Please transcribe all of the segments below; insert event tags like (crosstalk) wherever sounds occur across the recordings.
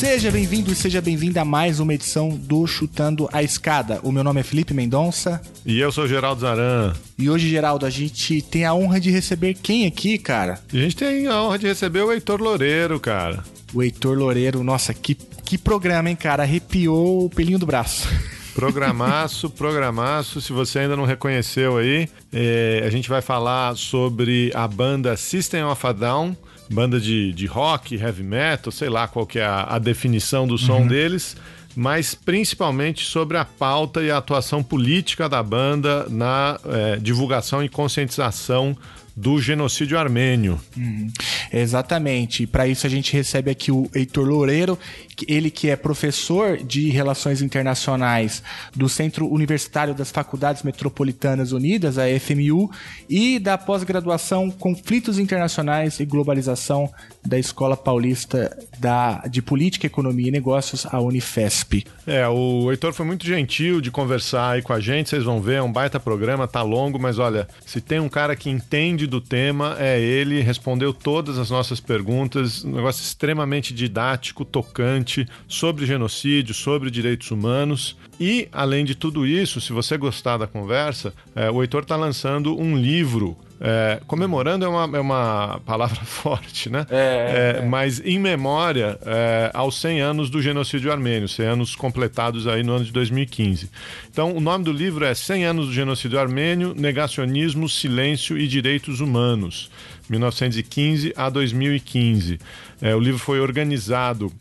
Seja bem-vindo e seja bem-vinda a mais uma edição do Chutando a Escada. O meu nome é Felipe Mendonça. E eu sou Geraldo Zaran. E hoje, Geraldo, a gente tem a honra de receber quem aqui, cara? A gente tem a honra de receber o Heitor Loureiro, cara. O Heitor Loureiro, nossa, que, que programa, hein, cara? Arrepiou o pelinho do braço. (laughs) Programaço, programaço. Se você ainda não reconheceu aí, é, a gente vai falar sobre a banda System of a Down banda de, de rock, heavy metal, sei lá qual que é a, a definição do som uhum. deles, mas principalmente sobre a pauta e a atuação política da banda na é, divulgação e conscientização do genocídio armênio. Uhum. Exatamente. Para isso a gente recebe aqui o Heitor Loureiro, ele que é professor de Relações Internacionais do Centro Universitário das Faculdades Metropolitanas Unidas, a FMU, e da pós-graduação Conflitos Internacionais e Globalização da Escola Paulista da, de Política, Economia e Negócios, a Unifesp. É, o Heitor foi muito gentil de conversar aí com a gente, vocês vão ver, é um baita programa, tá longo, mas olha, se tem um cara que entende do tema, é ele, respondeu todas as nossas perguntas, um negócio extremamente didático, tocante, sobre genocídio, sobre direitos humanos. E, além de tudo isso, se você gostar da conversa, é, o Heitor está lançando um livro é, comemorando é uma, é uma (laughs) palavra forte, né? É, é, é, mas em memória é, aos 100 anos do genocídio armênio, 100 anos completados aí no ano de 2015. Então, o nome do livro é 100 anos do genocídio armênio, negacionismo, silêncio e direitos humanos, 1915 a 2015. É, o livro foi organizado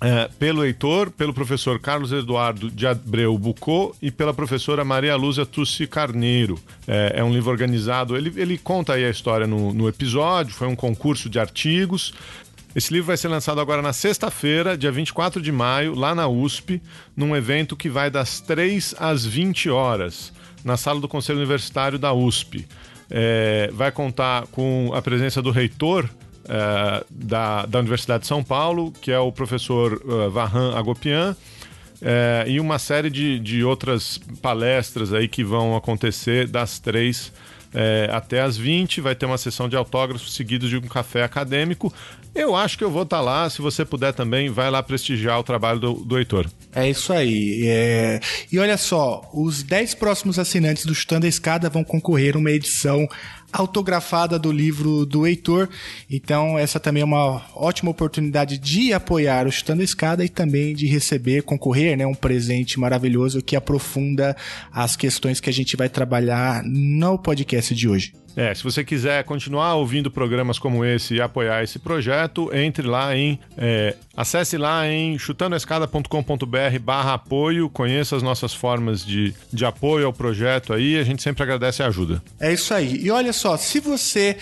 é, pelo Heitor, pelo professor Carlos Eduardo de Abreu Bucô e pela professora Maria Lúcia Tussi Carneiro. É, é, um livro organizado, ele, ele conta aí a história no, no episódio, foi um concurso de artigos. Esse livro vai ser lançado agora na sexta-feira, dia 24 de maio, lá na USP, num evento que vai das 3 às 20 horas, na sala do Conselho Universitário da USP. É, vai contar com a presença do reitor é, da, da Universidade de São Paulo, que é o professor uh, Vahan Agopian, é, e uma série de, de outras palestras aí que vão acontecer das três é, até as 20. Vai ter uma sessão de autógrafos seguidos de um café acadêmico. Eu acho que eu vou estar tá lá. Se você puder também, vai lá prestigiar o trabalho do, do Heitor. É isso aí. É... E olha só, os 10 próximos assinantes do a Escada vão concorrer a uma edição autografada do livro do Heitor. Então, essa também é uma ótima oportunidade de apoiar o Chutando a Escada e também de receber, concorrer, né, um presente maravilhoso que aprofunda as questões que a gente vai trabalhar no podcast de hoje. É, se você quiser continuar ouvindo programas como esse e apoiar esse projeto, entre lá em. É, acesse lá em chutandoescada.com.br barra apoio, conheça as nossas formas de, de apoio ao projeto aí, a gente sempre agradece a ajuda. É isso aí. E olha só, se você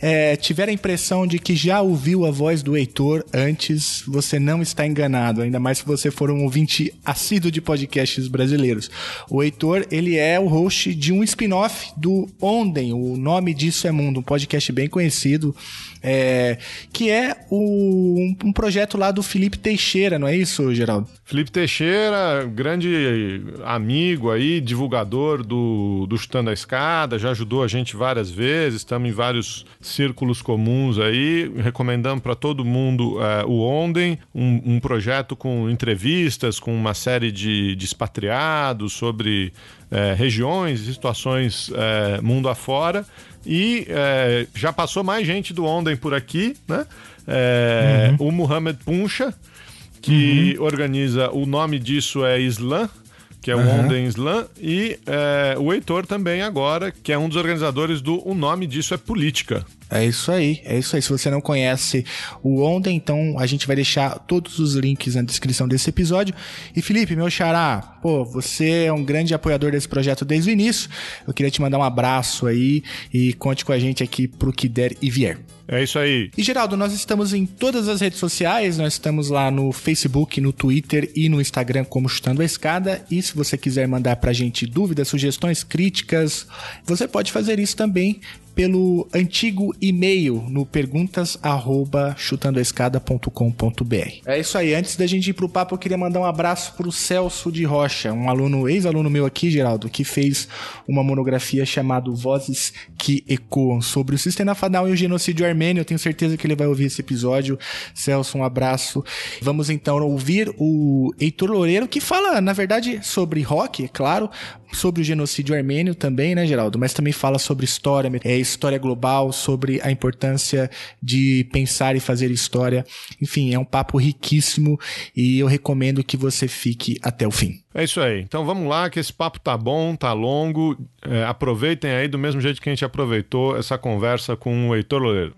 é, tiver a impressão de que já ouviu a voz do Heitor antes, você não está enganado, ainda mais se você for um ouvinte assíduo de podcasts brasileiros. O Heitor, ele é o host de um spin-off do Onden, o nome disso é Mundo, um podcast bem conhecido, é, que é o, um, um, projeto lá do Felipe Teixeira, não é isso, Geraldo? Felipe Teixeira, grande amigo aí, divulgador do, do Chutando a Escada, já ajudou a gente várias vezes, estamos em vários círculos comuns aí, recomendando para todo mundo é, o Onden, um, um, projeto com entrevistas, com uma série de, de expatriados sobre é, regiões e situações é, mundo afora. E é, já passou mais gente do Onden por aqui, né? É, uhum. O Muhammad Puncha, que uhum. organiza, o nome disso é Islã, que é o uhum. Onden Slam, e é, o Heitor também agora, que é um dos organizadores do O Nome Disso é Política. É isso aí, é isso aí. Se você não conhece o Onda, então a gente vai deixar todos os links na descrição desse episódio. E Felipe, meu xará, pô, você é um grande apoiador desse projeto desde o início. Eu queria te mandar um abraço aí e conte com a gente aqui pro que der e vier. É isso aí. E Geraldo, nós estamos em todas as redes sociais, nós estamos lá no Facebook, no Twitter e no Instagram como Chutando a Escada. E se você quiser mandar pra gente dúvidas, sugestões, críticas, você pode fazer isso também pelo antigo e-mail no perguntas@chutandoaescada.com.br. É isso aí. Antes da gente ir pro papo, eu queria mandar um abraço pro Celso de Rocha, um aluno, ex-aluno meu aqui, Geraldo, que fez uma monografia chamada Vozes que Ecoam sobre o sistema fadal e o genocídio armênio. Eu tenho certeza que ele vai ouvir esse episódio. Celso, um abraço. Vamos então ouvir o Heitor Loureiro, que fala, na verdade, sobre rock, é claro, sobre o genocídio armênio também, né, Geraldo? Mas também fala sobre história, é, história global, sobre a importância de pensar e fazer história. Enfim, é um papo riquíssimo e eu recomendo que você fique até o fim. É isso aí. Então vamos lá, que esse papo tá bom, tá longo. É, aproveitem aí do mesmo jeito que a gente aproveitou essa conversa com o Heitor Loureiro.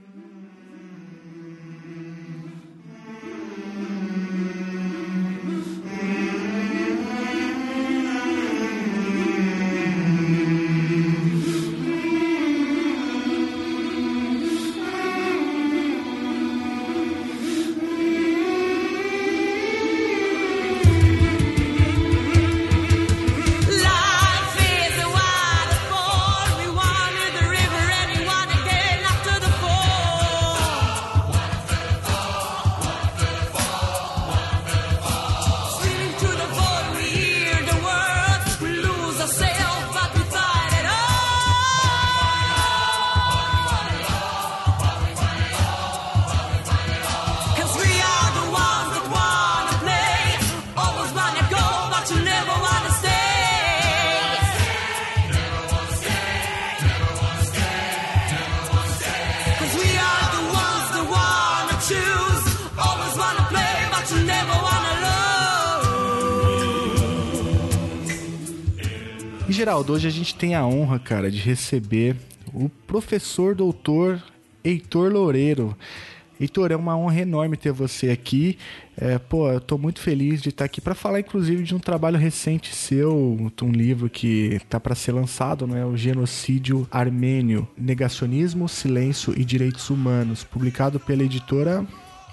Geraldo, hoje a gente tem a honra, cara, de receber o professor doutor Heitor Loureiro. Heitor, é uma honra enorme ter você aqui. É, pô, eu tô muito feliz de estar aqui para falar, inclusive, de um trabalho recente seu, um livro que tá para ser lançado, não é? O Genocídio Armênio: Negacionismo, Silêncio e Direitos Humanos, publicado pela editora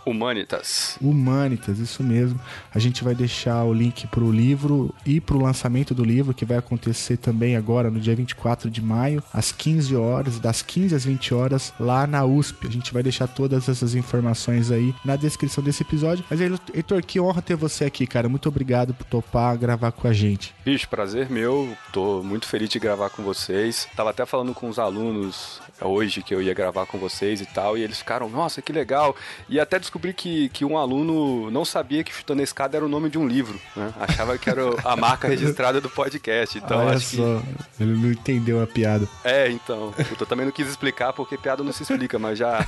Humanitas. Humanitas, isso mesmo. A gente vai deixar o link para o livro e para o lançamento do livro, que vai acontecer também agora no dia 24 de maio, às 15 horas, das 15 às 20 horas, lá na USP. A gente vai deixar todas essas informações aí na descrição desse episódio. Mas, Heitor, que honra ter você aqui, cara. Muito obrigado por topar gravar com a gente. Bicho, prazer meu. Tô muito feliz de gravar com vocês. Tava até falando com os alunos hoje que eu ia gravar com vocês e tal, e eles ficaram, nossa, que legal. E até descobri que, que um aluno não sabia que Chutando a Escada era o nome de um livro, né? Achava que era a marca registrada do podcast. Então Olha acho só, que... ele não entendeu a piada. É, então. Eu também não quis explicar porque piada não se explica, mas já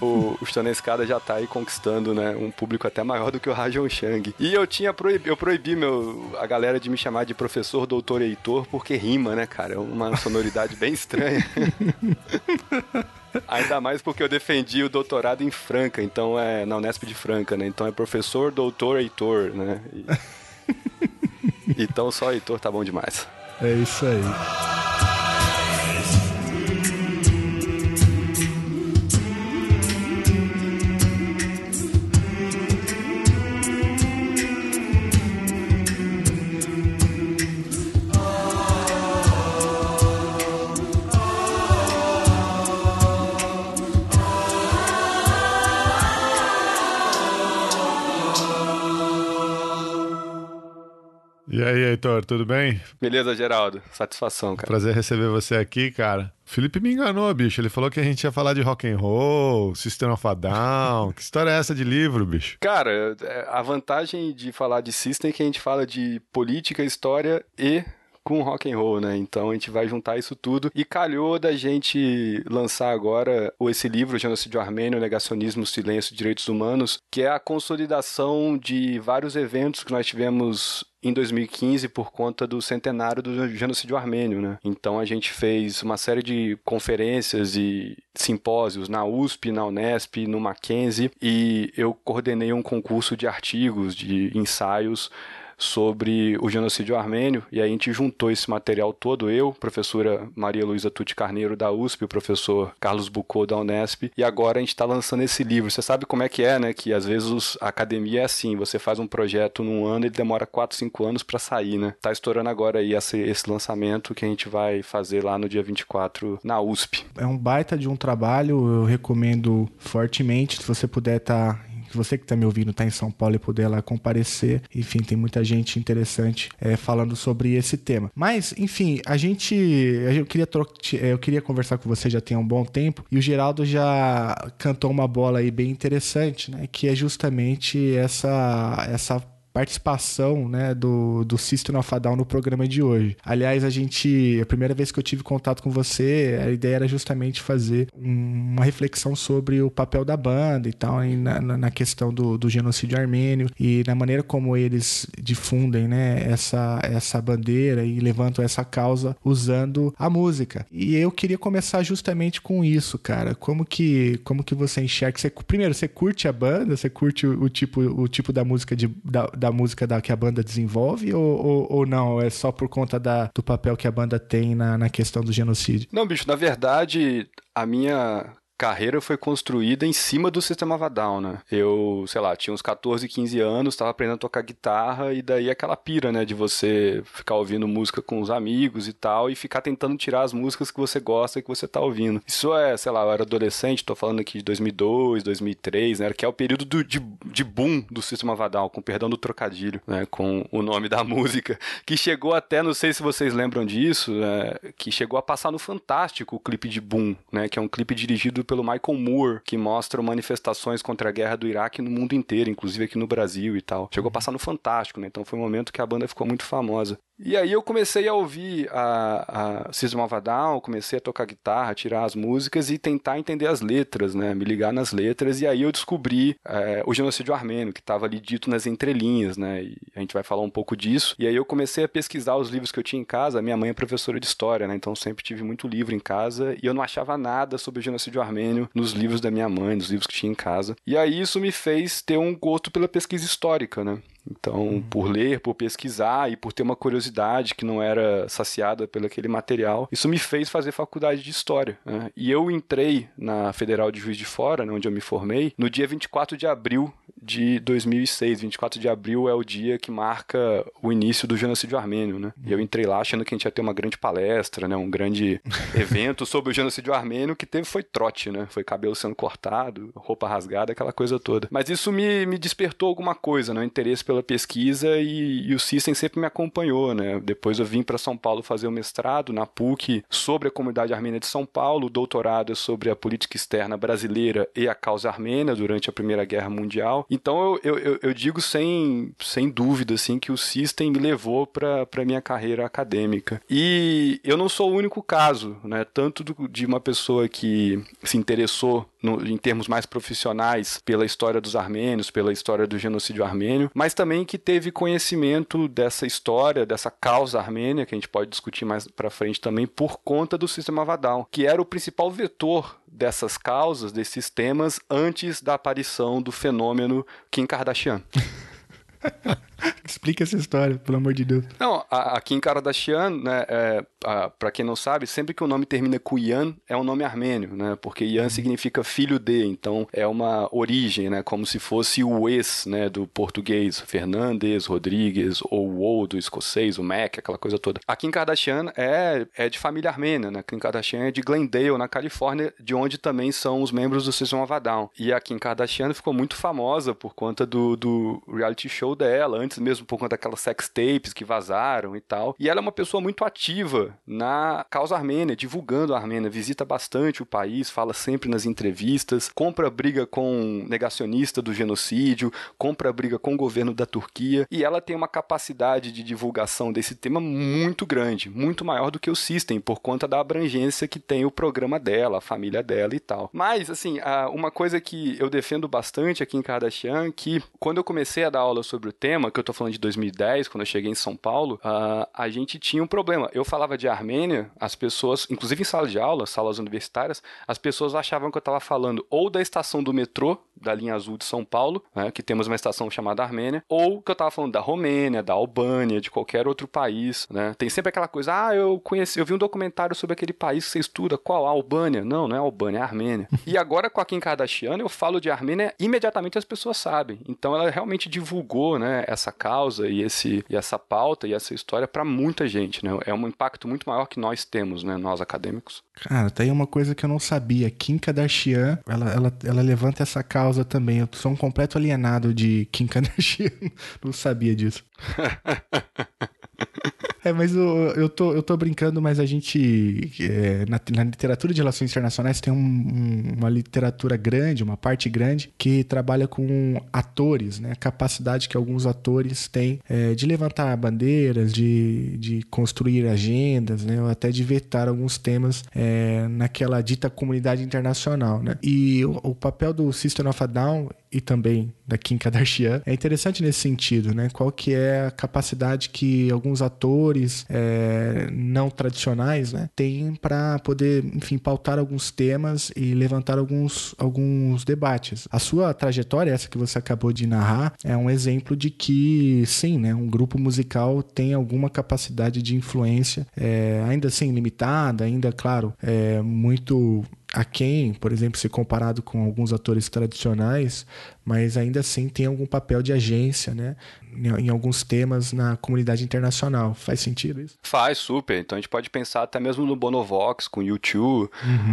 o, o Chutando a Escada já tá aí conquistando, né, um público até maior do que o Rajon Chang. E eu tinha proibido, eu proibi meu, a galera de me chamar de professor doutor Heitor porque rima, né, cara? É uma sonoridade bem estranha. (laughs) Ainda mais porque eu defendi o doutorado em Franca, então é na Unesp de Franca, né? Então é professor, doutor, Heitor, né? E... (laughs) então só Heitor tá bom demais. É isso aí. E aí, Heitor, tudo bem? Beleza, Geraldo. Satisfação, cara. Prazer receber você aqui, cara. Felipe me enganou, bicho. Ele falou que a gente ia falar de rock and roll, System of a Down. que história é essa de livro, bicho? Cara, é, a vantagem de falar de System é que a gente fala de política, história e com rock and roll, né? Então a gente vai juntar isso tudo e calhou da gente lançar agora esse livro, Genocídio Armênio, Negacionismo, Silêncio Direitos Humanos, que é a consolidação de vários eventos que nós tivemos em 2015 por conta do centenário do genocídio armênio, né? Então a gente fez uma série de conferências e simpósios na USP, na Unesp, no Mackenzie e eu coordenei um concurso de artigos, de ensaios sobre o genocídio armênio, e aí a gente juntou esse material todo, eu, professora Maria Luísa Tuti Carneiro da USP, o professor Carlos Bucô da Unesp, e agora a gente está lançando esse livro. Você sabe como é que é, né? Que às vezes a academia é assim, você faz um projeto num ano e demora 4, 5 anos para sair, né? Tá estourando agora aí esse, esse lançamento que a gente vai fazer lá no dia 24 na USP. É um baita de um trabalho, eu recomendo fortemente, se você puder estar tá você que está me ouvindo está em São Paulo e puder lá comparecer, enfim, tem muita gente interessante é, falando sobre esse tema. Mas, enfim, a gente, eu queria é, eu queria conversar com você já tem um bom tempo e o Geraldo já cantou uma bola aí bem interessante, né? Que é justamente essa essa participação né, do, do System of a Down no programa de hoje. Aliás, a gente, a primeira vez que eu tive contato com você, a ideia era justamente fazer uma reflexão sobre o papel da banda e tal, e na, na, questão do, do genocídio armênio e na maneira como eles difundem né, essa, essa bandeira e levantam essa causa usando a música. E eu queria começar justamente com isso, cara. Como que, como que você enxerga? Você, primeiro, você curte a banda? Você curte o, o tipo, o tipo da música de, da, da música da, que a banda desenvolve ou, ou, ou, não? É só por conta da, do papel que a banda tem na, na questão do genocídio? Não, bicho, na verdade, a minha carreira foi construída em cima do sistema Vadal, né? Eu, sei lá, tinha uns 14, 15 anos, estava aprendendo a tocar guitarra e daí aquela pira, né, de você ficar ouvindo música com os amigos e tal e ficar tentando tirar as músicas que você gosta e que você tá ouvindo. Isso é, sei lá, eu era adolescente, tô falando aqui de 2002, 2003, né, que é o período do, de, de boom do sistema Vadal, com perdão do trocadilho, né, com o nome da (laughs) música, que chegou até, não sei se vocês lembram disso, né, que chegou a passar no Fantástico o clipe de Boom, né, que é um clipe dirigido pelo Michael Moore, que mostra manifestações contra a guerra do Iraque no mundo inteiro, inclusive aqui no Brasil e tal. Chegou a passar no Fantástico, né? Então foi um momento que a banda ficou muito famosa. E aí eu comecei a ouvir a, a System of a Down, comecei a tocar guitarra, tirar as músicas e tentar entender as letras, né? Me ligar nas letras. E aí eu descobri é, o genocídio armênio, que estava ali dito nas entrelinhas, né? E a gente vai falar um pouco disso. E aí eu comecei a pesquisar os livros que eu tinha em casa. Minha mãe é professora de história, né? Então sempre tive muito livro em casa e eu não achava nada sobre o genocídio armênio nos livros da minha mãe, nos livros que tinha em casa. E aí isso me fez ter um gosto pela pesquisa histórica, né? Então, uhum. por ler, por pesquisar e por ter uma curiosidade que não era saciada pelo aquele material, isso me fez fazer faculdade de História. Né? E eu entrei na Federal de Juiz de Fora, né, onde eu me formei, no dia 24 de abril de 2006. 24 de abril é o dia que marca o início do genocídio armênio, né? E eu entrei lá achando que a gente ia ter uma grande palestra, né? Um grande (laughs) evento sobre o genocídio armênio. que teve foi trote, né? Foi cabelo sendo cortado, roupa rasgada, aquela coisa toda. Mas isso me, me despertou alguma coisa, né? Um interesse pela pesquisa e, e o System sempre me acompanhou, né? Depois eu vim para São Paulo fazer o mestrado na PUC sobre a comunidade armênia de São Paulo, o doutorado é sobre a política externa brasileira e a causa armênia durante a Primeira Guerra Mundial. Então eu, eu, eu digo sem, sem dúvida assim que o System me levou para a minha carreira acadêmica. E eu não sou o único caso, né? Tanto do, de uma pessoa que se interessou no, em termos mais profissionais pela história dos armênios, pela história do genocídio armênio, mas também que teve conhecimento dessa história, dessa causa armênia, que a gente pode discutir mais para frente também, por conta do sistema Vadal, que era o principal vetor dessas causas, desses temas, antes da aparição do fenômeno Kim Kardashian. (laughs) (laughs) Explica essa história, pelo amor de Deus. Não, a, a Kim Kardashian, né, é, para quem não sabe, sempre que o nome termina com Yan, é um nome armênio, né? Porque Yan uhum. significa filho de, então é uma origem, né? Como se fosse o ex, né? Do português, Fernandes, Rodrigues, ou o O do escocês, o Mac, aquela coisa toda. A Kim Kardashian é, é de família armênia, né? A Kim Kardashian é de Glendale, na Califórnia, de onde também são os membros do System of a Down. E a Kim Kardashian ficou muito famosa por conta do, do reality show dela, antes mesmo por conta daquelas sex tapes que vazaram e tal. E ela é uma pessoa muito ativa na causa armênia, divulgando a Armênia, visita bastante o país, fala sempre nas entrevistas, compra briga com negacionista do genocídio, compra briga com o governo da Turquia, e ela tem uma capacidade de divulgação desse tema muito grande, muito maior do que o System, por conta da abrangência que tem o programa dela, a família dela e tal. Mas, assim, uma coisa que eu defendo bastante aqui em Kardashian, que quando eu comecei a dar aula sobre o tema, que eu tô falando de 2010, quando eu cheguei em São Paulo, a gente tinha um problema. Eu falava de Armênia, as pessoas, inclusive em sala de aula, salas universitárias, as pessoas achavam que eu estava falando ou da estação do metrô, da linha azul de São Paulo, né, que temos uma estação chamada Armênia, ou que eu estava falando da Romênia, da Albânia, de qualquer outro país, né? Tem sempre aquela coisa, ah, eu conheci, eu vi um documentário sobre aquele país que você estuda, qual? A Albânia? Não, não é Albânia, é Armênia. (laughs) e agora com a Kim Kardashian, eu falo de Armênia, imediatamente as pessoas sabem. Então ela realmente divulgou, né, essa causa e esse e essa pauta e essa história para muita gente, né? É um impacto muito maior que nós temos, né, nós acadêmicos. Cara, tem uma coisa que eu não sabia. Kim Kardashian, ela, ela, ela levanta essa causa também. Eu sou um completo alienado de Kim Kardashian. (laughs) não sabia disso. (laughs) É, mas eu, eu, tô, eu tô brincando, mas a gente. É, na, na, literatura de relações internacionais tem um, um, uma literatura grande, uma parte grande, que trabalha com atores, né? A capacidade que alguns atores têm é, de levantar bandeiras, de, de construir agendas, né? Ou até de vetar alguns temas é, naquela dita comunidade internacional, né? E o, o papel do System of a Down e também da Kim Kardashian é interessante nesse sentido, né? Qual que é a capacidade que alguns atores é, não tradicionais, né, têm para poder, enfim, pautar alguns temas e levantar alguns, alguns debates. A sua trajetória, essa que você acabou de narrar, é um exemplo de que, sim, né, um grupo musical tem alguma capacidade de influência, é, ainda assim limitada, ainda, claro, é, muito a quem, por exemplo, se comparado com alguns atores tradicionais, mas ainda assim tem algum papel de agência, né? Em, alguns temas na comunidade internacional. Faz sentido isso? Faz, super. Então a gente pode pensar até mesmo no Bonovox, com o U2, uhum.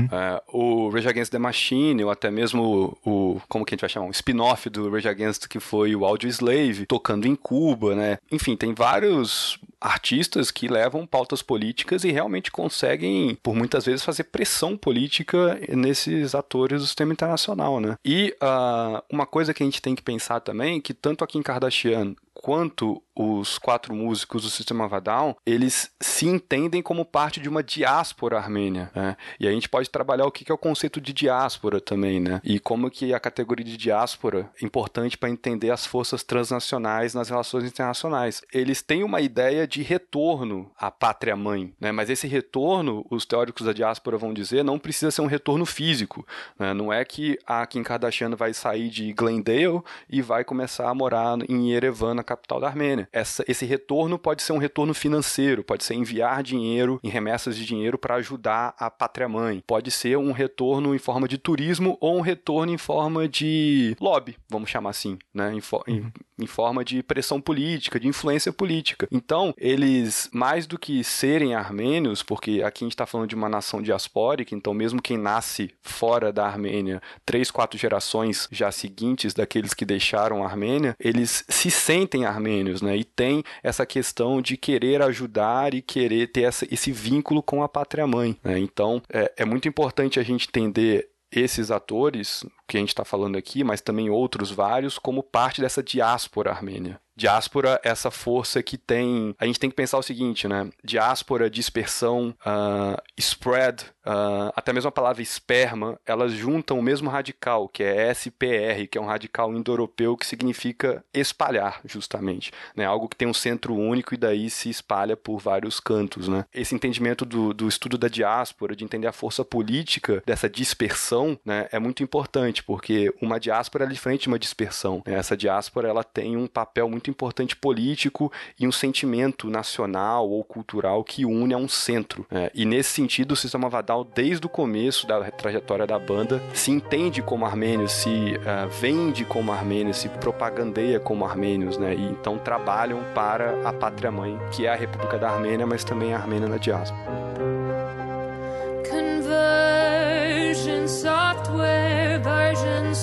é, o Rage Against the Machine, ou até mesmo o, como que a gente vai chamar? Um spin-off do Rage Against, que foi o Audio Slave, tocando em Cuba, né? Enfim, tem vários artistas que levam pautas políticas e realmente conseguem, por muitas vezes, fazer pressão política nesses atores do sistema internacional, né? E uh, uma coisa que a gente tem que pensar também, que tanto aqui em Kardashian quanto os quatro músicos do Sistema Vadal, eles se entendem como parte de uma diáspora armênia. Né? E a gente pode trabalhar o que é o conceito de diáspora também, né? E como que a categoria de diáspora é importante para entender as forças transnacionais nas relações internacionais. Eles têm uma ideia de retorno à pátria mãe, né? Mas esse retorno, os teóricos da diáspora vão dizer, não precisa ser um retorno físico. Né? Não é que a Kim Kardashian vai sair de Glendale e vai começar a morar em Yerevan, na capital da Armênia. Essa, esse retorno pode ser um retorno financeiro, pode ser enviar dinheiro em remessas de dinheiro para ajudar a pátria-mãe. Pode ser um retorno em forma de turismo ou um retorno em forma de lobby, vamos chamar assim, né? Em, em, em forma de pressão política, de influência política. Então, eles, mais do que serem armênios, porque aqui a gente está falando de uma nação diaspórica, então mesmo quem nasce fora da Armênia, três, quatro gerações já seguintes daqueles que deixaram a Armênia, eles se sentem armênios, né? E tem essa questão de querer ajudar e querer ter essa, esse vínculo com a pátria-mãe. Né? Então, é, é muito importante a gente entender esses atores que a gente está falando aqui, mas também outros vários, como parte dessa diáspora armênia diáspora, essa força que tem. A gente tem que pensar o seguinte, né? Diáspora, dispersão, uh, spread, uh, até mesmo a palavra esperma, elas juntam o mesmo radical, que é SPR, que é um radical indo-europeu que significa espalhar, justamente. Né? Algo que tem um centro único e daí se espalha por vários cantos, né? Esse entendimento do, do estudo da diáspora, de entender a força política dessa dispersão, né, é muito importante, porque uma diáspora é diferente de uma dispersão. Né? Essa diáspora, ela tem um papel muito importante político e um sentimento nacional ou cultural que une a um centro. É, e nesse sentido, o Sistema Vadal, desde o começo da trajetória da banda, se entende como armênio, se uh, vende como armênio, se propagandeia como armênios, né? E então trabalham para a pátria mãe, que é a República da Armênia, mas também a Armênia na diáspora.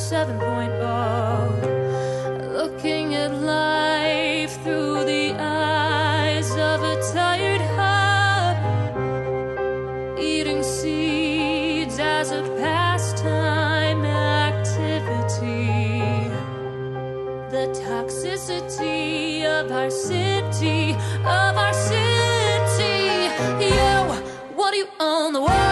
7.0. Looking at life through the eyes of a tired heart, eating seeds as a pastime activity. The toxicity of our city, of our city. Yo, what are you on the world?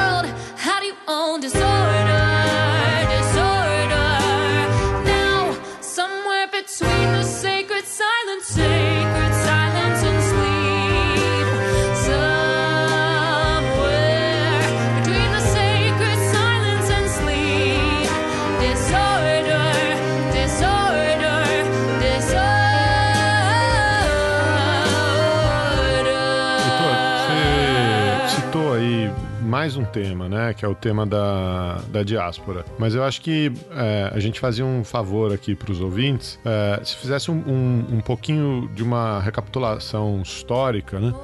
Mais um tema, né? Que é o tema da, da diáspora. Mas eu acho que é, a gente fazia um favor aqui para os ouvintes é, se fizesse um, um, um pouquinho de uma recapitulação histórica, né?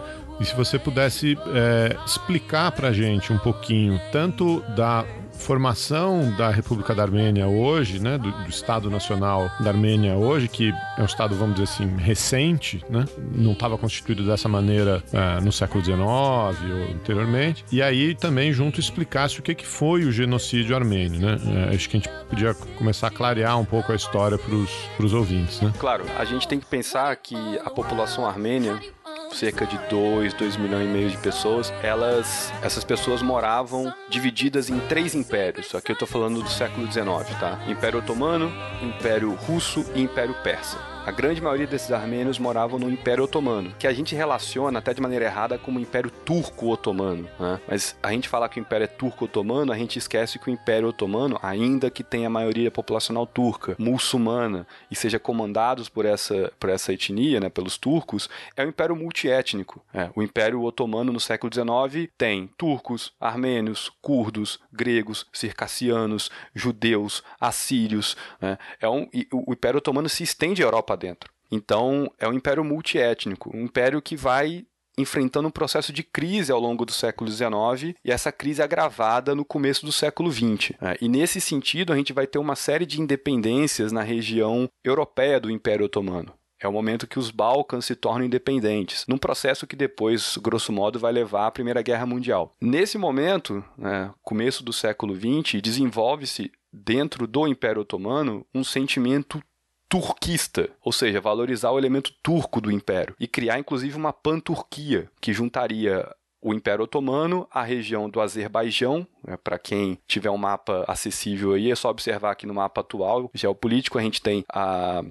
E se você pudesse é, explicar para a gente um pouquinho tanto da formação da República da Armênia hoje, né, do, do, Estado Nacional da Armênia hoje, que é um Estado, vamos dizer assim, recente, né, não estava constituído dessa maneira é, no século XIX ou anteriormente, e aí também junto explicasse o que, que foi o genocídio armênio, né, é, acho que a gente podia começar a clarear um pouco a história para os ouvintes, né. Claro, a gente tem que pensar que a população armênia cerca de 2, 2 milhões e meio de pessoas, elas, essas pessoas moravam divididas em três impérios. Aqui eu tô falando do século XIX, tá? Império Otomano, Império Russo e Império Persa. A grande maioria desses armênios moravam no Império Otomano, que a gente relaciona até de maneira errada como o Império Turco-Otomano. Né? Mas a gente falar que o Império é Turco-Otomano, a gente esquece que o Império Otomano, ainda que tenha a maioria populacional turca, muçulmana, e seja comandados por essa, por essa etnia, né, pelos turcos, é um império multiétnico. É, o Império Otomano no século XIX tem turcos, armênios, curdos, gregos, circassianos, judeus, assírios. Né? É um, o Império Otomano se estende à Europa dentro. Então, é um império multiétnico, um império que vai enfrentando um processo de crise ao longo do século XIX e essa crise agravada no começo do século XX. E nesse sentido, a gente vai ter uma série de independências na região europeia do Império Otomano. É o momento que os Balcãs se tornam independentes, num processo que depois, grosso modo, vai levar à Primeira Guerra Mundial. Nesse momento, né, começo do século XX, desenvolve-se dentro do Império Otomano um sentimento turquista, ou seja, valorizar o elemento turco do império e criar inclusive uma pan-Turquia que juntaria o Império Otomano, a região do Azerbaijão, né, para quem tiver um mapa acessível aí, é só observar aqui no mapa atual geopolítico, a gente tem a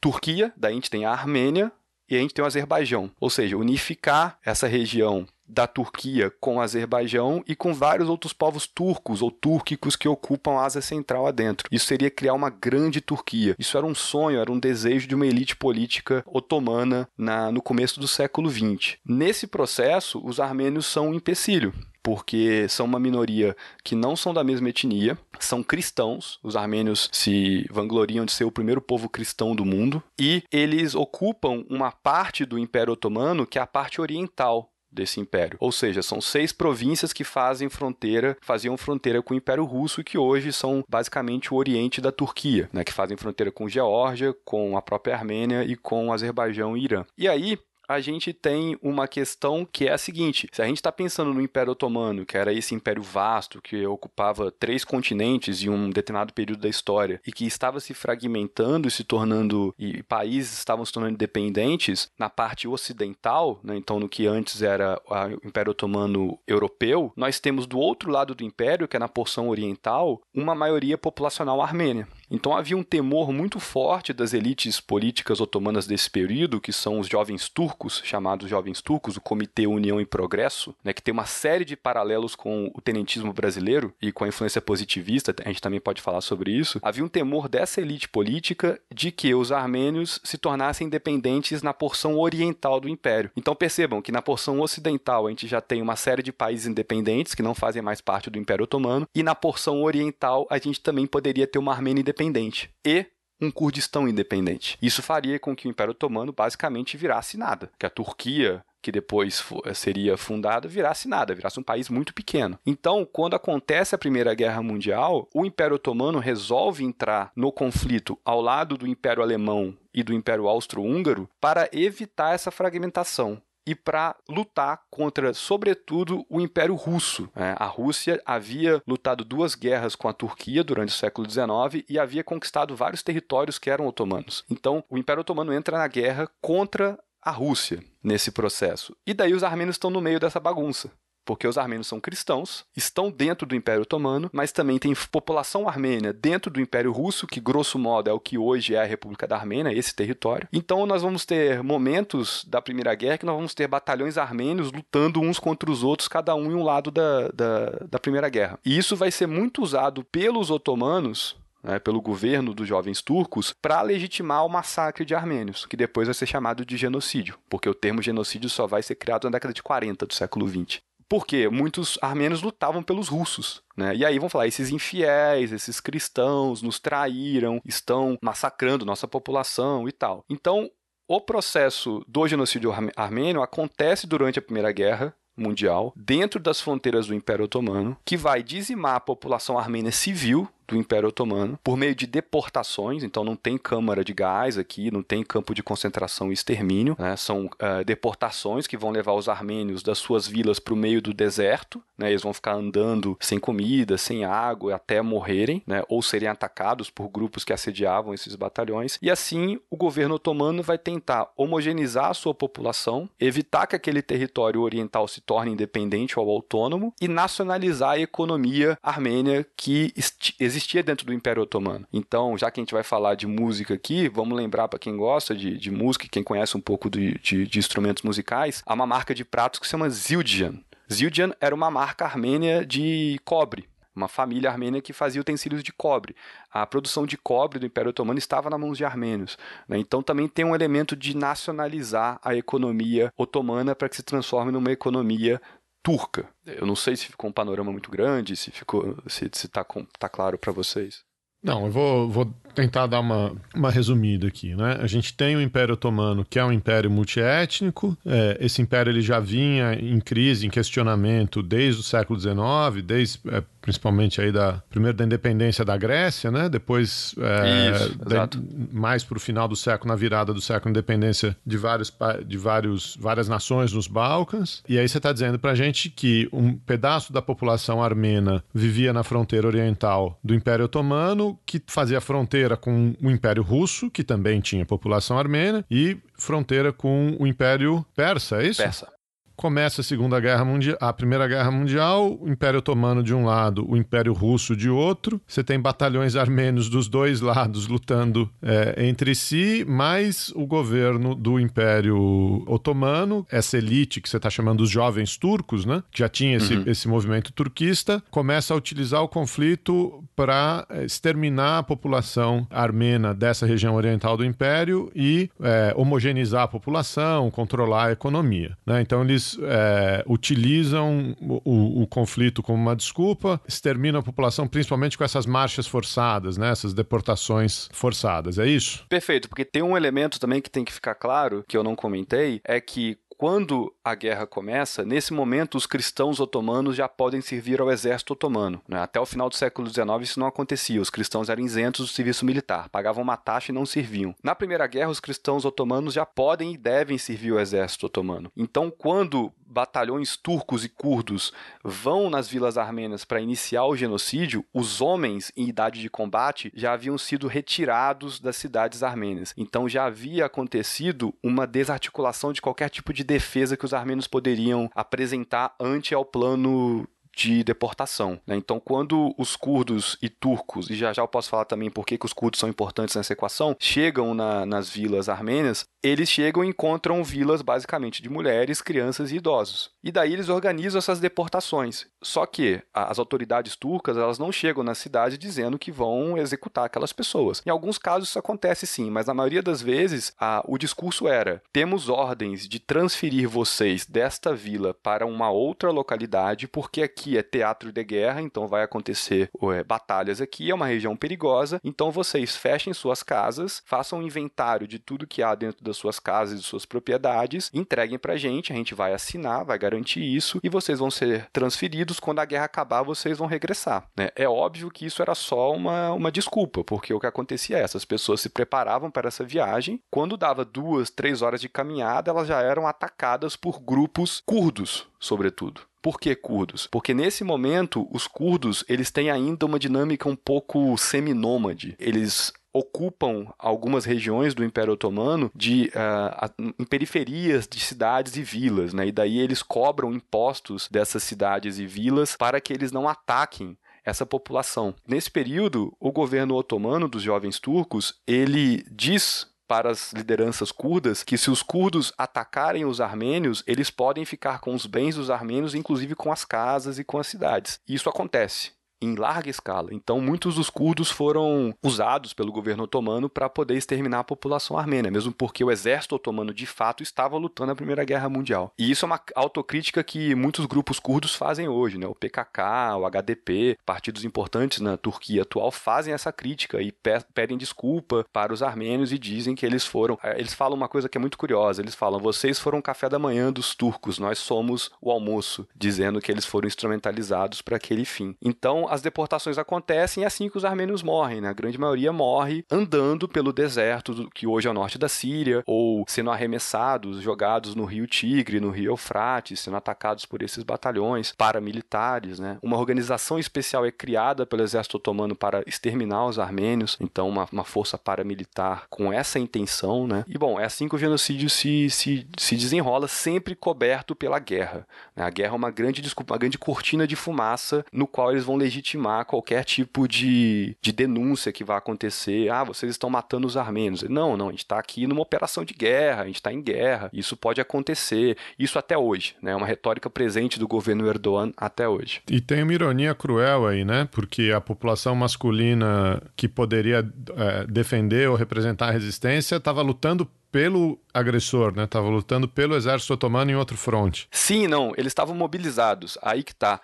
Turquia, daí a gente tem a Armênia e a gente tem o Azerbaijão, ou seja, unificar essa região da Turquia com o Azerbaijão e com vários outros povos turcos ou túrquicos que ocupam a Ásia Central adentro. Isso seria criar uma grande Turquia. Isso era um sonho, era um desejo de uma elite política otomana na, no começo do século XX. Nesse processo, os armênios são um empecilho porque são uma minoria que não são da mesma etnia, são cristãos, os armênios se vangloriam de ser o primeiro povo cristão do mundo, e eles ocupam uma parte do Império Otomano que é a parte oriental desse império. Ou seja, são seis províncias que fazem fronteira, faziam fronteira com o Império Russo e que hoje são basicamente o oriente da Turquia, né, que fazem fronteira com Geórgia, com a própria Armênia e com Azerbaijão e Irã. E aí, a gente tem uma questão que é a seguinte: se a gente está pensando no Império Otomano, que era esse império vasto que ocupava três continentes em um determinado período da história e que estava se fragmentando e se tornando e países estavam se tornando independentes na parte ocidental, né, então no que antes era o Império Otomano europeu, nós temos do outro lado do império, que é na porção oriental, uma maioria populacional armênia. Então havia um temor muito forte das elites políticas otomanas desse período, que são os jovens turcos, chamados jovens turcos, o Comitê União e Progresso, né, que tem uma série de paralelos com o tenentismo brasileiro e com a influência positivista, a gente também pode falar sobre isso. Havia um temor dessa elite política de que os armênios se tornassem independentes na porção oriental do império. Então percebam que na porção ocidental a gente já tem uma série de países independentes que não fazem mais parte do Império Otomano, e na porção oriental a gente também poderia ter uma Armênia independente independente e um Kurdistão independente. Isso faria com que o Império Otomano basicamente virasse nada, que a Turquia que depois seria fundada, virasse nada, virasse um país muito pequeno. Então, quando acontece a Primeira Guerra Mundial, o Império Otomano resolve entrar no conflito ao lado do Império Alemão e do Império Austro-Húngaro para evitar essa fragmentação e para lutar contra, sobretudo, o Império Russo. né? a Rússia havia lutado duas guerras com a Turquia durante o século XIX e havia conquistado vários territórios que eram otomanos. Então, o Império Otomano entra na guerra contra a Rússia nesse processo. E daí os armênios estão no meio dessa bagunça. Porque os armênios são cristãos, estão dentro do Império Otomano, mas também tem população armênia dentro do Império Russo, que grosso modo é o que hoje é a República da Armênia, esse território. Então nós vamos ter momentos da Primeira Guerra que nós vamos ter batalhões armênios lutando uns contra os outros, cada um em um lado da, da, da Primeira Guerra. E isso vai ser muito usado pelos otomanos né, pelo governo dos jovens turcos para legitimar o massacre de armênios, que depois vai ser chamado de genocídio, porque o termo genocídio só vai ser criado na década de 40 do século 20. Porque muitos armênios lutavam pelos russos, né? E aí vão falar, esses infiéis, esses cristãos nos traíram, estão massacrando nossa população e tal. Então, o processo do genocídio armê- armênio acontece durante a Primeira Guerra Mundial, dentro das fronteiras do Império Otomano, que vai dizimar a população armênia civil do Império Otomano por meio de deportações, então não tem câmara de gás aqui, não tem campo de concentração e extermínio, né? são ah, deportações que vão levar os armênios das suas vilas para o meio do deserto, né? eles vão ficar andando sem comida, sem água até morrerem, né? ou serem atacados por grupos que assediavam esses batalhões, e assim o governo otomano vai tentar homogeneizar a sua população, evitar que aquele território oriental se torne independente ou autônomo e nacionalizar a economia armênia que esti- existia dentro do Império Otomano. Então, já que a gente vai falar de música aqui, vamos lembrar para quem gosta de, de música, quem conhece um pouco de, de- de instrumentos musicais, há uma marca de pratos que se chama Zildjian. Zildjian era uma marca armênia de cobre. Uma família armênia que fazia utensílios de cobre. A produção de cobre do Império Otomano estava nas mãos de armênios. né? Então também tem um elemento de nacionalizar a economia otomana para que se transforme numa economia turca. Eu não sei se ficou um panorama muito grande, se ficou, se está tá claro para vocês. Não, eu vou, vou tentar dar uma, uma resumida aqui, né? A gente tem o Império Otomano, que é um império multiétnico. É, esse império ele já vinha em crise, em questionamento desde o século XIX, desde é, principalmente aí da primeiro da independência da Grécia, né? Depois é, Isso, da- exato. mais para o final do século, na virada do século, independência de vários de vários várias nações nos Balcãs. E aí você está dizendo para gente que um pedaço da população armena vivia na fronteira oriental do Império Otomano, que fazia fronteira com o Império Russo, que também tinha população armênia, e fronteira com o Império Persa, é isso? Persa. Começa a Segunda Guerra Mundial, a Primeira Guerra Mundial, o Império Otomano de um lado, o Império Russo de outro. Você tem batalhões armênios dos dois lados lutando é, entre si, mais o governo do Império Otomano, essa elite que você está chamando os jovens turcos, né? Que já tinha esse, esse movimento turquista, começa a utilizar o conflito para exterminar a população armena dessa região oriental do Império e é, homogeneizar a população, controlar a economia. né? Então eles é, utilizam o, o- conflito como uma desculpa, exterminam a população principalmente com essas marchas forçadas, né? essas deportações forçadas. É isso? Perfeito, porque tem um elemento também que tem que ficar claro, que eu não comentei, é que quando a guerra começa, nesse momento os cristãos otomanos já podem servir ao exército otomano. né? Até o final do século XIX isso não acontecia. Os cristãos eram isentos do serviço militar, pagavam uma taxa e não serviam. Na Primeira Guerra, os cristãos otomanos já podem e devem servir ao exército otomano. Então, quando batalhões turcos e curdos vão nas vilas armênias para iniciar o genocídio, os homens em idade de combate já haviam sido retirados das cidades armênias. Então já havia acontecido uma desarticulação de qualquer tipo de defesa que os armênios poderiam apresentar ante ao plano de deportação. né? Então, quando os curdos e turcos, e já já eu posso falar também por que os curdos são importantes nessa equação, chegam na- nas vilas armênias, eles chegam e encontram vilas basicamente de mulheres, crianças e idosos. E daí eles organizam essas deportações. Só que as autoridades turcas, elas não chegam na cidade dizendo que vão executar aquelas pessoas. Em alguns casos isso acontece sim, mas na maioria das vezes a- o discurso era: temos ordens de transferir vocês desta vila para uma outra localidade, porque aqui aqui é teatro de guerra, então vai acontecer é, batalhas aqui, é uma região perigosa, então vocês fechem suas casas, façam um inventário de tudo que há dentro das suas casas e suas propriedades, entreguem pra gente, a gente vai assinar, vai garantir isso e vocês vão ser transferidos. Quando a guerra acabar, vocês vão regressar. Né? É óbvio que isso era só uma, uma desculpa, porque o que acontecia é essas pessoas se preparavam para essa viagem. Quando dava duas, três horas de caminhada, elas já eram atacadas por grupos curdos, sobretudo. Por que curdos? Porque nesse momento os curdos eles têm ainda uma dinâmica um pouco seminômade. Eles ocupam algumas regiões do Império Otomano de uh, em periferias de cidades e vilas, né? E daí eles cobram impostos dessas cidades e vilas para que eles não ataquem essa população. Nesse período, o governo otomano dos jovens turcos, ele diz para as lideranças curdas que se os curdos atacarem os armênios, eles podem ficar com os bens dos armênios, inclusive com as casas e com as cidades. E isso acontece em larga escala. Então, muitos dos curdos foram usados pelo governo otomano para poder exterminar a população armênia, mesmo porque o exército otomano de fato estava lutando na Primeira Guerra Mundial. E isso é uma autocrítica que muitos grupos curdos fazem hoje, né? O PKK, o HDP, partidos importantes na Turquia atual fazem essa crítica e pe pedem desculpa para os armênios e dizem que eles foram. Eh, eles falam uma coisa que é muito curiosa. Eles falam: vocês foram o café da manhã dos turcos, nós somos o almoço, dizendo que eles foram instrumentalizados para aquele fim. Então, as deportações acontecem é assim que os armênios morrem, né? A grande maioria morre andando pelo deserto que hoje é o norte da Síria, ou sendo arremessados, jogados no rio Tigre, no rio Eufrates, sendo atacados por esses batalhões paramilitares, né? Uma organização especial é criada pelo exército otomano para exterminar os armênios, então uma, uma força paramilitar com essa intenção, né? E bom, é assim que o genocídio se, se, se desenrola, sempre coberto pela guerra. Né? A guerra é uma grande, desculpa, uma grande cortina de fumaça no qual eles vão legitimar qualquer tipo de, de denúncia que vá acontecer. Ah, vocês estão matando os armênios. Não, não, a gente está aqui numa operação de guerra, a gente está em guerra. Isso pode acontecer. Isso até hoje, né? É uma retórica presente do governo Erdogan até hoje. E tem uma ironia cruel aí, né? Porque a população masculina que poderia é, defender ou representar a resistência estava lutando pelo agressor, né? Tava lutando pelo exército otomano em outro fronte. Sim, não, eles estavam mobilizados. Aí que tá.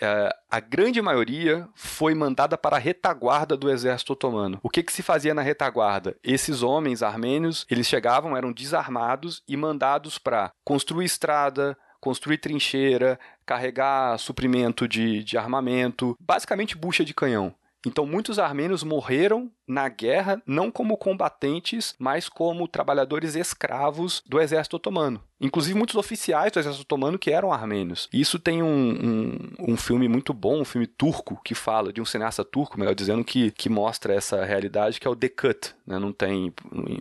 É, a grande maioria foi mandada para a retaguarda do exército otomano. O que, que se fazia na retaguarda? Esses homens armênios, eles chegavam, eram desarmados e mandados para construir estrada, construir trincheira, carregar suprimento de, de armamento, basicamente bucha de canhão. Então, muitos armênios morreram na guerra não como combatentes, mas como trabalhadores escravos do exército otomano. Inclusive muitos oficiais do exército otomano que eram armênios. Isso tem um, um, um, filme muito bom, um filme turco, que fala, de um cineasta turco, melhor dizendo, que, que mostra essa realidade, que é o The Cut. Né? Não tem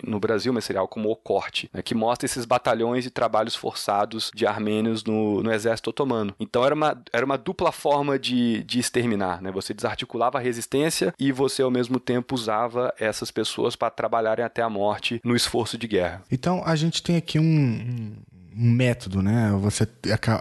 no Brasil, mas seria algo como O Corte, né? que mostra esses batalhões de trabalhos forçados de armênios no, no exército otomano. Então era uma, era uma dupla forma de, de exterminar. Né? Você desarticulava a resistência e você, ao mesmo tempo, usava usava essas pessoas para trabalharem até a morte no esforço de guerra. Então a gente tem aqui um, um método, né? Você,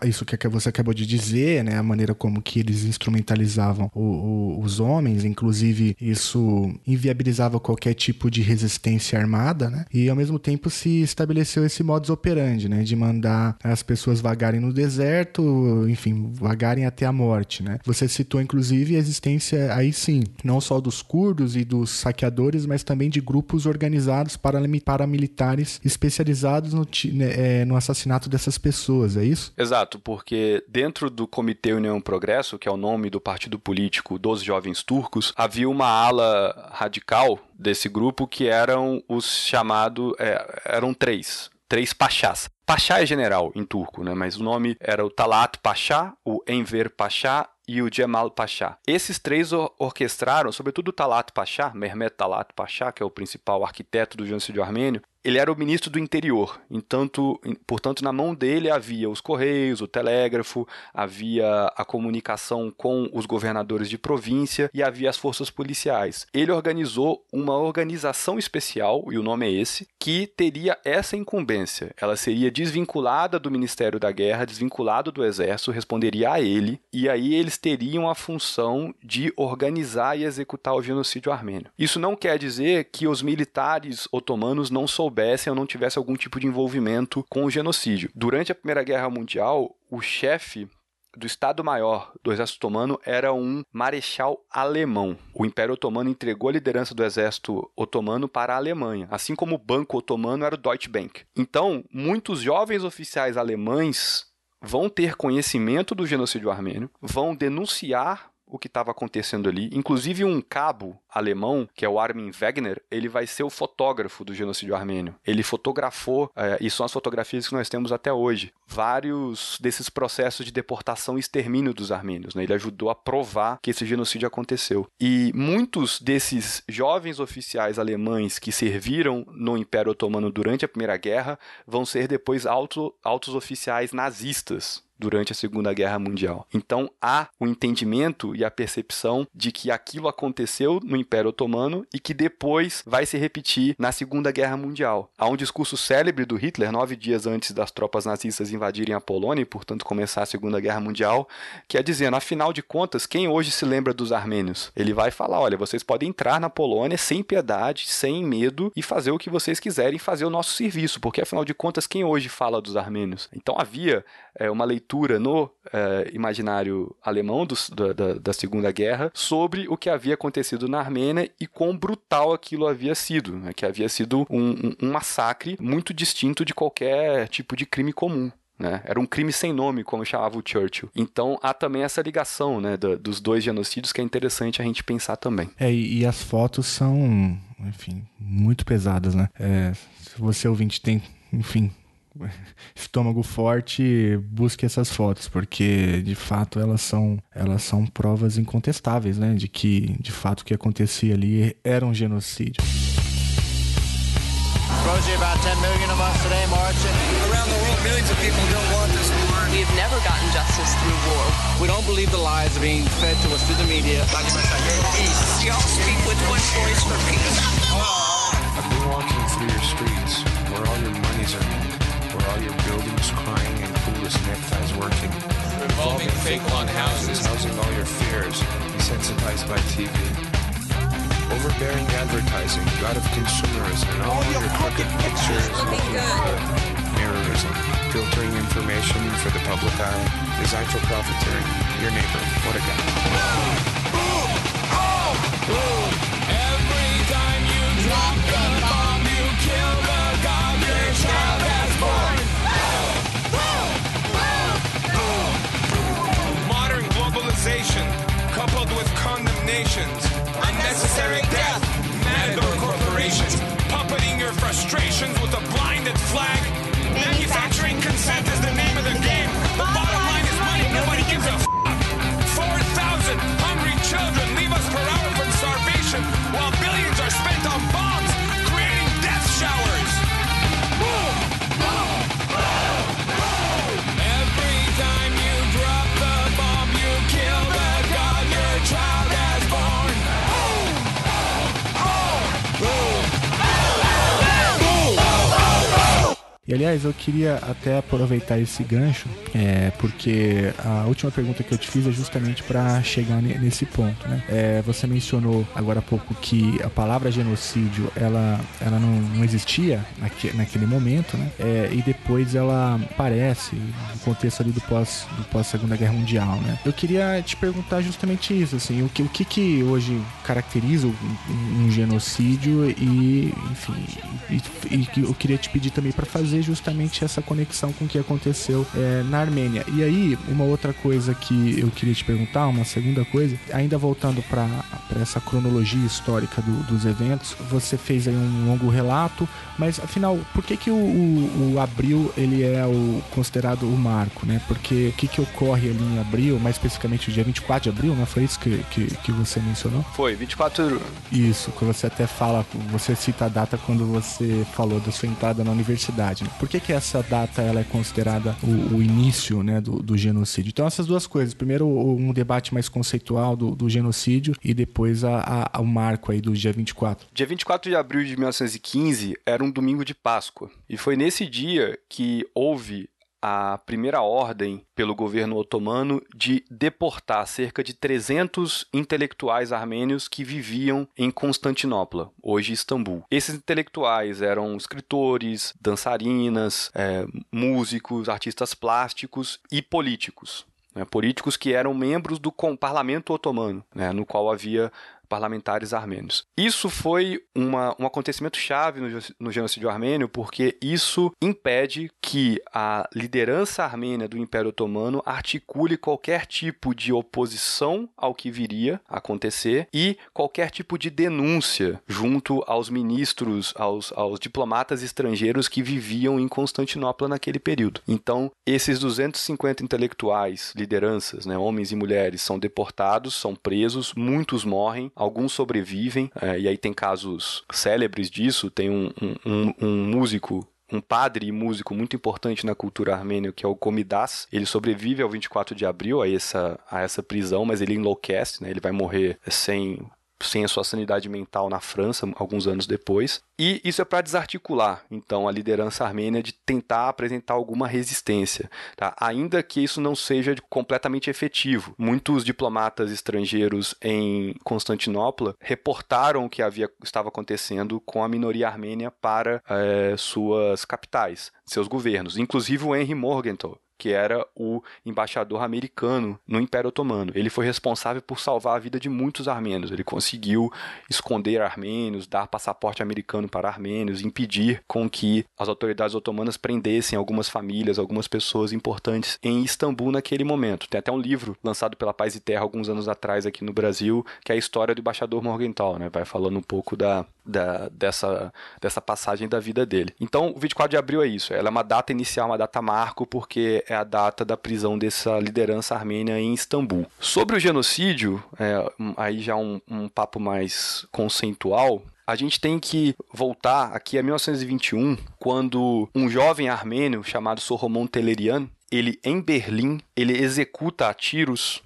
isso que você acabou de dizer, né? A maneira como que eles instrumentalizavam o, o, os homens, inclusive isso inviabilizava qualquer tipo de resistência armada, né? E ao mesmo tempo se estabeleceu esse modus operandi, né? De mandar as pessoas vagarem no deserto, enfim, vagarem até a morte, né? Você citou inclusive a existência aí sim, não só dos curdos e dos saqueadores, mas também de grupos organizados paramilitares especializados no, né, é, no assassinato assassinato dessas pessoas, é isso? Exato, porque dentro do Comitê União Progresso, que é o nome do partido político dos jovens turcos, havia uma ala radical desse grupo que eram os chamados. É, eram três. Três pachás. Pachá é general em turco, né? Mas o nome era o Talat Pachá, o Enver Pachá e o Cemal Pasha. Esses três orquestraram, sobretudo o Talat Pasha, Mehmet Talat Pasha, que é o principal arquiteto do genocídio armênio, ele era o ministro do interior, entanto, portanto, na mão dele havia os correios, o telégrafo, havia a comunicação com os governadores de província e havia as forças policiais. Ele organizou uma organização especial, e o nome é esse, que teria essa incumbência. Ela seria desvinculada do Ministério da Guerra, desvinculada do Exército, responderia a ele, e aí eles teriam a função de organizar e executar o genocídio armênio. Isso não quer dizer que os militares otomanos não souberam soubessem ou não tivessem algum tipo de envolvimento com o genocídio. Durante a Primeira Guerra Mundial, o chefe do Estado-Maior do Exército Otomano era um marechal alemão. O Império Otomano entregou a liderança do Exército Otomano para a Alemanha, assim como o Banco Otomano era o Deutsche Bank. Então, muitos jovens oficiais alemães vão ter conhecimento do genocídio armênio, vão denunciar o que estava acontecendo ali. Inclusive, um cabo alemão, que é o Armin Wegener, ele vai ser o fotógrafo do genocídio armênio. Ele fotografou, é, e são as fotografias que nós temos até hoje, vários desses processos de deportação e extermínio dos armênios. Né? Ele ajudou a provar que esse genocídio aconteceu. E muitos desses jovens oficiais alemães que serviram no Império Otomano durante a Primeira Guerra vão ser depois alto, altos oficiais nazistas durante a Segunda Guerra Mundial. Então há o entendimento e a percepção de que aquilo aconteceu no Império Otomano e que depois vai se repetir na Segunda Guerra Mundial. Há um discurso célebre do Hitler, nove dias antes das tropas nazistas invadirem a Polônia e, portanto, começar a Segunda Guerra Mundial, que é dizendo, afinal de contas, quem hoje se lembra dos armênios? Ele vai falar, olha, vocês podem entrar na Polônia sem piedade, sem medo e fazer o que vocês quiserem, fazer o nosso serviço, porque afinal de contas, quem hoje fala dos armênios? Então havia é, uma leitura no é, imaginário alemão do, da, da, Segunda Guerra sobre o que havia acontecido na Armênia e quão brutal aquilo havia sido, né? que havia sido um, um, um massacre muito distinto de qualquer tipo de crime comum. Né? Era um crime sem nome, como chamava o Churchill. Então há também essa ligação né, do, dos dois genocídios que é interessante a gente pensar também. É, e, e as fotos são, enfim, muito pesadas, né? É, se você ouvinte tem, enfim, (laughs) estômago forte, busque essas fotos, porque de fato elas são, elas são provas incontestáveis, né, de que de fato o que acontecia ali era um genocídio. Rosie, about 10 million of us today marching. Around the world, millions of people don't want this war. We've never gotten justice through war. We don't believe the lies being fed to us through the media. Peace. Y'all speak with one voice for peace. I've been walking through your streets where all your monies are all your buildings crying and clueless neckties working. Revolving fake long houses. Housing all your fears. Desensitized by TV. Overbearing advertising, god of consumerism, and all, all your crooked pictures looking good. Mirrorism, filtering information for the public eye, designed for profiteering. Your neighbor, what a guy. Boom! Boom! Oh! Boom! Condemnations, unnecessary death, matador corporations, puppeting your frustrations with a blinded flag. Manufacturing consent is the name of the game. The bottom line is money. Nobody gives a f. 4,000 hungry children leave us per hour from starvation, while billions are spent on bombs, E aliás, eu queria até aproveitar esse gancho, é, porque a última pergunta que eu te fiz é justamente para chegar nesse ponto. Né? É, você mencionou agora há pouco que a palavra genocídio ela, ela não, não existia naque, naquele momento, né? É, e depois ela aparece no contexto ali do pós do pós Segunda Guerra Mundial. Né? Eu queria te perguntar justamente isso, assim, o que, o que, que hoje caracteriza um, um genocídio e, enfim, e, e, e eu queria te pedir também para fazer justamente essa conexão com o que aconteceu é, na Armênia. E aí, uma outra coisa que eu queria te perguntar, uma segunda coisa, ainda voltando para essa cronologia histórica do, dos eventos, você fez aí um longo relato, mas afinal, por que que o, o, o abril ele é o considerado o marco, né? Porque o que que ocorre ali em abril, mais especificamente o dia 24 de abril, né? Foi isso que, que, que você mencionou? Foi, 24... Isso, que você até fala, você cita a data quando você falou da sua entrada na universidade. Né? Por que que essa data ela é considerada o, o início, né, do, do, genocídio? Então essas duas coisas. Primeiro um debate mais conceitual do, do genocídio e depois a, a, o marco aí do dia 24. Dia 24 de abril de 1915 era um domingo de Páscoa. E foi nesse dia que houve a primeira ordem pelo governo otomano de deportar cerca de 300 intelectuais armênios que viviam em Constantinopla, hoje Istambul. Esses intelectuais eram escritores, dançarinas, é, músicos, artistas plásticos e políticos. né, políticos que eram membros do parlamento otomano, né, no qual havia parlamentares armênios. Isso foi uma, um acontecimento chave no, no genocídio armênio, porque isso impede que a liderança armênia do Império Otomano articule qualquer tipo de oposição ao que viria a acontecer e qualquer tipo de denúncia junto aos ministros, aos, aos diplomatas estrangeiros que viviam em Constantinopla naquele período. Então, esses 250 intelectuais, lideranças, né, homens e mulheres, são deportados, são presos, muitos morrem, alguns sobrevivem, é, e aí tem casos célebres disso. Tem um, um, um músico um padre e músico muito importante na cultura armênia, que é o Komidas. Ele sobrevive ao 24 de abril a essa, a essa prisão, mas ele enlouquece, né? Ele vai morrer sem sem a sua sanidade mental na França, alguns anos depois. E isso é para desarticular, então, a liderança armênia de tentar apresentar alguma resistência, tá? ainda que isso não seja completamente efetivo. Muitos diplomatas estrangeiros em Constantinopla reportaram o que havia, estava acontecendo com a minoria armênia para é, suas capitais, seus governos, inclusive o Henry Morgenthau, que era o embaixador americano no Império Otomano. Ele foi responsável por salvar a vida de muitos armênios. Ele conseguiu esconder armênios, dar passaporte americano para armênios, impedir com que as autoridades otomanas prendessem algumas famílias, algumas pessoas importantes em Istambul naquele momento. Tem até um livro lançado pela Paz e Terra alguns anos atrás aqui no Brasil, que é a história do embaixador Morgenthau, né? Vai falando um pouco da, da, dessa, dessa passagem da vida dele. Então, o 24 de abril é isso. Ela é uma data inicial, uma data marco, porque é a data da prisão dessa liderança armênia em Istambul. Sobre o genocídio, é, aí já um, um papo mais conceitual, a gente tem que voltar aqui a 1921, quando um jovem armênio chamado Soromon Telerian, ele em Berlim, ele executa a tiros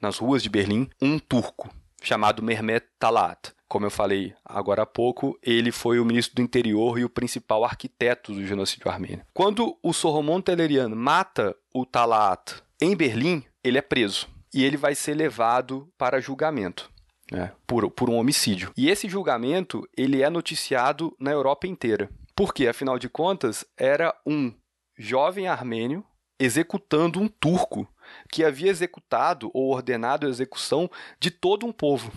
nas ruas de Berlim um turco chamado Mehmet Talat como eu falei agora há pouco, ele foi o ministro do interior e o principal arquiteto do genocídio armênio. Quando o Soromon Telerian mata o Talat em Berlim, ele é preso e ele vai ser levado para julgamento. Né, por, por um homicídio. E esse julgamento ele é noticiado na Europa inteira. Porque, afinal de contas, era um jovem armênio executando um turco que havia executado ou ordenado a execução de todo um povo.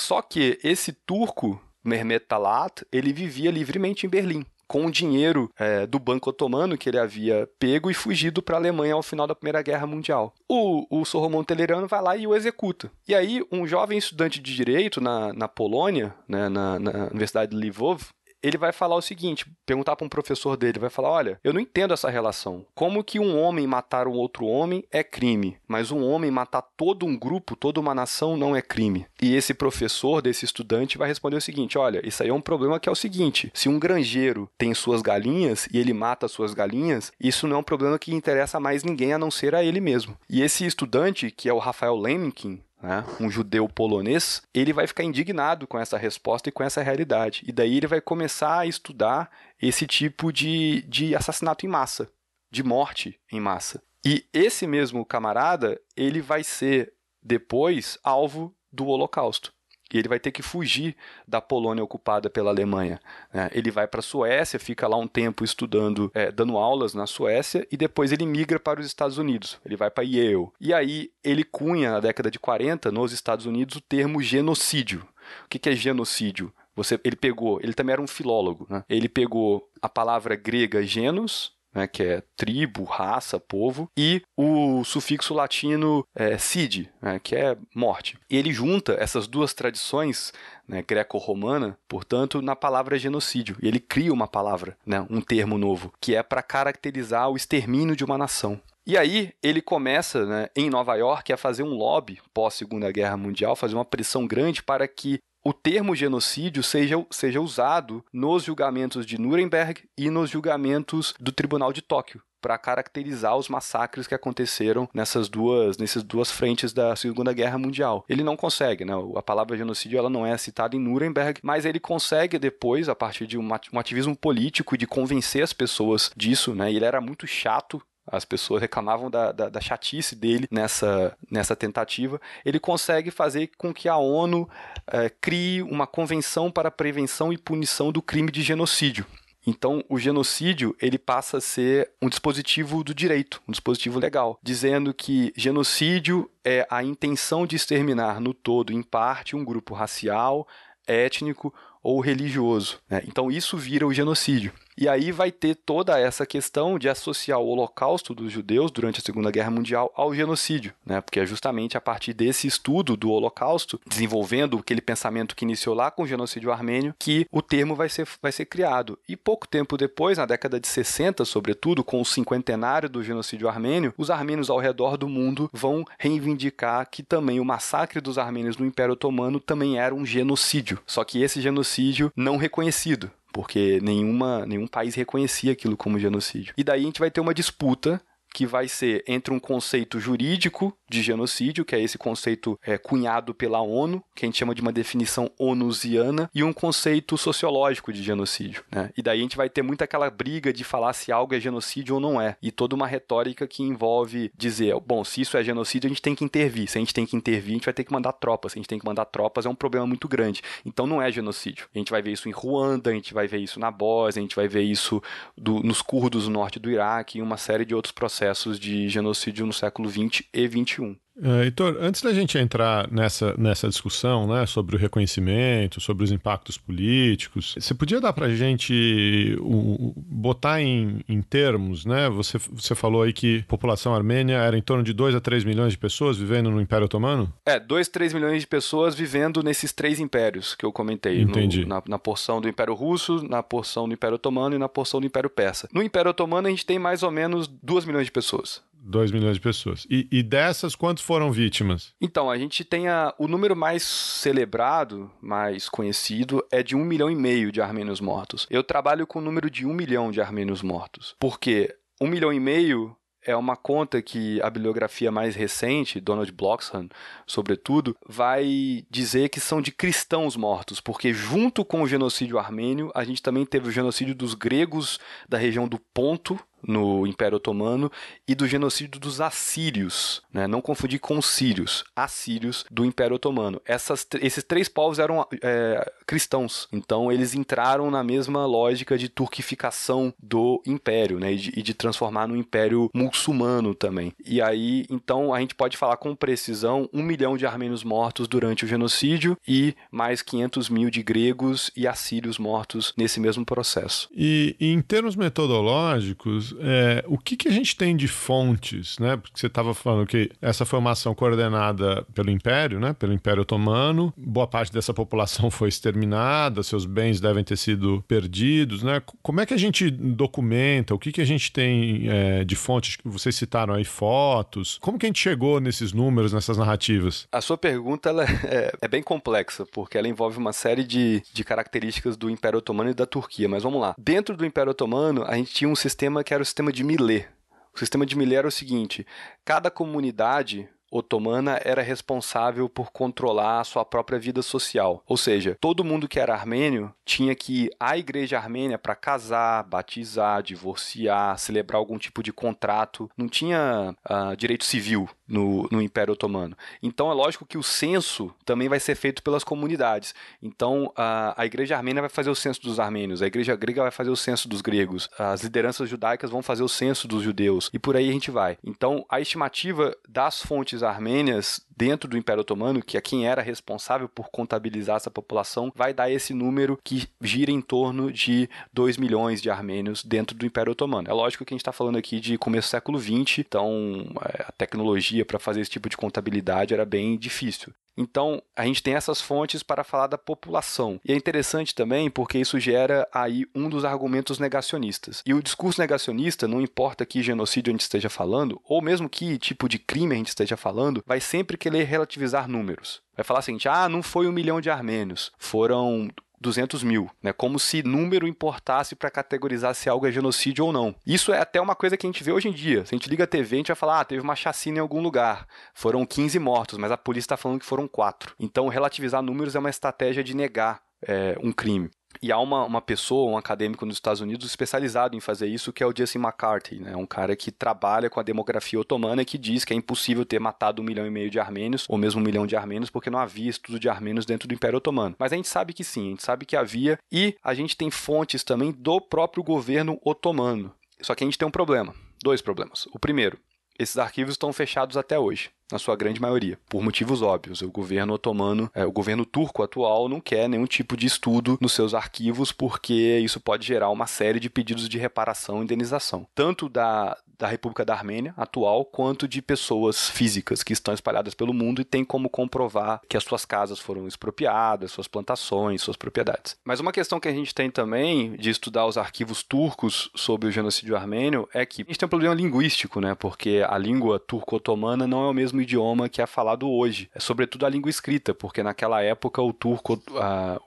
Só que esse turco, Mehmet Talat, ele vivia livremente em Berlim com o dinheiro é, do Banco Otomano que ele havia pego e fugido para a Alemanha ao final da Primeira Guerra Mundial. O, o Telerano vai lá e o executa. E aí, um jovem estudante de direito na, na Polônia, né, na, na Universidade de Lvov, ele vai falar o seguinte, perguntar para um professor dele, vai falar, olha, eu não entendo essa relação. Como que um homem matar um outro homem é crime, mas um homem matar todo um grupo, toda uma nação não é crime? E esse professor desse estudante vai responder o seguinte, olha, isso aí é um problema que é o seguinte, se um granjeiro tem suas galinhas e ele mata suas galinhas, isso não é um problema que interessa mais ninguém a não ser a ele mesmo. E esse estudante, que é o Rafael Lemkin, né, um judeu polonês, ele vai ficar indignado com essa resposta e com essa realidade. E daí ele vai começar a estudar esse tipo de, de assassinato em massa, de morte em massa. E esse mesmo camarada, ele vai ser depois alvo do Holocausto e ele vai ter que fugir da Polônia ocupada pela Alemanha. Né? Ele vai para a Suécia, fica lá um tempo estudando, é, dando aulas na Suécia, e depois ele migra para os Estados Unidos. Ele vai para Yale. E aí ele cunha, na década de 40, nos Estados Unidos, o termo genocídio. O que, é genocídio? Você, ele pegou, ele também era um filólogo, né? ele pegou a palavra grega genos, né, que é tribo, raça, povo, e o sufixo latino é, cid, né, que é morte. E ele junta essas duas tradições né, greco-romana, portanto, na palavra genocídio. E ele cria uma palavra, né, um termo novo, que é para caracterizar o extermínio de uma nação. E aí ele começa, né, em Nova York, a fazer um lobby pós Segunda Guerra Mundial, fazer uma pressão grande para que o termo genocídio seja, seja usado nos julgamentos de Nuremberg e nos julgamentos do Tribunal de Tóquio para caracterizar os massacres que aconteceram nessas duas, nessas duas frentes da Segunda Guerra Mundial. Ele não consegue, né? A palavra genocídio ela não é citada em Nuremberg, mas ele consegue depois, a partir de um ativismo político, de convencer as pessoas disso, né? Ele era muito chato as pessoas reclamavam da, da, da, chatice dele nessa, nessa tentativa. Ele consegue fazer com que a ONU é, crie uma convenção para a prevenção e punição do crime de genocídio. Então, o genocídio ele passa a ser um dispositivo do direito, um dispositivo legal, dizendo que genocídio é a intenção de exterminar no todo, em parte, um grupo racial, étnico ou religioso. né? Então, isso vira o genocídio. E aí vai ter toda essa questão de associar o holocausto dos judeus durante a Segunda Guerra Mundial ao genocídio, né? Porque é justamente a partir desse estudo do holocausto, desenvolvendo aquele pensamento que iniciou lá com o genocídio armênio, que o termo vai ser, vai ser criado. E pouco tempo depois, na década de 60, sobretudo, com o cinquentenário do genocídio armênio, os armênios ao redor do mundo vão reivindicar que também o massacre dos armênios no Império Otomano também era um genocídio. Só que esse genocídio não reconhecido porque nenhuma, nenhum país reconhecia aquilo como genocídio. E daí a gente vai ter uma disputa que vai ser entre um conceito jurídico de genocídio, que é esse conceito é, cunhado pela ONU, que a gente chama de uma definição onusiana, e um conceito sociológico de genocídio. Né? E daí a gente vai ter muito aquela briga de falar se algo é genocídio ou não é, e toda uma retórica que envolve dizer, bom, se isso é genocídio, a gente tem que intervir. Se a gente tem que intervir, a gente vai ter que mandar tropas. Se a gente tem que mandar tropas, é um problema muito grande. Então não é genocídio. A gente vai ver isso em Ruanda, a gente vai ver isso na Bósnia, a gente vai ver isso do, nos curdos do norte do Iraque e uma série de outros processos de genocídio no século 20 e 21. É, Heitor, antes da gente entrar nessa, nessa discussão né, sobre o reconhecimento, sobre os impactos políticos, você podia dar para a gente o, botar em, em termos, né? Você, você falou aí que a população armênia era em torno de 2 a 3 milhões de pessoas vivendo no Império Otomano? É, 2, 3 milhões de pessoas vivendo nesses três impérios que eu comentei. Entendi. No, na, na porção do Império Russo, na porção do Império Otomano e na porção do Império Persa. No Império Otomano a gente tem mais ou menos 2 milhões de pessoas. 2 milhões de pessoas. E, e dessas, quantos foram vítimas? Então, a gente tem a, o número mais celebrado, mais conhecido, é de um milhão e meio de armênios mortos. Eu trabalho com o número de um milhão de armênios mortos. Porque um milhão e meio é uma conta que a bibliografia mais recente, Donald Bloxham, sobretudo, vai dizer que são de cristãos mortos, porque junto com o genocídio armênio, a gente também teve o genocídio dos gregos da região do Ponto, no Império Otomano e do genocídio dos assírios, né? não confundir com os sírios, assírios do Império Otomano. Essas, esses três povos eram é, cristãos, então eles entraram na mesma lógica de turquificação do Império né? e, de, e de transformar no Império muçulmano também. E aí, então, a gente pode falar com precisão um milhão de armênios mortos durante o genocídio e mais 500 mil de gregos e assírios mortos nesse mesmo processo. E, e em termos metodológicos, é, o que, que a gente tem de fontes, né? Porque você estava falando que essa foi uma ação coordenada pelo Império, né? Pelo Império Otomano. Boa parte dessa população (laughs) foi exterminada, seus bens devem ter sido perdidos, né? Como é que a gente documenta? O que, que a gente tem é, de fontes? Vocês citaram aí fotos. Como que a gente chegou nesses números, nessas narrativas? A sua pergunta ela é, é bem complexa, porque ela envolve uma série de, de características do Império Otomano e da Turquia. Mas vamos lá. Dentro do Império Otomano, a gente tinha um sistema que era o sistema de Millet. O sistema de Millet era o seguinte: cada comunidade otomana era responsável por controlar a sua própria vida social. Ou seja, todo mundo que era armênio tinha que ir à igreja armênia para casar, batizar, divorciar, celebrar algum tipo de contrato. Não tinha uh, direito civil no, no Império Otomano. Então é lógico que o censo também vai ser feito pelas comunidades. Então a, a igreja armênia vai fazer o censo dos armênios, a igreja grega vai fazer o censo dos gregos, as lideranças judaicas vão fazer o censo dos judeus e por aí a gente vai. Então a estimativa das fontes armênias dentro do Império Otomano, que é quem era responsável por contabilizar essa população, vai dar esse número que gira em torno de 2 milhões de armênios dentro do Império Otomano. É lógico que a gente está falando aqui de começo do século XX, então é, a tecnologia para fazer esse tipo de contabilidade era bem difícil. Então, a gente tem essas fontes para falar da população. E é interessante também porque isso gera aí um dos argumentos negacionistas. E o discurso negacionista, não importa que genocídio a gente esteja falando, ou mesmo que tipo de crime a gente esteja falando, vai sempre querer relativizar números. Vai falar assim: ah, não foi um milhão de armênios, foram 200 mil, né? Como se número importasse para categorizar se algo é genocídio ou não. Isso é até uma coisa que a gente vê hoje em dia. Se a gente liga a TV, a gente vai falar, ah, teve uma chacina em algum lugar. Foram 15 mortos, mas a polícia está falando que foram 4. Então, relativizar números é uma estratégia de negar é, um crime. E há uma, uma pessoa, um acadêmico nos Estados Unidos especializado em fazer isso, que é o Justin McCarthy, né? um cara que trabalha com a demografia otomana e que diz que é impossível ter matado um milhão e meio de armênios, ou mesmo um milhão de armênios, porque não havia estudo de armênios dentro do Império Otomano. Mas a gente sabe que sim, a gente sabe que havia, e a gente tem fontes também do próprio governo otomano. Só que a gente tem um problema, dois problemas. O primeiro, esses arquivos estão fechados até hoje na sua grande maioria, por motivos óbvios. O governo otomano, é, o governo turco atual não quer nenhum tipo de estudo nos seus arquivos porque isso pode gerar uma série de pedidos de reparação e indenização, tanto da, da República da Armênia atual, quanto de pessoas físicas que estão espalhadas pelo mundo e têm como comprovar que as suas casas foram expropriadas, suas plantações, suas propriedades. Mas uma questão que a gente tem também de estudar os arquivos turcos sobre o genocídio armênio é que a gente tem um problema linguístico, né? Porque a língua turco-otomana não é o mesmo idioma que é falado hoje. É sobretudo a língua escrita, porque naquela época o turco,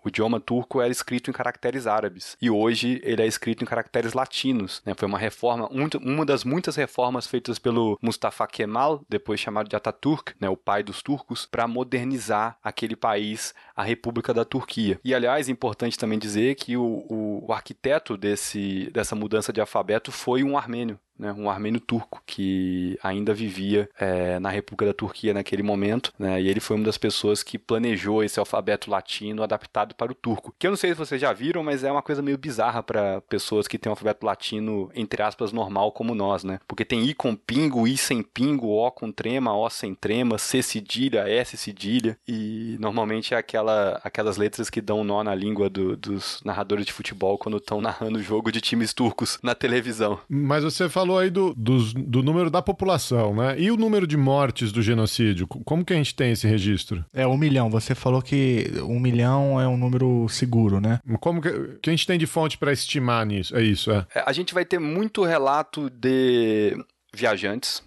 o idioma turco era escrito em caracteres árabes e hoje ele é escrito em caracteres latinos. Né? Foi uma reforma, uma das muitas reformas feitas pelo Mustafa Kemal, depois chamado de Ataturk, né, o pai dos turcos, para modernizar aquele país, a República da Turquia. E aliás, é importante também dizer que o, o, o arquiteto desse, dessa mudança de alfabeto foi um armênio né, um armênio turco que ainda vivia é, na República da Turquia naquele momento, né, e ele foi uma das pessoas que planejou esse alfabeto latino adaptado para o turco. Que eu não sei se vocês já viram, mas é uma coisa meio bizarra para pessoas que têm um alfabeto latino entre aspas normal como nós, né? Porque tem I com pingo, I sem pingo, O com trema, O sem trema, C cedilha, S cedilha, e normalmente é aquela, aquelas letras que dão nó na língua do, dos narradores de futebol quando estão narrando jogo de times turcos na televisão. Mas você fala falou aí do, do, do, número da população, né? E o número de mortes do genocídio? Como que a gente tem esse registro? É, um milhão. Você falou que um milhão é um número seguro, né? Como que, que a gente tem de fonte para estimar nisso? É isso, é. é. A gente vai ter muito relato de viajantes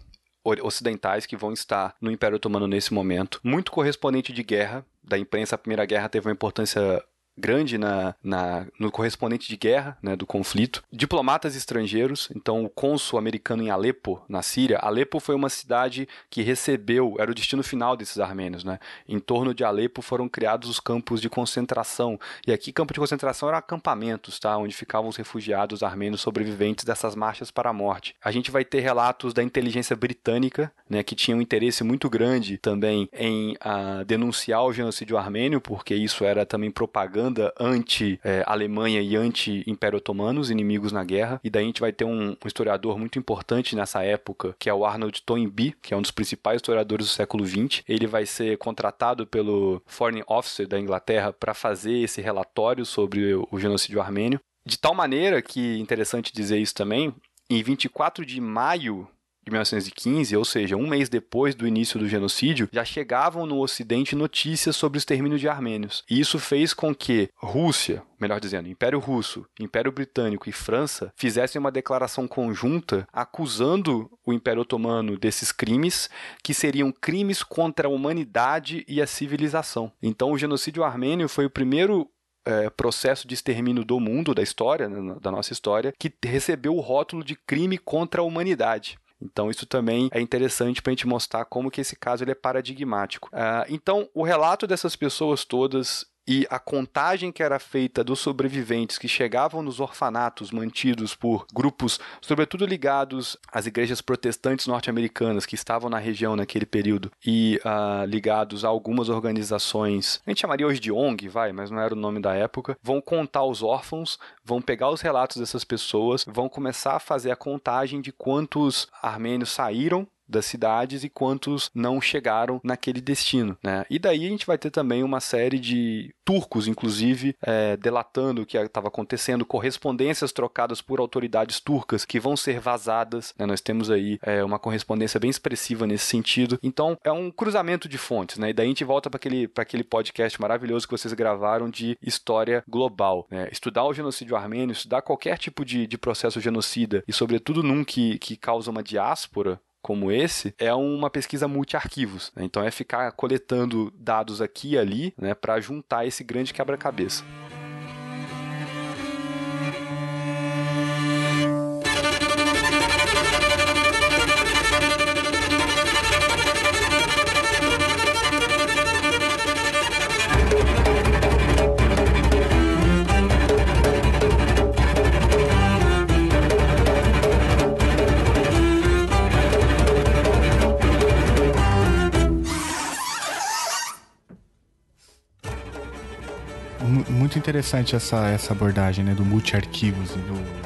ocidentais que vão estar no Império Otomano nesse momento. Muito correspondente de guerra da imprensa. A Primeira Guerra teve uma importância grande na, na, no correspondente de guerra né, do conflito. Diplomatas estrangeiros, então o cônsul americano em Alepo, na Síria. Alepo foi uma cidade que recebeu, era o destino final desses armênios. Né? Em torno de Alepo foram criados os campos de concentração. E aqui, campo de concentração eram acampamentos, tá? onde ficavam os refugiados armênios sobreviventes dessas marchas para a morte. A gente vai ter relatos da inteligência britânica, né, que tinha um interesse muito grande também em uh, denunciar o genocídio armênio, porque isso era também propaganda propaganda anti-Alemanha e anti-Império Otomano, os inimigos na guerra. E daí a gente vai ter um, um, historiador muito importante nessa época, que é o Arnold Toynbee, que é um dos principais historiadores do século XX. Ele vai ser contratado pelo Foreign Office da Inglaterra para fazer esse relatório sobre o, o genocídio armênio. De tal maneira que, interessante dizer isso também, em 24 de maio de 1915, ou seja, um mês depois do início do genocídio, já chegavam no Ocidente notícias sobre o extermínio de armênios. E isso fez com que Rússia, melhor dizendo, Império Russo, Império Britânico e França fizessem uma declaração conjunta acusando o Império Otomano desses crimes, que seriam crimes contra a humanidade e a civilização. Então, o genocídio armênio foi o primeiro é, processo de extermínio do mundo, da história, né, da nossa história, que recebeu o rótulo de crime contra a humanidade. Então isso também é interessante para a gente mostrar como que esse caso ele é paradigmático. Uh, então o relato dessas pessoas todas e a contagem que era feita dos sobreviventes que chegavam nos orfanatos mantidos por grupos, sobretudo ligados às igrejas protestantes norte-americanas que estavam na região naquele período e uh, ligados a algumas organizações, a gente chamaria hoje de ONG, vai, mas não era o nome da época, vão contar os órfãos, vão pegar os relatos dessas pessoas, vão começar a fazer a contagem de quantos armênios saíram das cidades e quantos não chegaram naquele destino. Né? E daí a gente vai ter também uma série de turcos, inclusive, é, delatando o que estava acontecendo, correspondências trocadas por autoridades turcas que vão ser vazadas. Né? Nós temos aí é, uma correspondência bem expressiva nesse sentido. Então é um cruzamento de fontes, né? E daí a gente volta para aquele, aquele podcast maravilhoso que vocês gravaram de história global. Né? Estudar o genocídio armênio, estudar qualquer tipo de, de processo genocida e, sobretudo, num que, que causa uma diáspora, como esse é uma pesquisa multi-arquivos. Né? Então é ficar coletando dados aqui e ali né, para juntar esse grande quebra-cabeça. Interessante essa, essa abordagem, né, do multi-arquivos e do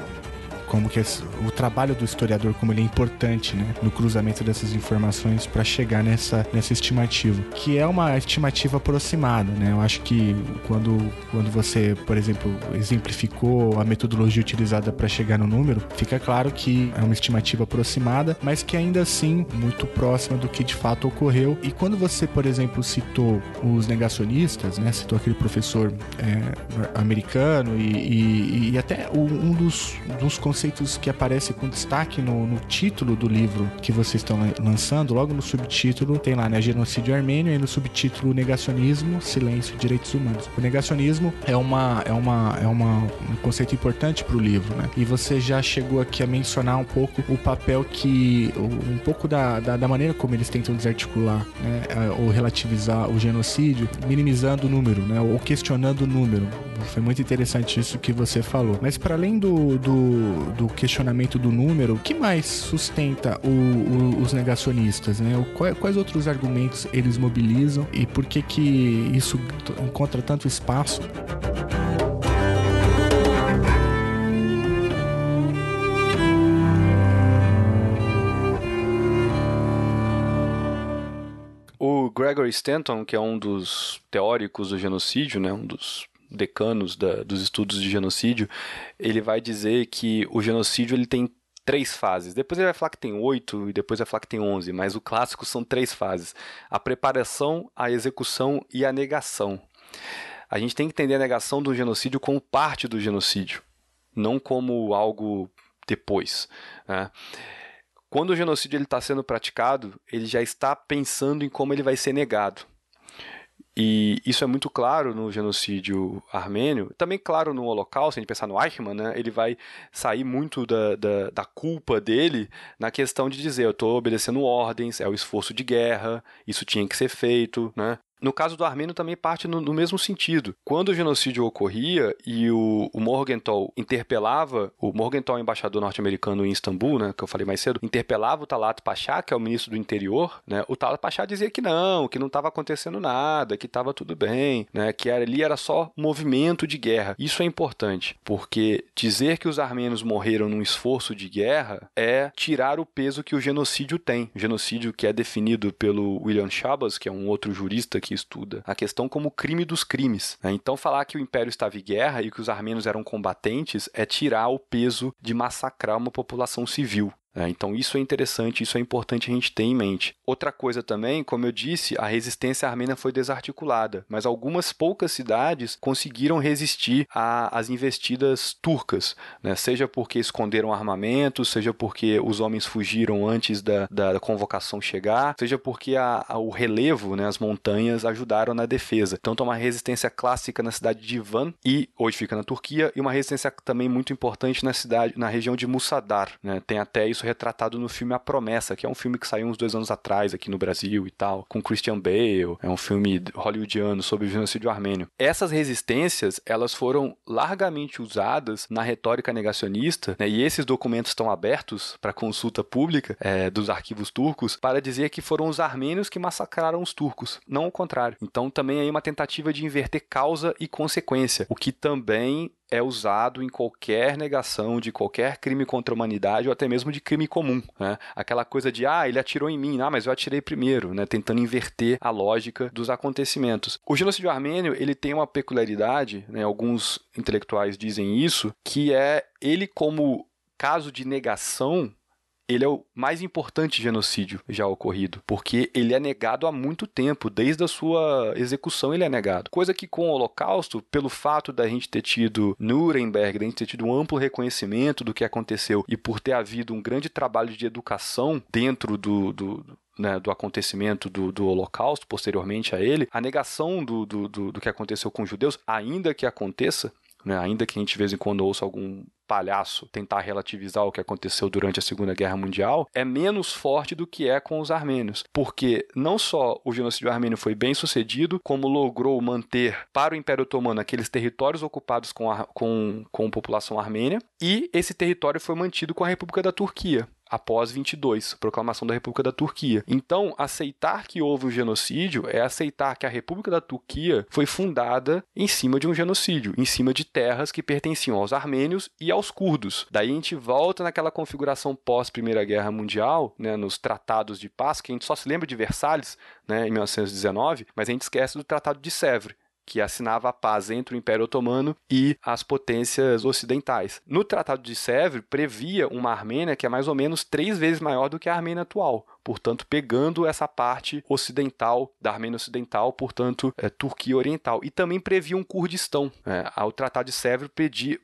como que o trabalho do historiador como ele é importante, né, no cruzamento dessas informações para chegar nessa nessa estimativa, que é uma estimativa aproximada, né? Eu acho que quando quando você, por exemplo, exemplificou a metodologia utilizada para chegar no número, fica claro que é uma estimativa aproximada, mas que ainda assim muito próxima do que de fato ocorreu. E quando você, por exemplo, citou os negacionistas, né? Citou aquele professor é, americano e, e- e até um dos, dos conceitos que aparece com destaque no, no título do livro que vocês estão lan- lançando, logo no subtítulo tem lá, né? Genocídio armênio e no subtítulo Negacionismo, Silêncio e Direitos Humanos. O negacionismo é uma é uma é uma, um conceito importante para o livro, né? E você já chegou aqui a mencionar um pouco o papel que um pouco da, da, da maneira como eles tentam desarticular, né? Ou relativizar o genocídio, minimizando o número, né? Ou questionando o número. Foi muito interessante isso que você falou. Mas para além do, do, do questionamento do número, o que mais sustenta o- o- os negacionistas, né? Quais, quais outros argumentos eles mobilizam e por que que isso encontra tanto espaço? O Gregory Stanton, que é um dos teóricos do genocídio, né, um dos decanos da- dos estudos de genocídio, ele vai dizer que o genocídio ele tem três fases. Depois ele vai falar que tem oito e depois vai falar que tem onze, mas o clássico são três fases: a preparação, a execução e a negação. A gente tem que entender a negação do genocídio como parte do genocídio, não como algo depois. né? Quando o genocídio está sendo praticado, ele já está pensando em como ele vai ser negado. E isso é muito claro no genocídio armênio, também claro no Holocausto, se a gente pensar no Eichmann, né, ele vai sair muito da, da, da culpa dele na questão de dizer, eu estou obedecendo ordens, é o esforço de guerra, isso tinha que ser feito, né? No caso do armênio também parte no, no mesmo sentido. Quando o genocídio ocorria e o, o Morgenthau interpelava, o Morgenthau, embaixador norte-americano em Istambul, né, que eu falei mais cedo, interpelava o Talat Pasha, que é o ministro do interior, né, o Talat Pasha dizia que não, que não estava acontecendo nada, que estava tudo bem, né, que ali era só movimento de guerra. Isso é importante, porque dizer que os armênios morreram num esforço de guerra é tirar o peso que o genocídio tem. O genocídio que é definido pelo William Chabas, que é um outro jurista que estuda a questão como crime dos crimes. né? Então, falar que o Império estava em guerra e que os armênios eram combatentes é tirar o peso de massacrar uma população civil. Né? Então, isso é interessante, isso é importante a gente ter em mente. Outra coisa também, como eu disse, a resistência armênia foi desarticulada, mas algumas poucas cidades conseguiram resistir às investidas turcas, né? seja porque esconderam armamentos, seja porque os homens fugiram antes da, da convocação chegar, seja porque a- a- o relevo, né, as montanhas, ajudaram na defesa. Então, tem uma resistência clássica na cidade de Van, e hoje fica na Turquia, e uma resistência também muito importante na cidade, na região de Mussadar. Né? Tem até isso retratado no filme A Promessa, que é um filme que saiu uns dois anos atrás aqui no Brasil e tal, com Christian Bale. É um filme hollywoodiano sobre o genocídio armênio. Essas resistências, elas foram largamente usadas na retórica negacionista, né? e esses documentos estão abertos para consulta pública é, dos arquivos turcos para dizer que foram os armênios que massacraram os turcos, não o contrário. Então também aí uma tentativa de inverter causa e consequência, o que também é usado em qualquer negação de qualquer crime contra a humanidade ou até mesmo de crime comum. Né? Aquela coisa de, ah, ele atirou em mim, ah, mas eu atirei primeiro, né? tentando inverter a lógica dos acontecimentos. O genocídio armênio ele tem uma peculiaridade, né? alguns intelectuais dizem isso, que é ele como caso de negação ele é o mais importante genocídio já ocorrido, porque ele é negado há muito tempo, desde a sua execução ele é negado. Coisa que com o Holocausto, pelo fato da gente ter tido Nuremberg, da gente ter tido um amplo reconhecimento do que aconteceu e por ter havido um grande trabalho de educação dentro do, do né, do acontecimento do, do Holocausto, posteriormente a ele, a negação do, do, do, do que aconteceu com os judeus, ainda que aconteça, né, ainda que a gente de vez em quando ouça algum palhaço tentar relativizar o que aconteceu durante a Segunda Guerra Mundial, é menos forte do que é com os armênios. Porque não só o genocídio armênio foi bem sucedido, como logrou manter para o Império Otomano aqueles territórios ocupados com, a, com, com população armênia, e esse território foi mantido com a República da Turquia. Após 22, proclamação da República da Turquia. Então, aceitar que houve um genocídio é aceitar que a República da Turquia foi fundada em cima de um genocídio, em cima de terras que pertenciam aos armênios e aos curdos. Daí a gente volta naquela configuração pós Primeira Guerra Mundial, né, nos tratados de paz, que a gente só se lembra de Versalhes, né, em 1919, mas a gente esquece do Tratado de Sèvres, que assinava a paz entre o Império Otomano e as potências ocidentais. No Tratado de Sèvres, previa uma Armênia que é mais ou menos três vezes maior do que a Armênia atual. Portanto, pegando essa parte ocidental da Armênia Ocidental, portanto, é, Turquia Oriental. E também previa um Kurdistão. É, o Tratado de Sèvres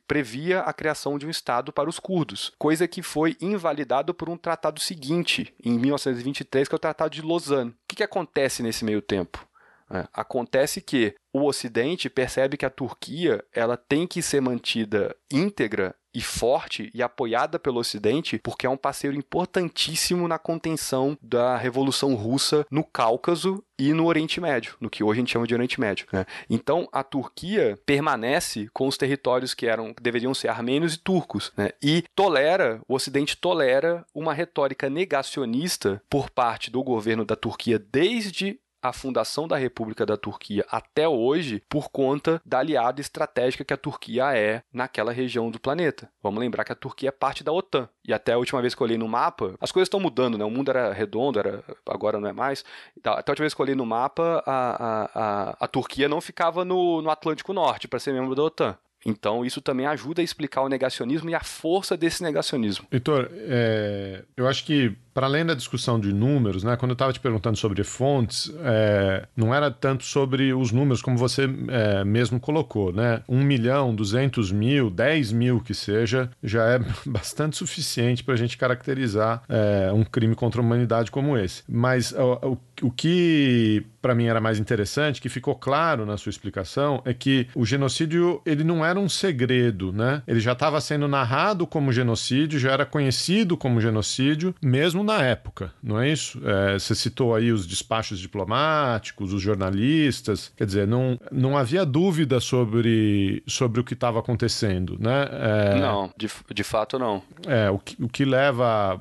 previa a criação de um Estado para os curdos, coisa que foi invalidado por um tratado seguinte, em 1923, que é o Tratado de Lausanne. O que, que acontece nesse meio tempo? É, acontece que o Ocidente percebe que a Turquia ela tem que ser mantida íntegra e forte e apoiada pelo Ocidente, porque é um parceiro importantíssimo na contenção da Revolução Russa no Cáucaso e no Oriente Médio, no que hoje a gente chama de Oriente Médio. Né? Então, a Turquia permanece com os territórios que eram que deveriam ser armênios e turcos, né? e tolera, o Ocidente tolera uma retórica negacionista por parte do governo da Turquia desde a fundação da República da Turquia até hoje por conta da aliada estratégica que a Turquia é naquela região do planeta. Vamos lembrar que a Turquia é parte da OTAN. E até a última vez que eu olhei no mapa, as coisas estão mudando, né? O mundo era redondo, era, agora não é mais. Até a última vez que eu olhei no mapa, a, a, a, a Turquia não ficava no, no Atlântico Norte para ser membro da OTAN. Então, isso também ajuda a explicar o negacionismo e a força desse negacionismo. Heitor, é, eu acho que para além da discussão de números, né, quando eu estava te perguntando sobre fontes, é, não era tanto sobre os números como você é, mesmo colocou, né? Um milhão, duzentos mil, dez mil que seja, já é (laughs) bastante suficiente para a gente caracterizar é, um crime contra a humanidade como esse. Mas o, o, o que para mim era mais interessante, que ficou claro na sua explicação, é que o genocídio ele não era um segredo, né? Ele já estava sendo narrado como genocídio, já era conhecido como genocídio, mesmo na época, não é isso? É, você citou aí os despachos diplomáticos, os jornalistas, quer dizer, não, não havia dúvida sobre, sobre o que estava acontecendo, né? É, não, de, de fato não. É, o que, o que leva,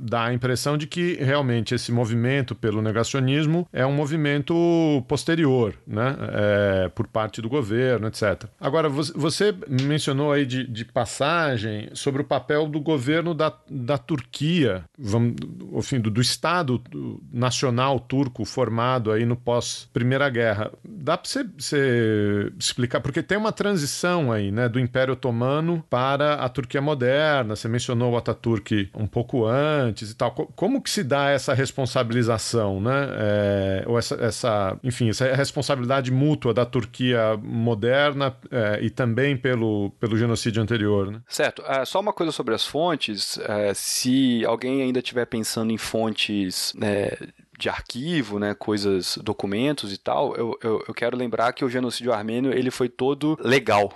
dá a impressão de que realmente esse movimento pelo negacionismo é um movimento posterior, né? É, por parte do governo, etc. Agora, você mencionou aí de, de passagem sobre o papel do governo da, da Turquia, vamos enfim, do, do Estado nacional turco formado aí no pós Primeira Guerra. Dá para você explicar porque tem uma transição aí, né, do Império Otomano para a Turquia moderna. Você mencionou o Ataturk um pouco antes e tal. Como que se dá essa responsabilização, né? É, ou essa, essa, enfim, essa responsabilidade mútua da Turquia moderna é, e também pelo, pelo genocídio anterior, né? Certo. É, só uma coisa sobre as fontes. É, se alguém ainda tiver estiver pensando em fontes né, de arquivo, né, coisas, documentos e tal, eu, eu, eu quero lembrar que o genocídio armênio ele foi todo legal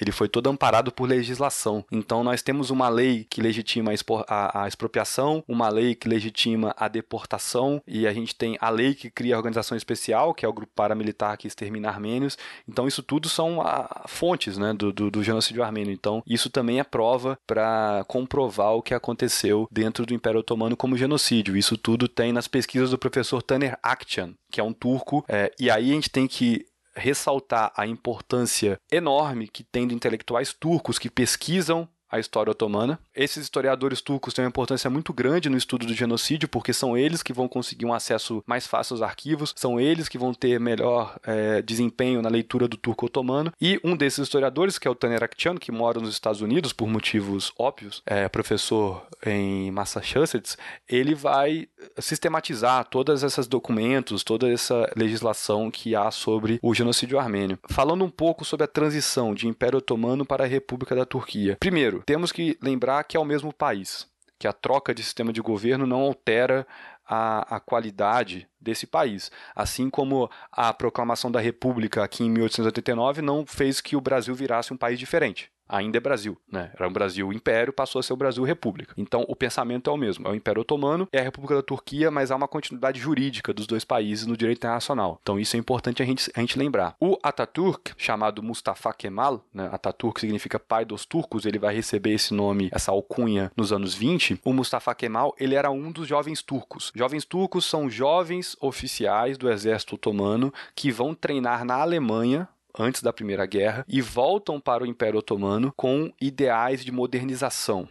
ele foi todo amparado por legislação. Então nós temos uma lei que legitima a, expropriação, uma lei que legitima a deportação e a gente tem a lei que cria a organização especial, que é o grupo paramilitar que extermina armênios. Então isso tudo são a, ah, fontes né, do, do, do, genocídio armênio. Então isso também é prova para comprovar o que aconteceu dentro do Império Otomano como genocídio. Isso tudo tem nas pesquisas do professor Taner Akçan, que é um turco. É, e aí a gente tem que ressaltar a importância enorme que tem de intelectuais turcos que pesquisam a história otomana. Esses historiadores turcos têm uma importância muito grande no estudo do genocídio, porque são eles que vão conseguir um acesso mais fácil aos arquivos, são eles que vão ter melhor é, desempenho na leitura do turco otomano. E um desses historiadores, que é o Taner Akçan, que mora nos Estados Unidos por motivos óbvios, é professor em Massachusetts, ele vai sistematizar todas essas documentos, toda essa legislação que há sobre o genocídio armênio. Falando um pouco sobre a transição de Império Otomano para a República da Turquia. Primeiro, temos que lembrar que é o mesmo país, que a troca de sistema de governo não altera a, a, qualidade desse país. Assim como a proclamação da República aqui em 1889 não fez que o Brasil virasse um país diferente. Ainda é Brasil, né? Era um Brasil Império, passou a ser o Brasil República. Então o pensamento é o mesmo, é o Império Otomano, é a República da Turquia, mas há uma continuidade jurídica dos dois países no direito internacional. Então isso é importante a gente, a gente lembrar. O Ataturk, chamado Mustafa Kemal, né? Significa pai dos turcos, ele vai receber esse nome, essa alcunha nos anos 20. O Mustafa Kemal, ele era um dos jovens turcos. Jovens turcos são jovens oficiais do exército otomano que vão treinar na Alemanha antes da Primeira Guerra e voltam para o Império Otomano com ideais de modernização.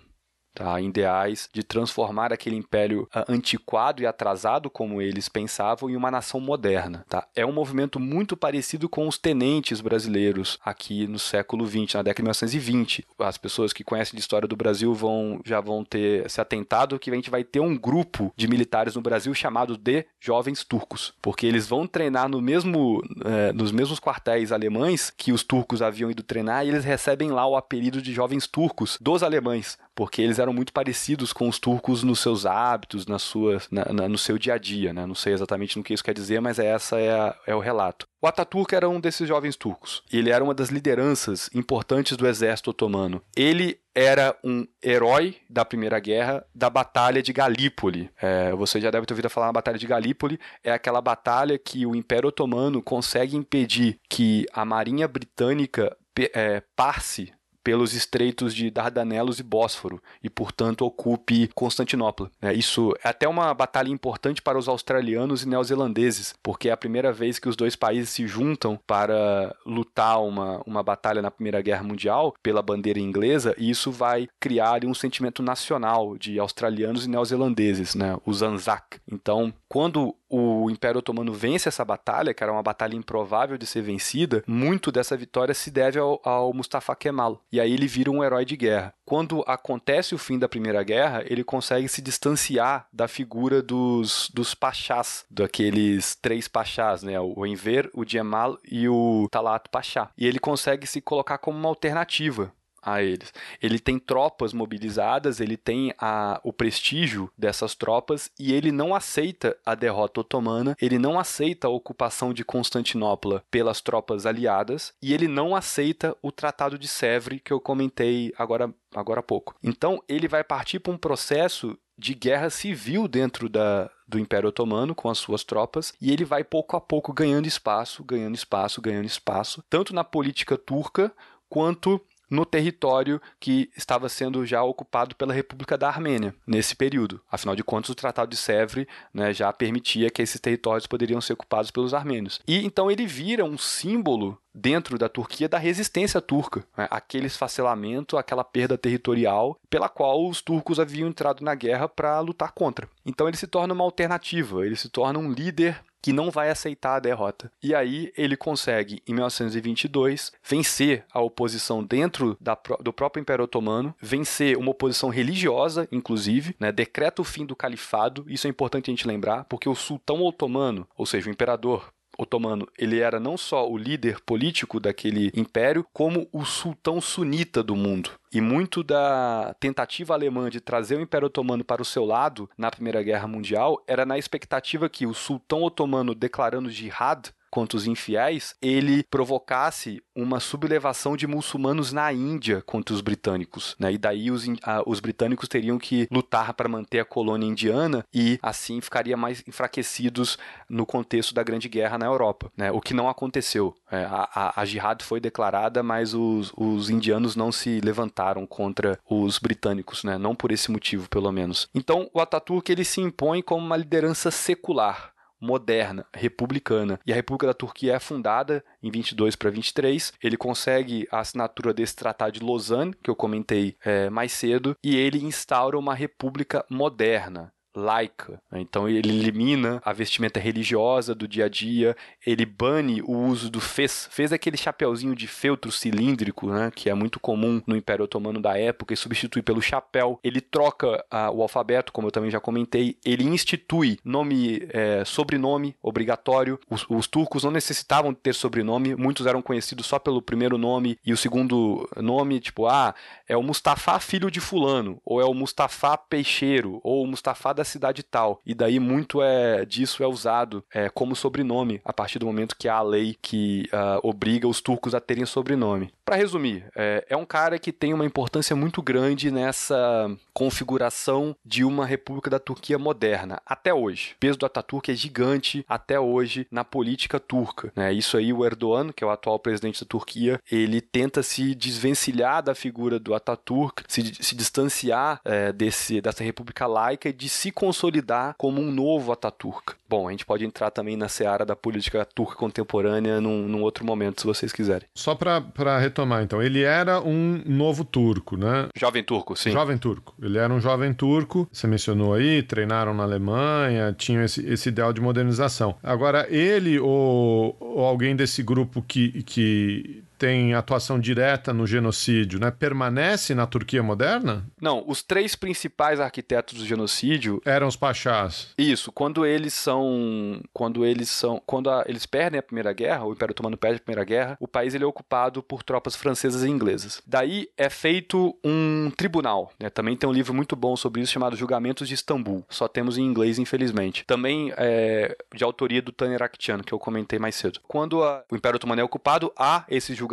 Tá, ideais de transformar aquele império uh, antiquado e atrasado, como eles pensavam, em uma nação moderna. Tá? É um movimento muito parecido com os tenentes brasileiros aqui no século XX, na década de 1920. As pessoas que conhecem de história do Brasil vão já vão ter se atentado que a gente vai ter um grupo de militares no Brasil chamado de jovens turcos, porque eles vão treinar no mesmo, eh, nos mesmos quartéis alemães que os turcos haviam ido treinar e eles recebem lá o apelido de jovens turcos dos alemães, porque eles eram muito parecidos com os turcos nos seus hábitos, nas suas, na, na, no seu dia a dia, né? Não sei exatamente no que isso quer dizer, mas essa é, a, é o relato. O Ataturk era um desses jovens turcos. Ele era uma das lideranças importantes do exército otomano. Ele era um herói da Primeira Guerra da Batalha de Galípoli. É, você já deve ter ouvido falar na Batalha de Galípoli. É aquela batalha que o Império Otomano consegue impedir que a Marinha Britânica é, passe pelos estreitos de Dardanelos e Bósforo e, portanto, ocupe Constantinopla. É, isso é até uma batalha importante para os australianos e neozelandeses, porque é a primeira vez que os dois países se juntam para lutar uma, uma batalha na Primeira Guerra Mundial pela bandeira inglesa, e isso vai criar um sentimento nacional de australianos e neozelandeses, né, os Anzac. Então, quando o Império Otomano vence essa batalha, que era uma batalha improvável de ser vencida, muito dessa vitória se deve ao, ao, Mustafa Kemal. E aí ele vira um herói de guerra. Quando acontece o fim da Primeira Guerra, ele consegue se distanciar da figura dos, dos pachás, daqueles três pachás, né? O Enver, o Djemal e o Talat Pachá. E ele consegue se colocar como uma alternativa a eles. Ele tem tropas mobilizadas, ele tem a, o prestígio dessas tropas e ele não aceita a derrota otomana, ele não aceita a ocupação de Constantinopla pelas tropas aliadas e ele não aceita o Tratado de Sèvres que eu comentei agora, agora há pouco. Então ele vai partir para um processo de guerra civil dentro da, do Império Otomano com as suas tropas e ele vai pouco a pouco ganhando espaço, ganhando espaço, ganhando espaço, tanto na política turca quanto no território que estava sendo já ocupado pela República da Armênia nesse período. Afinal de contas, o Tratado de Sèvres né, já permitia que esses territórios poderiam ser ocupados pelos armênios. E então ele vira um símbolo dentro da Turquia da resistência turca, né? aquele esfacelamento, aquela perda territorial pela qual os turcos haviam entrado na guerra para lutar contra. Então ele se torna uma alternativa, ele se torna um líder que não vai aceitar a derrota. E aí ele consegue, em 1922, vencer a oposição dentro da, do próprio Império Otomano, vencer uma oposição religiosa, inclusive, né, decreta o fim do califado. Isso é importante a gente lembrar, porque o sultão otomano, ou seja, o imperador otomano, ele era não só o líder político daquele império, como o sultão sunita do mundo. E muito da tentativa alemã de trazer o Império Otomano para o seu lado na Primeira Guerra Mundial era na expectativa que o sultão otomano declarando jihad contra os infiéis, ele provocasse uma sublevação de muçulmanos na Índia contra os britânicos. Né? E daí os, a, os britânicos teriam que lutar para manter a colônia indiana e assim ficaria mais enfraquecidos no contexto da Grande Guerra na Europa. Né? O que não aconteceu. É, a, a, a jihad foi declarada, mas os, os indianos não se levantaram contra os britânicos, né? não por esse motivo, pelo menos. Então, o Ataturk ele se impõe como uma liderança secular moderna, republicana. E a República da Turquia é fundada em 22 para 23. Ele consegue a assinatura desse Tratado de Lausanne, que eu comentei é, mais cedo, e ele instaura uma república moderna laica. Então ele elimina a vestimenta religiosa do dia a dia, ele bane o uso do fez. Fez aquele chapéuzinho de feltro cilíndrico, né, que é muito comum no Império Otomano da época, e substitui pelo chapéu. Ele troca ah, o alfabeto, como eu também já comentei. Ele institui nome, é, sobrenome obrigatório. Os, os, turcos não necessitavam ter sobrenome, muitos eram conhecidos só pelo primeiro nome e o segundo nome, tipo, ah, é o Mustafa filho de fulano, ou é o Mustafa peixeiro, ou o Mustafa da cidade tal. E daí muito é disso é usado é, como sobrenome a partir do momento que há a lei que uh, obriga os turcos a terem sobrenome. Para resumir, é, é um cara que tem uma importância muito grande nessa configuração de uma república da Turquia moderna, até hoje. O peso do Ataturk é gigante até hoje na política turca. Né? Isso aí, o Erdogan, que é o atual presidente da Turquia, ele tenta se desvencilhar da figura do Ataturk, se, se distanciar é, desse, dessa república laica e de se consolidar como um novo Ataturk. Bom, a gente pode entrar também na seara da política turca contemporânea num, num outro momento, se vocês quiserem. Só para retomar, então, ele era um novo turco, né? Jovem turco, sim. Jovem turco. Ele era um jovem turco, você mencionou aí, treinaram na Alemanha, tinham esse, esse ideal de modernização. Agora, ele ou, ou alguém desse grupo que, que tem atuação direta no genocídio, né, permanece na Turquia moderna? Não, os três principais arquitetos do genocídio eram os pachás. Isso, quando eles são, quando eles são, quando a, eles perdem a Primeira Guerra, o Império Otomano perde a Primeira Guerra, o país ele é ocupado por tropas francesas e inglesas. Daí é feito um tribunal, né? Também tem um livro muito bom sobre isso chamado Julgamentos de Istambul. Só temos em inglês, infelizmente. Também é de autoria do Taner Akçan, que eu comentei mais cedo. Quando a, o Império Otomano é ocupado, há esses julgamentos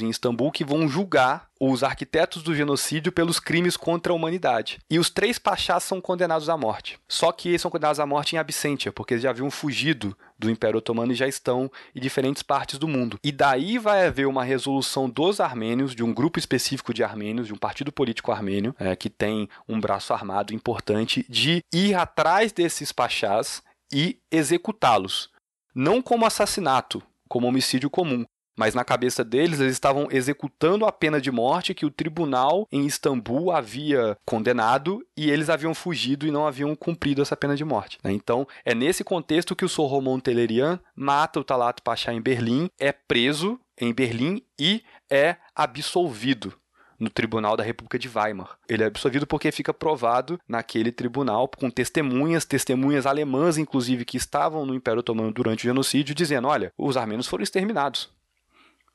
em Istambul que vão julgar os arquitetos do genocídio pelos crimes contra a humanidade. E os três pachás são condenados à morte. Só que eles são condenados à morte em absentia, porque eles já haviam fugido do Império Otomano e já estão em diferentes partes do mundo. E daí vai haver uma resolução dos armênios, de um grupo específico de armênios, de um partido político armênio, é, que tem um braço armado importante, de ir atrás desses pachás e executá-los. Não como assassinato, como homicídio comum, mas na cabeça deles, eles estavam executando a pena de morte que o tribunal em Istambul havia condenado e eles haviam fugido e não haviam cumprido essa pena de morte. Né? Então, é nesse contexto que o Soromon Telerian mata o Talat Pasha em Berlim, é preso em Berlim e é absolvido no Tribunal da República de Weimar. Ele é absolvido porque fica provado naquele tribunal com testemunhas, testemunhas alemãs, inclusive, que estavam no Império Otomano durante o genocídio, dizendo: olha, os armênios foram exterminados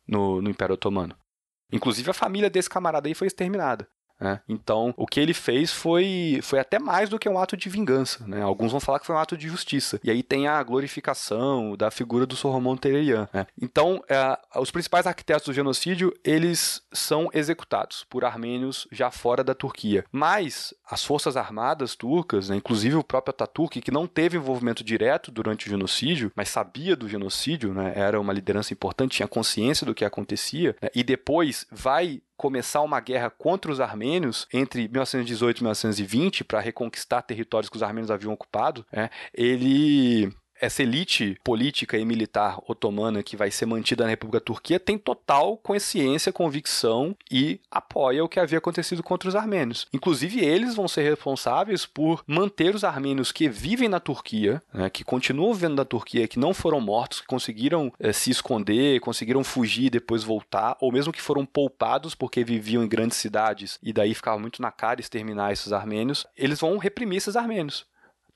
no, no Império Otomano. Inclusive a família desse camarada aí foi exterminada. Né? Então, o que ele fez foi, foi até mais do que um ato de vingança. Né? Alguns vão falar que foi um ato de justiça. E aí tem a glorificação da figura do Soromon Tererian. Né? Então, é, os principais arquitetos do genocídio, eles são executados por armênios já fora da Turquia. Mas as forças armadas turcas, né, inclusive o próprio Ataturk, que não teve envolvimento direto durante o genocídio, mas sabia do genocídio, né, era uma liderança importante, tinha consciência do que acontecia, né, e depois vai começar uma guerra contra os armênios entre 1918 e 1920 para reconquistar territórios que os armênios haviam ocupado, é, ele essa elite política e militar otomana que vai ser mantida na República Turquia tem total consciência, convicção e apoia o que havia acontecido contra os armênios. Inclusive, eles vão ser responsáveis por manter os armênios que vivem na Turquia, né, que continuam vivendo na Turquia, que não foram mortos, que conseguiram é, se esconder, conseguiram fugir e depois voltar, ou mesmo que foram poupados porque viviam em grandes cidades e daí ficava muito na cara exterminar esses armênios, eles vão reprimir esses armênios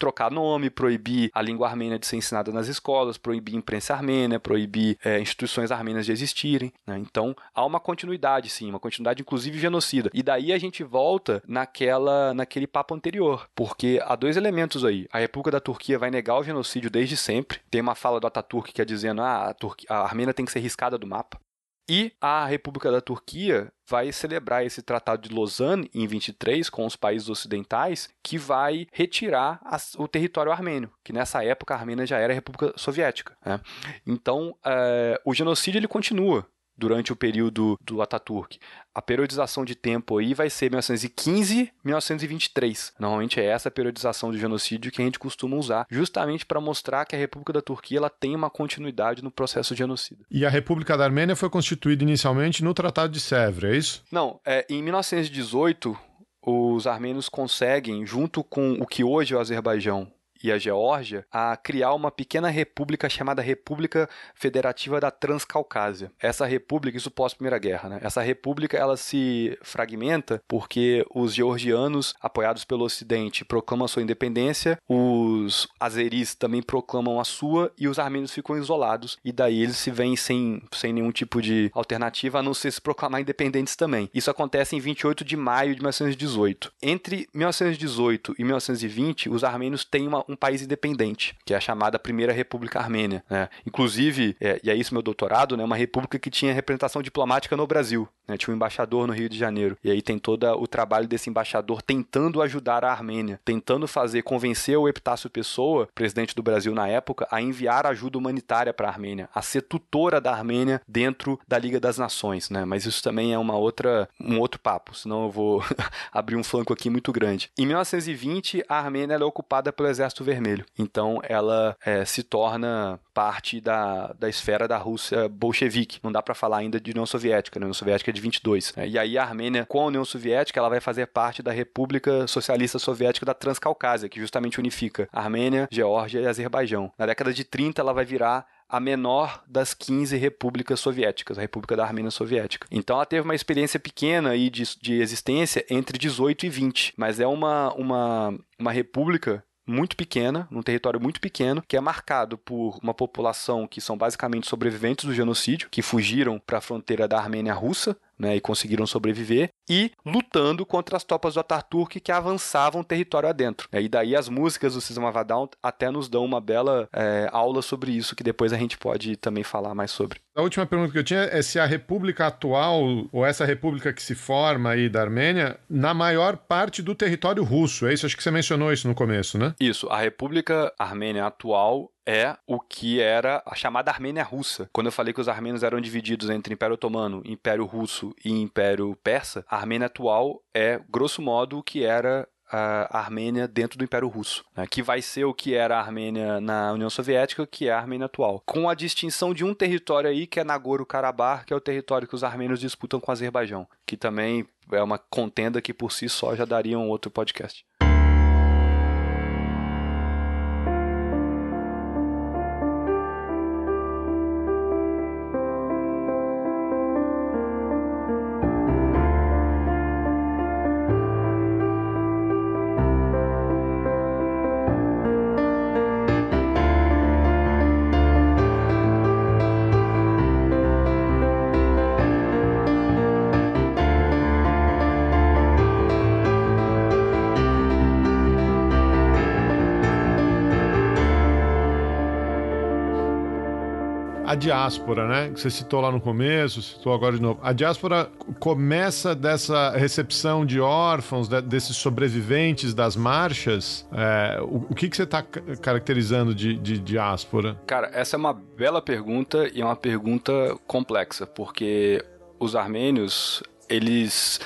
trocar nome, proibir a língua armênia de ser ensinada nas escolas, proibir imprensa armênia, proibir é, instituições armênias de existirem. Né? Então há uma continuidade, sim, uma continuidade inclusive genocida. E daí a gente volta naquela, naquele papo anterior, porque há dois elementos aí. A República da Turquia vai negar o genocídio desde sempre. Tem uma fala do Ataturk que é dizendo ah, a, a Armênia tem que ser riscada do mapa. E a República da Turquia vai celebrar esse Tratado de Lausanne em 23 com os países ocidentais, que vai retirar o território armênio, que nessa época a Armênia já era República Soviética. Né? Então, é, o genocídio ele continua durante o período do Ataturk. A periodização de tempo aí vai ser 1915, 1923. Normalmente é essa periodização do genocídio que a gente costuma usar, justamente para mostrar que a República da Turquia ela tem uma continuidade no processo de genocídio. E a República da Armênia foi constituída inicialmente no Tratado de Sèvres, é isso? Não, é, em 1918 os armênios conseguem, junto com o que hoje é o Azerbaijão, e a Geórgia a criar uma pequena república chamada República Federativa da Transcaucásia. Essa república, isso pós-Primeira Guerra, né? Essa república ela se fragmenta porque os georgianos, apoiados pelo Ocidente, proclamam sua independência, os os azeris também proclamam a sua e os armênios ficam isolados e daí eles se veem sem, sem nenhum tipo de alternativa a não ser se proclamar independentes também. Isso acontece em 28 de maio de 1918. Entre 1918 e 1920, os armênios têm uma, um país independente, que é a chamada Primeira República Armênia. Né? Inclusive, é, e é isso meu doutorado, né, uma república que tinha representação diplomática no Brasil. Né? Tinha um embaixador no Rio de Janeiro. E aí tem todo o trabalho desse embaixador tentando ajudar a Armênia, tentando fazer, convencer o Epitácio Pessoa, presidente do Brasil na época, a enviar ajuda humanitária para a Armênia, a ser tutora da Armênia dentro da Liga das Nações. Né? Mas isso também é uma outra, um outro papo, senão eu vou (laughs) abrir um flanco aqui muito grande. Em 1920, a Armênia é ocupada pelo Exército Vermelho. Então ela é, se torna parte da, da esfera da Rússia bolchevique. Não dá para falar ainda de União Soviética, né? União Soviética é de 22. Né? E aí a Armênia, com a União Soviética, ela vai fazer parte da República Socialista Soviética da Transcaucásia, que justamente unifica Armênia, Geórgia e Azerbaijão. Na década de 30, ela vai virar a menor das 15 repúblicas soviéticas, a República da Armênia Soviética. Então ela teve uma experiência pequena aí de, de existência entre 18 e 20, mas é uma, uma, uma república muito pequena, num território muito pequeno, que é marcado por uma população que são basicamente sobreviventes do genocídio, que fugiram para a fronteira da Armênia russa, né, e conseguiram sobreviver, e lutando contra as tropas do Ataturk que avançavam território adentro. E daí as músicas do System of a Down até nos dão uma bela é, aula sobre isso, que depois a gente pode também falar mais sobre. A última pergunta que eu tinha é se a república atual, ou essa república que se forma aí da Armênia, na maior parte do território russo, é isso? Acho que você mencionou isso no começo, né? Isso, a república armênia atual é o que era a chamada Armênia Russa. Quando eu falei que os armênios eram divididos entre Império Otomano, Império Russo e Império Persa, a Armênia atual é, grosso modo, o que era a Armênia dentro do Império Russo, né, que vai ser o que era a Armênia na União Soviética, que é a Armênia atual, com a distinção de um território aí que é Nagorno-Karabakh, que é o território que os armênios disputam com o Azerbaijão, que também é uma contenda que por si só já daria um outro podcast. A diáspora, né? Que você citou lá no começo, citou agora de novo. A diáspora começa dessa recepção de órfãos, de, desses sobreviventes das marchas. É, o, o, que, que você está caracterizando de, de diáspora? Cara, essa é uma bela pergunta e é uma pergunta complexa, porque os armênios, eles.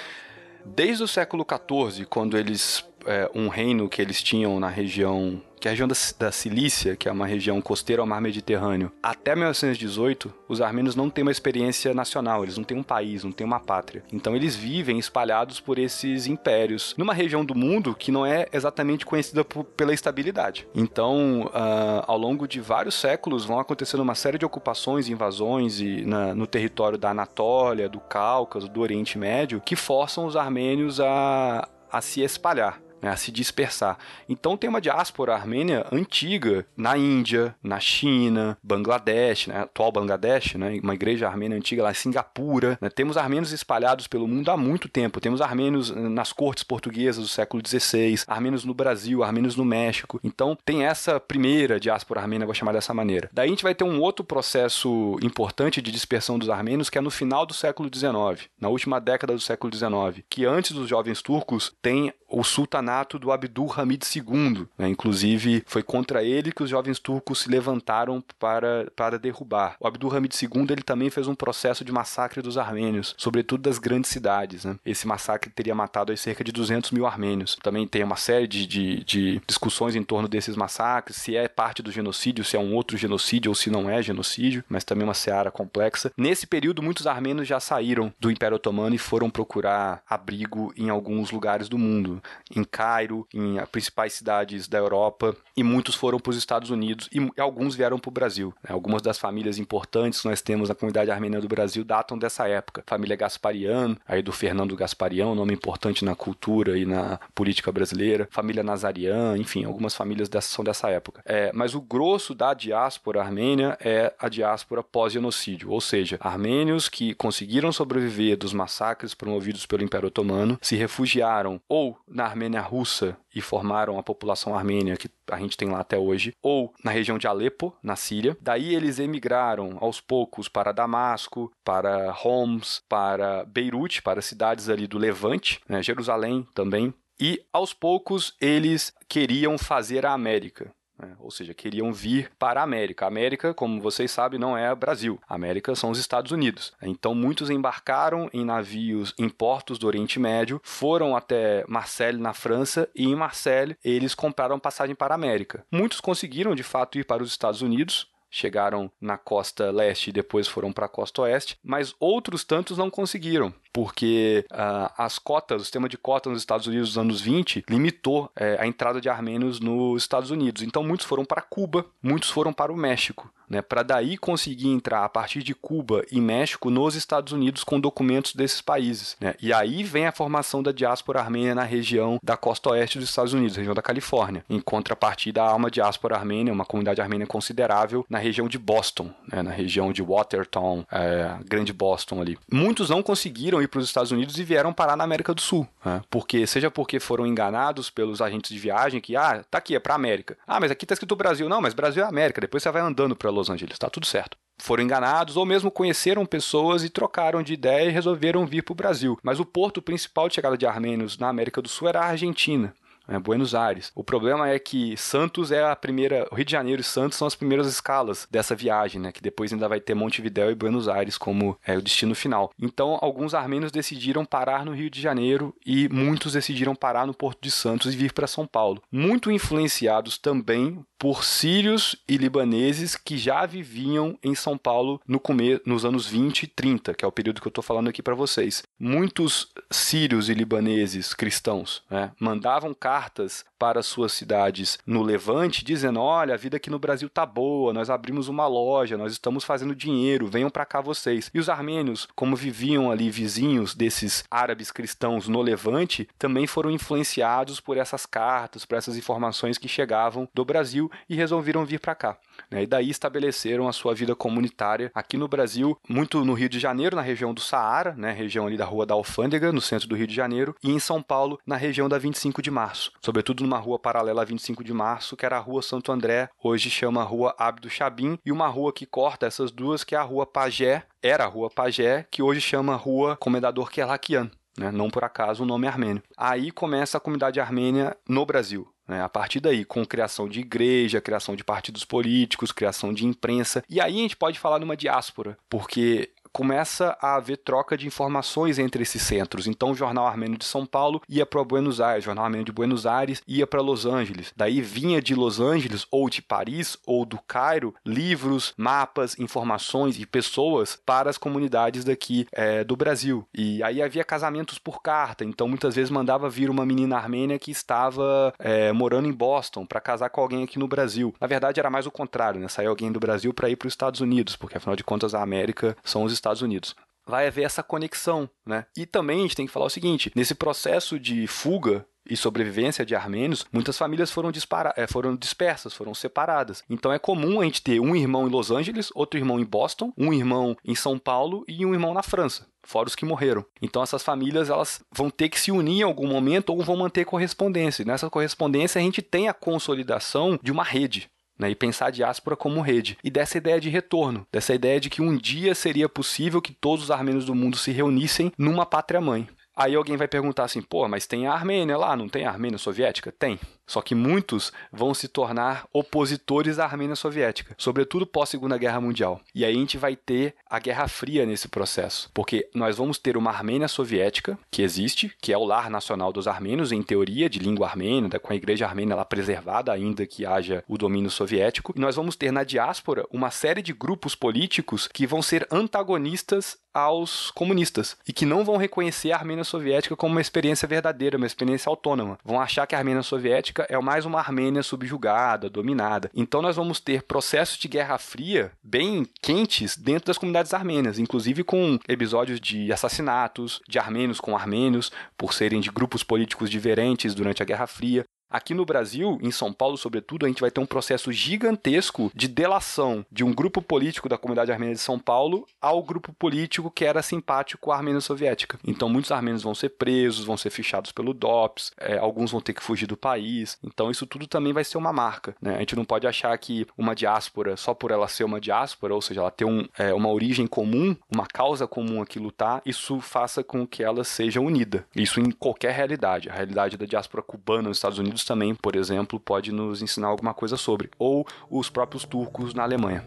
Desde o século XIV, quando eles. É, um reino que eles tinham na região que a região da, da Cilícia, que é uma região costeira ao mar Mediterrâneo, até 1918, os armênios não têm uma experiência nacional, eles não têm um país, não têm uma pátria. Então eles vivem espalhados por esses impérios, numa região do mundo que não é exatamente conhecida por, pela estabilidade. Então, uh, ao longo de vários séculos, vão acontecendo uma série de ocupações invasões e, no território da Anatólia, do Cáucaso, do Oriente Médio, que forçam os armênios a, a se espalhar né, a se dispersar. Então tem uma diáspora armênia antiga na Índia, na China, Bangladesh, né, atual Bangladesh, né, uma igreja armênia antiga lá em Singapura. Né, temos armênios espalhados pelo mundo há muito tempo. Temos armênios eh, nas cortes portuguesas do século XVI, armênios no Brasil, armênios no México. Então tem essa primeira diáspora armênia, vou chamar dessa maneira. Daí a gente vai ter um outro processo importante de dispersão dos armênios que é no final do século XIX, na última década do século XIX, que antes dos jovens turcos tem o sultanato do Abdul Hamid II. Né? Inclusive, foi contra ele que os jovens turcos se levantaram para, para derrubar. O Abdul Hamid II ele também fez um processo de massacre dos armênios, sobretudo das grandes cidades. Né? Esse massacre teria matado aí, cerca de 200 mil armênios. Também tem uma série de, de, de discussões em torno desses massacres, se é parte do genocídio, se é um outro genocídio ou se não é genocídio, mas também uma seara complexa. Nesse período, muitos armênios já saíram do Império Otomano e foram procurar abrigo em alguns lugares do mundo. Em Cairo, em principais cidades da Europa, e muitos foram para os Estados Unidos e alguns vieram para o Brasil. Né? Algumas das famílias importantes que nós temos na comunidade armênia do Brasil datam dessa época. Família Gasparian, aí do Fernando Gasparian, nome importante na cultura e na política brasileira. Família Nazarian, enfim, algumas famílias dessas são dessa época. É, mas o grosso da diáspora armênia é a diáspora pós-genocídio, ou seja, armênios que conseguiram sobreviver dos massacres promovidos pelo Império Otomano, se refugiaram ou na Armênia russa e formaram a população armênia que a gente tem lá até hoje, ou na região de Alepo, na Síria. Daí eles emigraram aos poucos para Damasco, para Homs, para Beirute, para cidades ali do Levante, né, Jerusalém também. E aos poucos eles queriam fazer a América. Né? Ou seja, queriam vir para a América. A América, como vocês sabem, não é Brasil. A América são os Estados Unidos. Então, muitos embarcaram em navios em portos do Oriente Médio, foram até Marseille, na França, e em Marseille eles compraram passagem para a América. Muitos conseguiram, de fato, ir para os Estados Unidos, chegaram na costa leste e depois foram para a costa oeste, mas outros tantos não conseguiram, porque uh, as cotas, o sistema de cotas nos Estados Unidos dos anos 20 limitou é, a entrada de armênios nos Estados Unidos. Então muitos foram para Cuba, muitos foram para o México né, para daí conseguir entrar a partir de Cuba e México nos Estados Unidos com documentos desses países. Né? E aí vem a formação da diáspora armênia na região da costa oeste dos Estados Unidos, região da Califórnia. Em contrapartida, há uma diáspora armênia, uma comunidade armênia considerável na região de Boston, né, na região de Watertown, é, Grande Boston ali. Muitos não conseguiram ir para os Estados Unidos e vieram parar na América do Sul, né? porque seja porque foram enganados pelos agentes de viagem que ah tá aqui é para América, ah mas aqui tá escrito Brasil, não, mas Brasil é América. Depois você vai andando para Los Angeles, está tudo certo. Foram enganados ou mesmo conheceram pessoas e trocaram de ideia e resolveram vir para o Brasil. Mas o porto principal de chegada de armênios na América do Sul era a Argentina né, Buenos Aires. O problema é que Santos é a primeira, Rio de Janeiro e Santos são as primeiras escalas dessa viagem, né, que depois ainda vai ter Montevidéu e Buenos Aires como é, o destino final. Então, alguns armênios decidiram parar no Rio de Janeiro e muitos decidiram parar no Porto de Santos e vir para São Paulo. Muito influenciados também por sírios e libaneses que já viviam em São Paulo no come nos anos 20 e 30, que é o período que eu estou falando aqui para vocês. Muitos sírios e libaneses cristãos né, mandavam cartas para suas cidades no Levante, dizendo: olha, a vida aqui no Brasil tá boa, nós abrimos uma loja, nós estamos fazendo dinheiro, venham para cá vocês. E os armênios, como viviam ali vizinhos desses árabes cristãos no Levante, também foram influenciados por essas cartas, por essas informações que chegavam do Brasil e resolveram vir para cá. Né? E daí estabeleceram a sua vida comunitária aqui no Brasil, muito no Rio de Janeiro, na região do Saara, né? região ali da Rua da Alfândega, no centro do Rio de Janeiro, e em São Paulo, na região da 25 de Março, sobretudo numa rua paralela a 25 de Março, que era a Rua Santo André, hoje chama Rua Abdo Chabim, e uma rua que corta essas duas, que é a Rua Pajé, era a Rua Pajé, que hoje chama Rua Comendador Kerlakian. Né? Não por acaso o nome é armênio. Aí começa a comunidade armênia no Brasil. Né? A partir daí, com criação de igreja, criação de partidos políticos, criação de imprensa. E aí a gente pode falar numa diáspora, porque começa a haver troca de informações entre esses centros. Então, o Jornal Armênio de São Paulo ia para Buenos Aires, o Jornal Armênio de Buenos Aires ia para Los Angeles. Daí vinha de Los Angeles, ou de Paris, ou do Cairo, livros, mapas, informações e pessoas para as comunidades daqui é, do Brasil. E aí havia casamentos por carta, então muitas vezes mandava vir uma menina armênia que estava é, morando em Boston para casar com alguém aqui no Brasil. Na verdade, era mais o contrário, né? Sair alguém do Brasil para ir para os Estados Unidos, porque afinal de contas a América são os Estados Estados Unidos vai haver essa conexão, né? E também a gente tem que falar o seguinte: nesse processo de fuga e sobrevivência de armênios, muitas famílias foram, dispara é, foram dispersas, foram separadas. Então é comum a gente ter um irmão em Los Angeles, outro irmão em Boston, um irmão em São Paulo e um irmão na França. Fora os que morreram. Então essas famílias elas vão ter que se unir em algum momento ou vão manter correspondência. Nessa correspondência a gente tem a consolidação de uma rede. Né, e pensar a diáspora como rede. E dessa ideia de retorno, dessa ideia de que um dia seria possível que todos os armênios do mundo se reunissem numa pátria mãe. Aí alguém vai perguntar assim, pô, mas tem a Armênia lá, não tem a Armênia soviética? Tem. Só que muitos vão se tornar opositores à Armênia soviética, sobretudo pós Segunda Guerra Mundial. E aí a gente vai ter a Guerra Fria nesse processo, porque nós vamos ter uma Armênia soviética que existe, que é o lar nacional dos armênios em teoria de língua armênia, com a igreja armênia lá preservada ainda que haja o domínio soviético. E nós vamos ter na diáspora uma série de grupos políticos que vão ser antagonistas aos comunistas e que não vão reconhecer a Armênia Soviética como uma experiência verdadeira, uma experiência autônoma. Vão achar que a Armênia Soviética é mais uma Armênia subjugada, dominada. Então nós vamos ter processos de Guerra Fria bem quentes dentro das comunidades armênias, inclusive com episódios de assassinatos de armênios com armênios por serem de grupos políticos diferentes durante a Guerra Fria. Aqui no Brasil, em São Paulo, sobretudo, a gente vai ter um processo gigantesco de delação de um grupo político da comunidade armênia de São Paulo ao grupo político que era simpático à Armênia Soviética. Então, muitos armênios vão ser presos, vão ser fichados pelo DOPS, é, alguns vão ter que fugir do país. Então, isso tudo também vai ser uma marca. Né? A gente não pode achar que uma diáspora, só por ela ser uma diáspora, ou seja, ela ter um, é, uma origem comum, uma causa comum a que lutar, isso faça com que ela seja unida. Isso em qualquer realidade. A realidade da diáspora cubana nos Estados Unidos também, por exemplo, pode nos ensinar alguma coisa sobre. Ou os próprios turcos na Alemanha.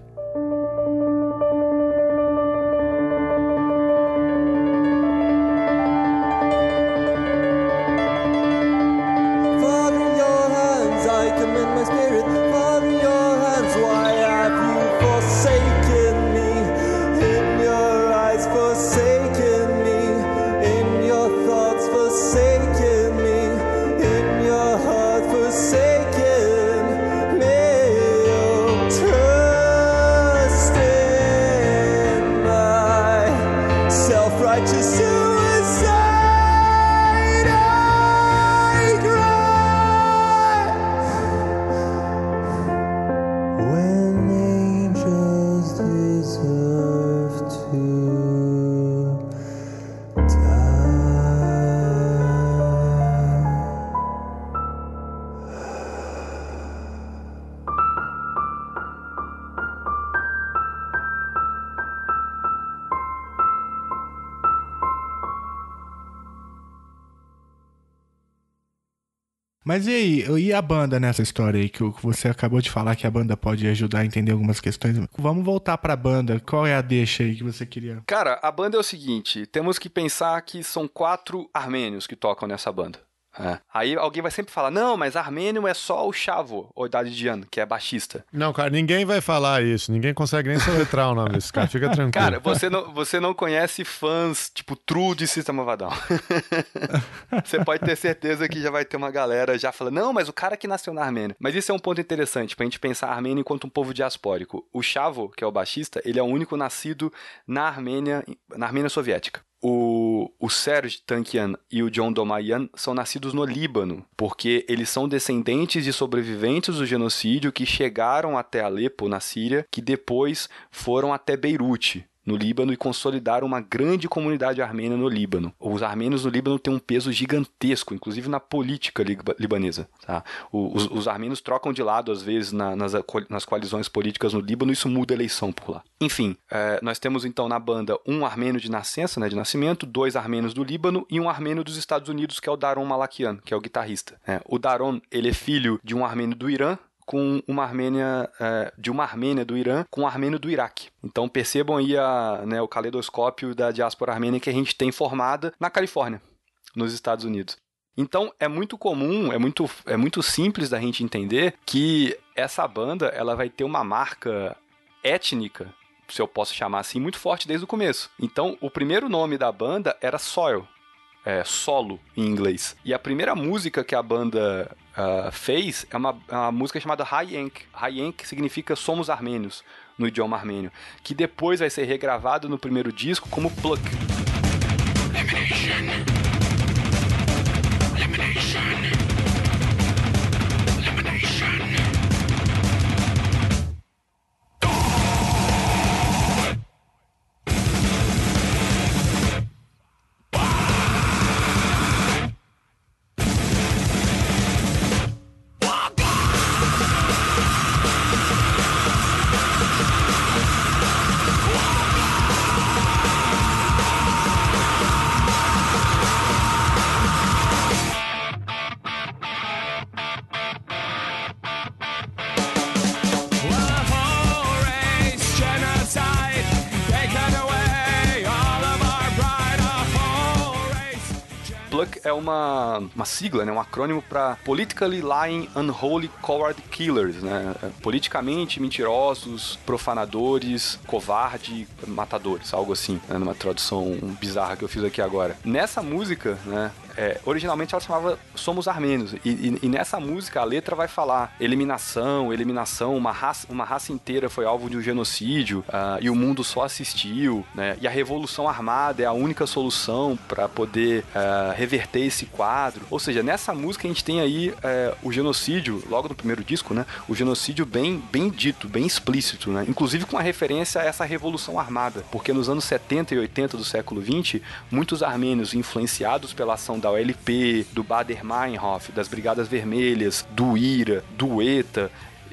Banda nessa história aí que você acabou de falar que a banda pode ajudar a entender algumas questões? Vamos voltar pra banda. Qual é a deixa aí que você queria? Cara, a banda é o seguinte: temos que pensar que são quatro armênios que tocam nessa banda. É. Aí alguém vai sempre falar: não, mas armênio é só o Chavo, ou Dadian, que é baixista. Não, cara, ninguém vai falar isso. Ninguém consegue nem soletrar o nome desse cara. Fica (laughs) tranquilo. Cara, você não, você não conhece fãs tipo true de Sistema Vadão. (laughs) você pode ter certeza que já vai ter uma galera já falando, não, mas o cara que nasceu na Armênia. Mas isso é um ponto interessante pra gente pensar a Armênia enquanto um povo diaspórico. O Chavo, que é o baixista, ele é o único nascido na Armênia, na Armênia Soviética. O, o Serge Tankian e o John Domayan são nascidos no Líbano, porque eles são descendentes de sobreviventes do genocídio que chegaram até Alepo, na Síria, que depois foram até Beirute, no Líbano e consolidaram uma grande comunidade armênia no Líbano. Os armênios no Líbano têm um peso gigantesco, inclusive na política liba- libanesa. Tá? Os, os armênios trocam de lado, às vezes, na- nas, nas coalizões políticas no Líbano, e isso muda a eleição por lá. Enfim, eh, nós temos então na banda um armênio de nascença, né, de nascimento, dois armênios do Líbano e um armênio dos Estados Unidos, que é o Daron Malakian, que é o guitarrista. É, o Daron, ele é filho de um armênio do Irã, com uma Armênia, eh, de uma Armênia do Irã com um armênio do Iraque. Então percebam aí a, né, o caleidoscópio da diáspora armênia que a gente tem formada na Califórnia, nos Estados Unidos. Então é muito comum, é muito, é muito simples da gente entender que essa banda ela vai ter uma marca étnica, se eu posso chamar assim, muito forte desde o começo. Então o primeiro nome da banda era Soil, é, solo em inglês. E a primeira música que a banda ah, fez é uma, é uma música chamada. High Yank significa Somos Armênios, no idioma armênio. Que depois vai ser regravado no primeiro disco como Pluck. PLUC é uma, uma sigla, né, um acrônimo para Politically Lying Unholy Coward Killers, né? É, Politicamente mentirosos, profanadores, covarde, matadores, algo assim, né, numa tradução bizarra que eu fiz aqui agora. Nessa música, né, é, originalmente ela chamava Somos Armênios. E, e- e nessa música a letra vai falar eliminação, eliminação, uma raça, uma raça inteira foi alvo de um genocídio ah, e o mundo só assistiu, né? E a revolução armada é a única solução para poder ah, reverter esse quadro. Ou seja, nessa música a gente tem aí é, o genocídio, logo no primeiro disco, né? O genocídio bem, bem dito, bem explícito, né? Inclusive com a referência a essa revolução armada. Porque nos anos 70 e 80 do século 20, muitos armênios influenciados pela ação da OLP, do Bader-Meinhof, das Brigadas Vermelhas, do IRA, do ETA,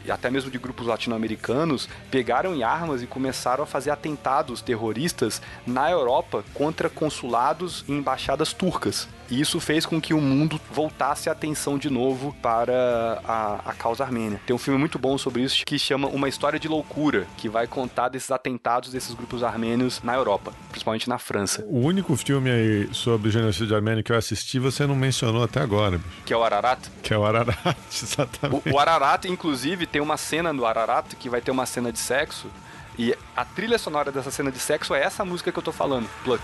até mesmo de grupos latino-americanos, pegaram em armas e começaram a fazer atentados terroristas na Europa contra consulados e embaixadas turcas. E isso fez com que o mundo voltasse a atenção de novo para a, a causa armênia. Tem um filme muito bom sobre isso que chama Uma História de Loucura, que vai contar desses atentados desses grupos armênios na Europa, principalmente na França, O único filme aí sobre o genocídio armênio que eu assisti, você não mencionou até agora, bicho, que é o Ararat. que é o Ararat, (laughs) exatamente. O, o Ararat, inclusive, tem uma cena no Ararat que vai ter uma cena de sexo. E a trilha sonora dessa cena de sexo é essa música que eu tô falando, Pluck.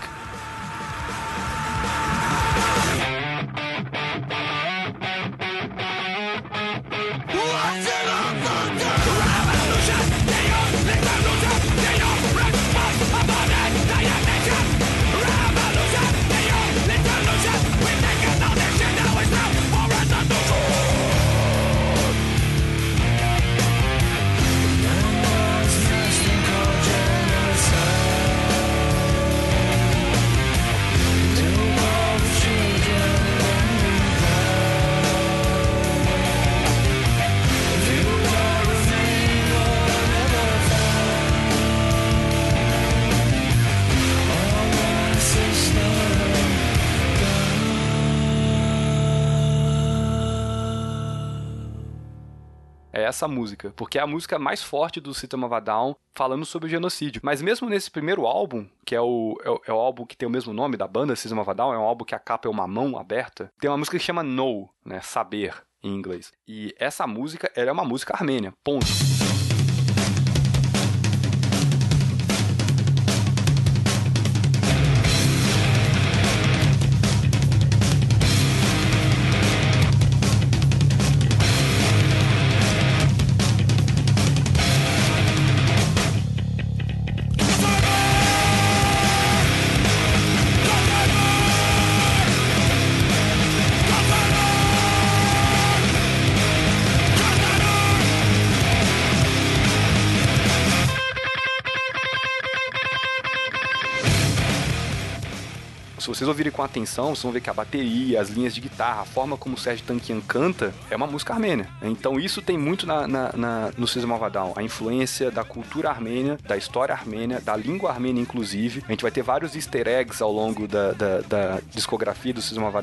Essa música, porque é a música mais forte do System of a Down falando sobre o genocídio. Mas mesmo nesse primeiro álbum, que é o, é o, é o álbum que tem o mesmo nome da banda, System of a Down, é um álbum que a capa é uma mão aberta, tem uma música que chama No, né, saber em inglês. E essa música, ela é uma música armênia, ponto. Vocês ouvirem com atenção, vocês vão ver que a bateria, as linhas de guitarra, a forma como o Sérgio Tankian canta, é uma música armênia. Então isso tem muito na, na, na- no System of a influência da cultura armênia, da história armênia, da língua armênia inclusive. A gente vai ter vários easter eggs ao longo da, da, da discografia do System of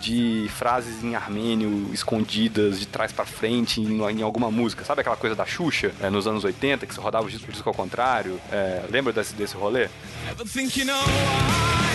de frases em armênio escondidas de trás pra frente em, em alguma música. Sabe aquela coisa da Xuxa, é, nos anos 80, que você rodava o disco, o disco ao contrário? É, lembra desse, desse rolê? Ever think you know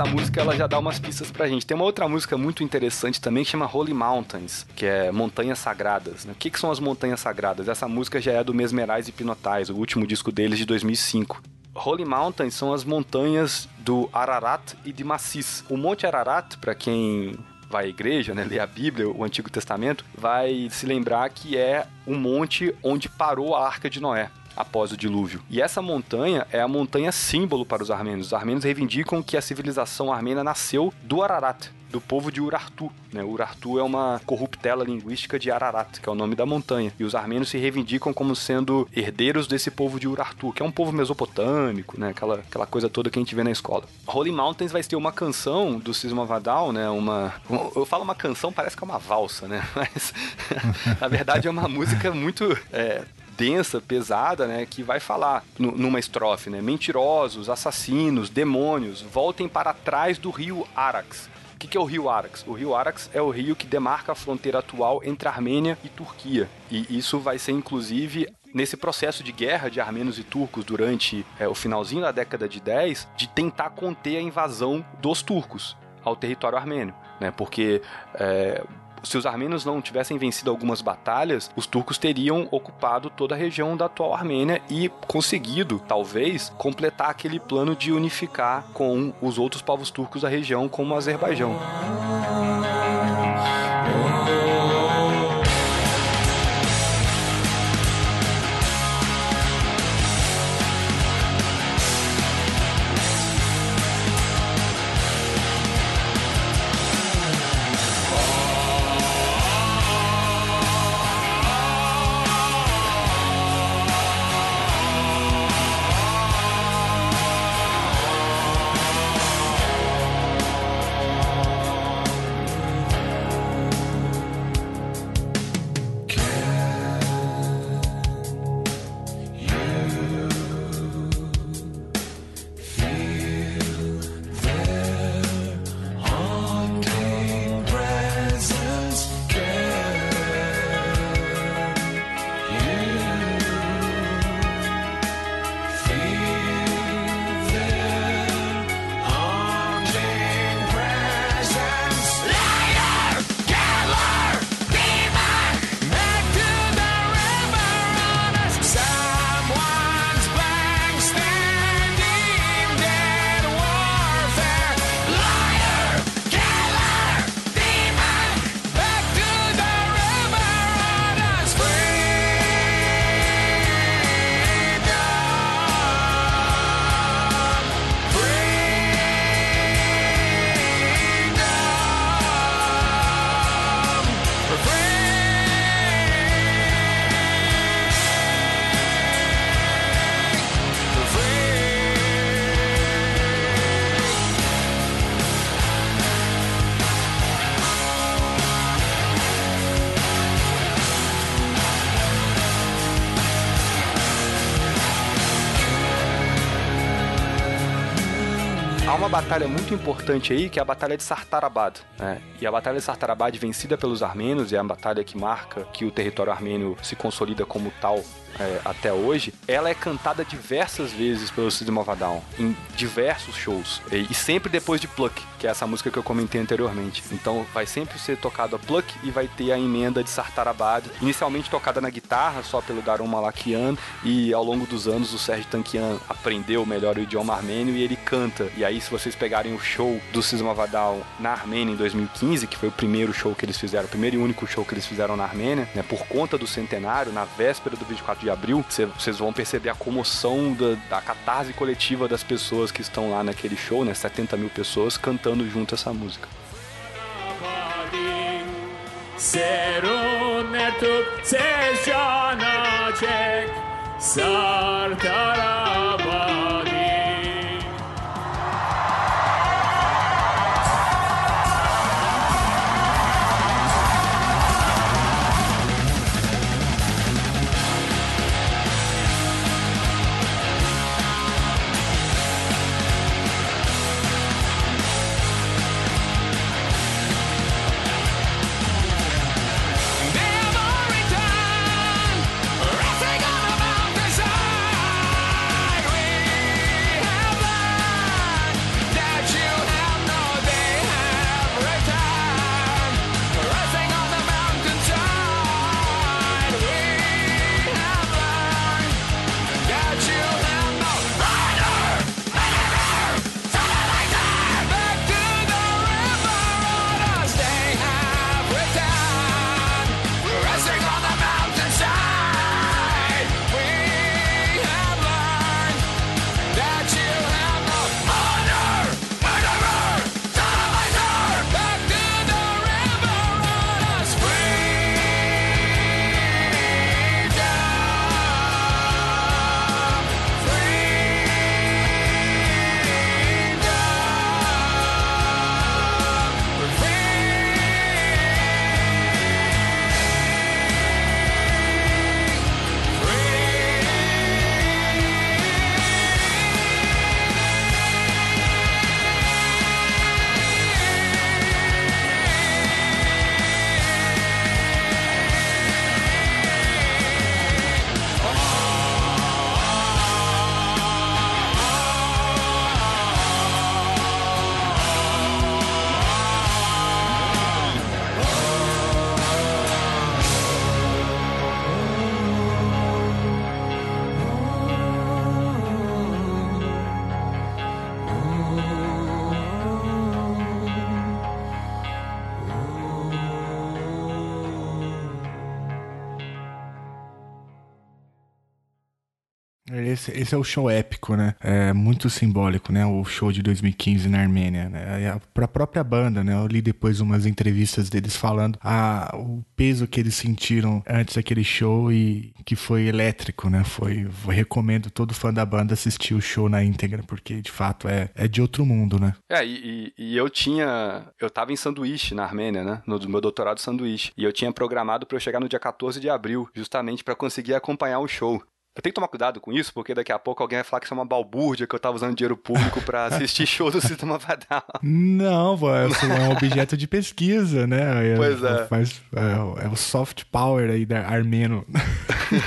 essa música ela já dá umas pistas pra gente. Tem uma outra música muito interessante também que chama Holy Mountains, que é Montanhas Sagradas. né? O que, que são as Montanhas Sagradas? Essa música já é do Mesmerais e Pinotais, o último disco deles de 2005. Holy Mountains são as montanhas do Ararat e de Massis. O Monte Ararat, pra quem vai à igreja, né, lê a Bíblia, o Antigo Testamento, vai se lembrar que é o monte onde parou a Arca de Noé. Após o dilúvio. E essa montanha é a montanha símbolo para os armênios. Os armênios reivindicam que a civilização armênia nasceu do Ararat, do povo de Urartu. Né? Urartu é uma corruptela linguística de Ararat, que é o nome da montanha. E os armênios se reivindicam como sendo herdeiros desse povo de Urartu, que é um povo mesopotâmico, né? aquela, aquela coisa toda que a gente vê na escola. Holy Mountains vai ter uma canção do Cisma Vadal, né? uma, eu falo uma canção, parece que é uma valsa, né? (laughs) mas (laughs) na verdade é uma música muito... é, densa, pesada, né, que vai falar nu- numa estrofe, né, mentirosos, assassinos, demônios, voltem para trás do rio Arax. O que, que é o rio Arax? O rio Arax é o rio que demarca a fronteira atual entre Armênia e Turquia. E isso vai ser, inclusive, nesse processo de guerra de armênios e turcos durante é, o finalzinho da década de 10, de tentar conter a invasão dos turcos ao território armênio, né? Porque é, se os armênios não tivessem vencido algumas batalhas, os turcos teriam ocupado toda a região da atual Armênia e conseguido, talvez, completar aquele plano de unificar com os outros povos turcos da região, como o Azerbaijão. Uma batalha muito importante aí, que é a Batalha de Sartarabad. né? E a Batalha de Sartarabad, vencida pelos armênios, é a batalha que marca que o território armênio se consolida como tal é, até hoje, ela é cantada diversas vezes pelo System of a Down, em diversos shows. E, e sempre depois de Pluck, que é essa música que eu comentei anteriormente. Então vai sempre ser tocado a Pluck e vai ter a emenda de Sartarabad, inicialmente tocada na guitarra, só pelo Daron Malakian, e ao longo dos anos o Sérgio Tankian aprendeu melhor o idioma armênio e ele canta. E aí, se vocês pegarem o show do System of a Down na Armênia em 2015, que foi o primeiro show que eles fizeram, o primeiro e único show que eles fizeram na Armênia, né, por conta do centenário, na véspera do 24 de abril, vocês vão perceber a comoção da, da catarse coletiva das pessoas que estão lá naquele show, né? 70 mil pessoas cantando junto essa música. Esse, esse é o show épico, né? É muito simbólico, né? O show de 2015 na Armênia, né? A- própria banda, né? Eu li depois umas entrevistas deles falando a, o peso que eles sentiram antes daquele show e que foi elétrico, né? Foi, recomendo todo fã da banda assistir o show na íntegra, porque de fato é, é de outro mundo, né? É, e, e- e eu tinha. Eu tava em sanduíche na Armênia, né? No meu doutorado sanduíche. E eu tinha programado pra eu chegar no dia 14 de abril, justamente pra conseguir acompanhar o show. Eu tenho que tomar cuidado com isso, porque daqui a pouco alguém vai falar que isso é uma balbúrdia, que eu tava usando dinheiro público pra assistir (laughs) show do Sistema Vadal. Não, vô, é é um objeto de pesquisa, né? Pois é. Faz, é, é o soft power aí da armeno.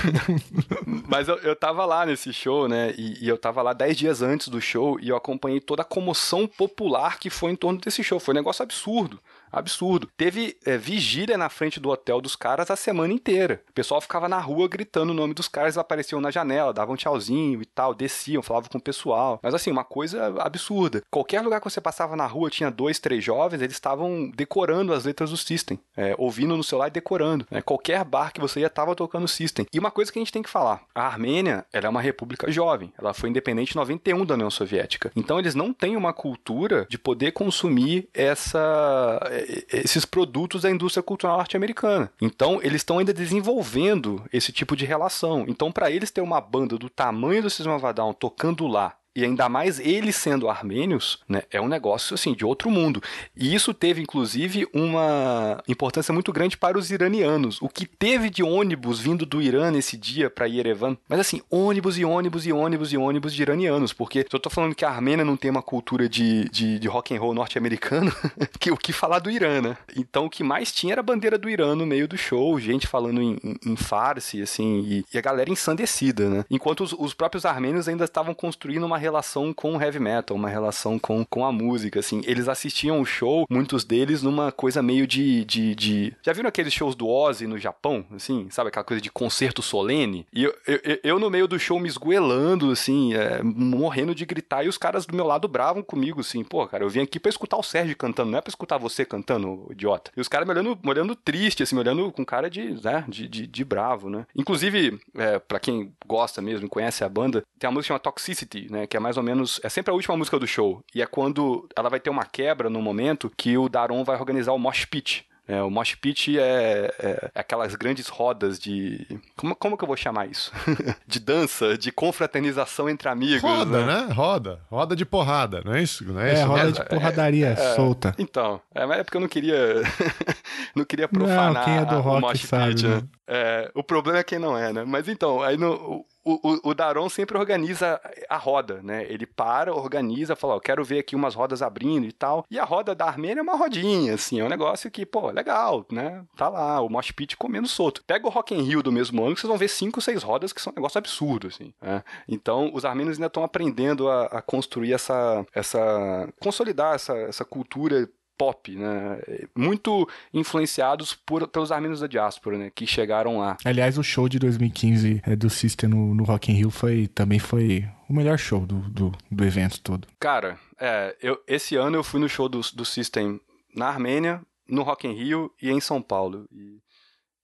(laughs) Mas eu, eu tava lá nesse show, né? E, e eu tava lá 10 dias antes do show e eu acompanhei toda a comoção popular que foi em torno desse show. Foi um negócio absurdo. Absurdo. Teve é, vigília na frente do hotel dos caras a semana inteira. O pessoal ficava na rua gritando o nome dos caras, apareciam na janela, davam tchauzinho e tal, desciam, falavam com o pessoal. Mas assim, uma coisa absurda. Qualquer lugar que você passava na rua, tinha dois, três jovens, eles estavam decorando as letras do System, é, ouvindo no celular e decorando. né? Qualquer bar que você ia tava tocando System. E uma coisa que a gente tem que falar: a Armênia, ela é uma república jovem. Ela foi independente em 91 da União Soviética. Então eles não têm uma cultura de poder consumir essa, eh, esses produtos da indústria cultural norte-americana. Então eles estão ainda desenvolvendo esse tipo de relação. Então para eles ter uma banda do tamanho do System of Down tocando lá e ainda mais eles sendo armênios, né, é um negócio assim de outro mundo. E isso teve inclusive uma importância muito grande para os iranianos. O que teve de ônibus vindo do Irã nesse dia para Yerevan, mas assim, ônibus e ônibus e ônibus e ônibus de iranianos, porque se eu tô falando que a Armênia não tem uma cultura de, de, de rock and roll norte-americano, (laughs) que o que falar do Irã, né? Então o que mais tinha era a bandeira do Irã no meio do show, gente falando em, em, em farsi, assim, e, e a galera ensandecida, né? Enquanto os, os próprios armênios ainda estavam construindo uma relação com o heavy metal, uma relação com, com a música, assim. Eles assistiam o show, muitos deles, numa coisa meio de, de, de... Já viram aqueles shows do Ozzy no Japão, assim? Sabe aquela coisa de concerto solene? E eu, eu, eu- no meio do show me esgoelando, assim, é, morrendo de gritar, e os caras do meu lado bravam comigo, assim, pô, cara, eu vim aqui pra escutar o Sérgio cantando, não é pra escutar você cantando, idiota. E os caras me olhando, me olhando triste, assim, me olhando com cara de, né, de, de, de bravo, né? Inclusive, é, para quem gosta mesmo, conhece a banda, tem uma música chamada Toxicity, né, que é mais ou menos, é sempre a última música do show, e é quando ela vai ter uma quebra no momento que o Daron vai organizar o mosh pit. É, o mosh pit é, é aquelas grandes rodas de. Como, como que eu vou chamar isso? (laughs) de dança, de confraternização entre amigos. Roda, né? Roda. Roda de porrada, não é isso? Não é, É, isso? roda né? de porradaria solta. Então, é, mas é porque eu não queria. (laughs) não queria profanar Não, quem é do a- o rock mosh sabe, pit, né? né? É, o problema é quem não é, né? Mas então, aí no, o, o, o Daron sempre organiza a roda, né? Ele para, organiza, fala, ó, quero ver aqui umas rodas abrindo e tal. E a roda da Armênia é uma rodinha, assim, é um negócio que, pô, legal, né? Tá lá, o mosh pit comendo solto. Pega o Rock in Rio do mesmo ano, que vocês vão ver cinco, seis rodas que são um negócio absurdo, assim. né? Então, os armênios ainda estão aprendendo a, a construir essa, essa, consolidar essa, essa cultura pop, né? Muito influenciados por, pelos armênios da diáspora, né? Que chegaram lá. Aliás, o show de 2015 é, do System no, no Rock in Rio foi, também foi o melhor show do, do, do evento todo. Cara, é, eu, esse ano eu fui no show do, do System na Armênia, no Rock in Rio e em São Paulo. E,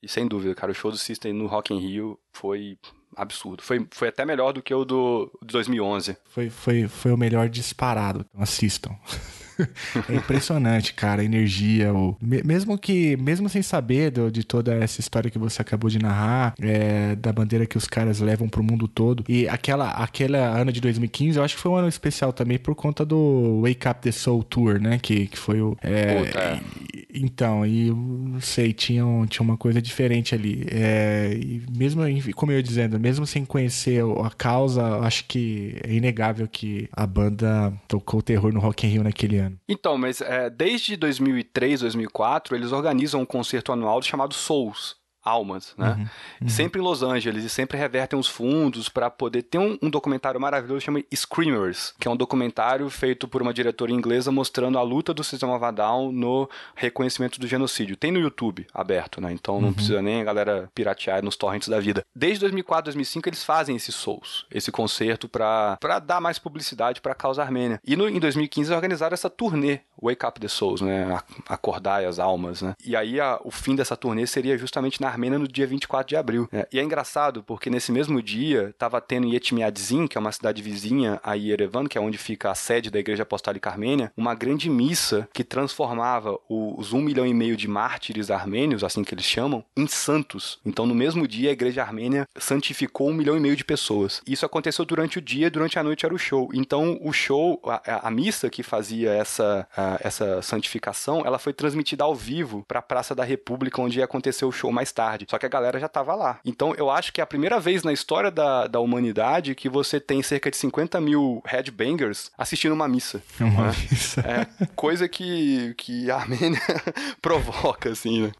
e sem dúvida, cara, o show do System no Rock in Rio foi absurdo. Foi, foi até melhor do que o do de 2011. Foi, foi, foi o melhor disparado. Então assistam. (laughs) (laughs) é impressionante, cara, a energia. O... me- Mesmo que, mesmo sem saber do- de toda essa história que você acabou de narrar, é, da bandeira que os caras levam pro mundo todo. E aquela, aquela ano de 2015, eu acho que foi um ano especial também por conta do Wake Up the Soul Tour, né? Que, que foi o. é, Puta, é. Então, e não sei, tinha, um- tinha uma coisa diferente ali. É, e mesmo, como eu ia dizendo, mesmo sem conhecer a causa, acho que é inegável que a banda tocou terror no Rock in Rio naquele ano. Então, mas é, desde 2003, 2004, eles organizam um concerto anual chamado Souls. Almas, né? Sempre em Los Angeles e sempre revertem os fundos para poder ter um, um documentário maravilhoso chamado Screamers, que é um documentário feito por uma diretora inglesa mostrando a luta do Sistema Down no reconhecimento do genocídio. Tem no YouTube aberto, né? Então não precisa nem a galera piratear nos torrents da vida. Desde 2004, 2005 eles fazem esse Souls, esse concerto para dar mais publicidade para a causa armênia. E no, em 2015 eles organizaram essa turnê Wake Up the Souls, né? A- Acordai as almas, né? E aí a- o fim dessa turnê seria justamente na Armênia no dia 24 de abril. né? E é engraçado porque nesse mesmo dia tava tendo em Etmiadzin, que é uma cidade vizinha a Yerevan, que é onde fica a sede da Igreja Apostólica Armênia, uma grande missa que transformava os um milhão e meio de mártires armênios, assim que eles chamam, em santos. Então no mesmo dia a Igreja Armênia santificou um milhão e meio de pessoas. Isso aconteceu durante o dia, durante a noite era o show. Então o show, a, a- missa que fazia essa, a- essa santificação, ela foi transmitida ao vivo para a Praça da República, onde ia acontecer o show mais tarde. Só que a galera já tava lá. Então eu acho que é a primeira vez na história da, da humanidade que você tem cerca de 50 mil headbangers assistindo uma missa. Uma né? missa. É, coisa que, que a Armênia (laughs) provoca, assim, né?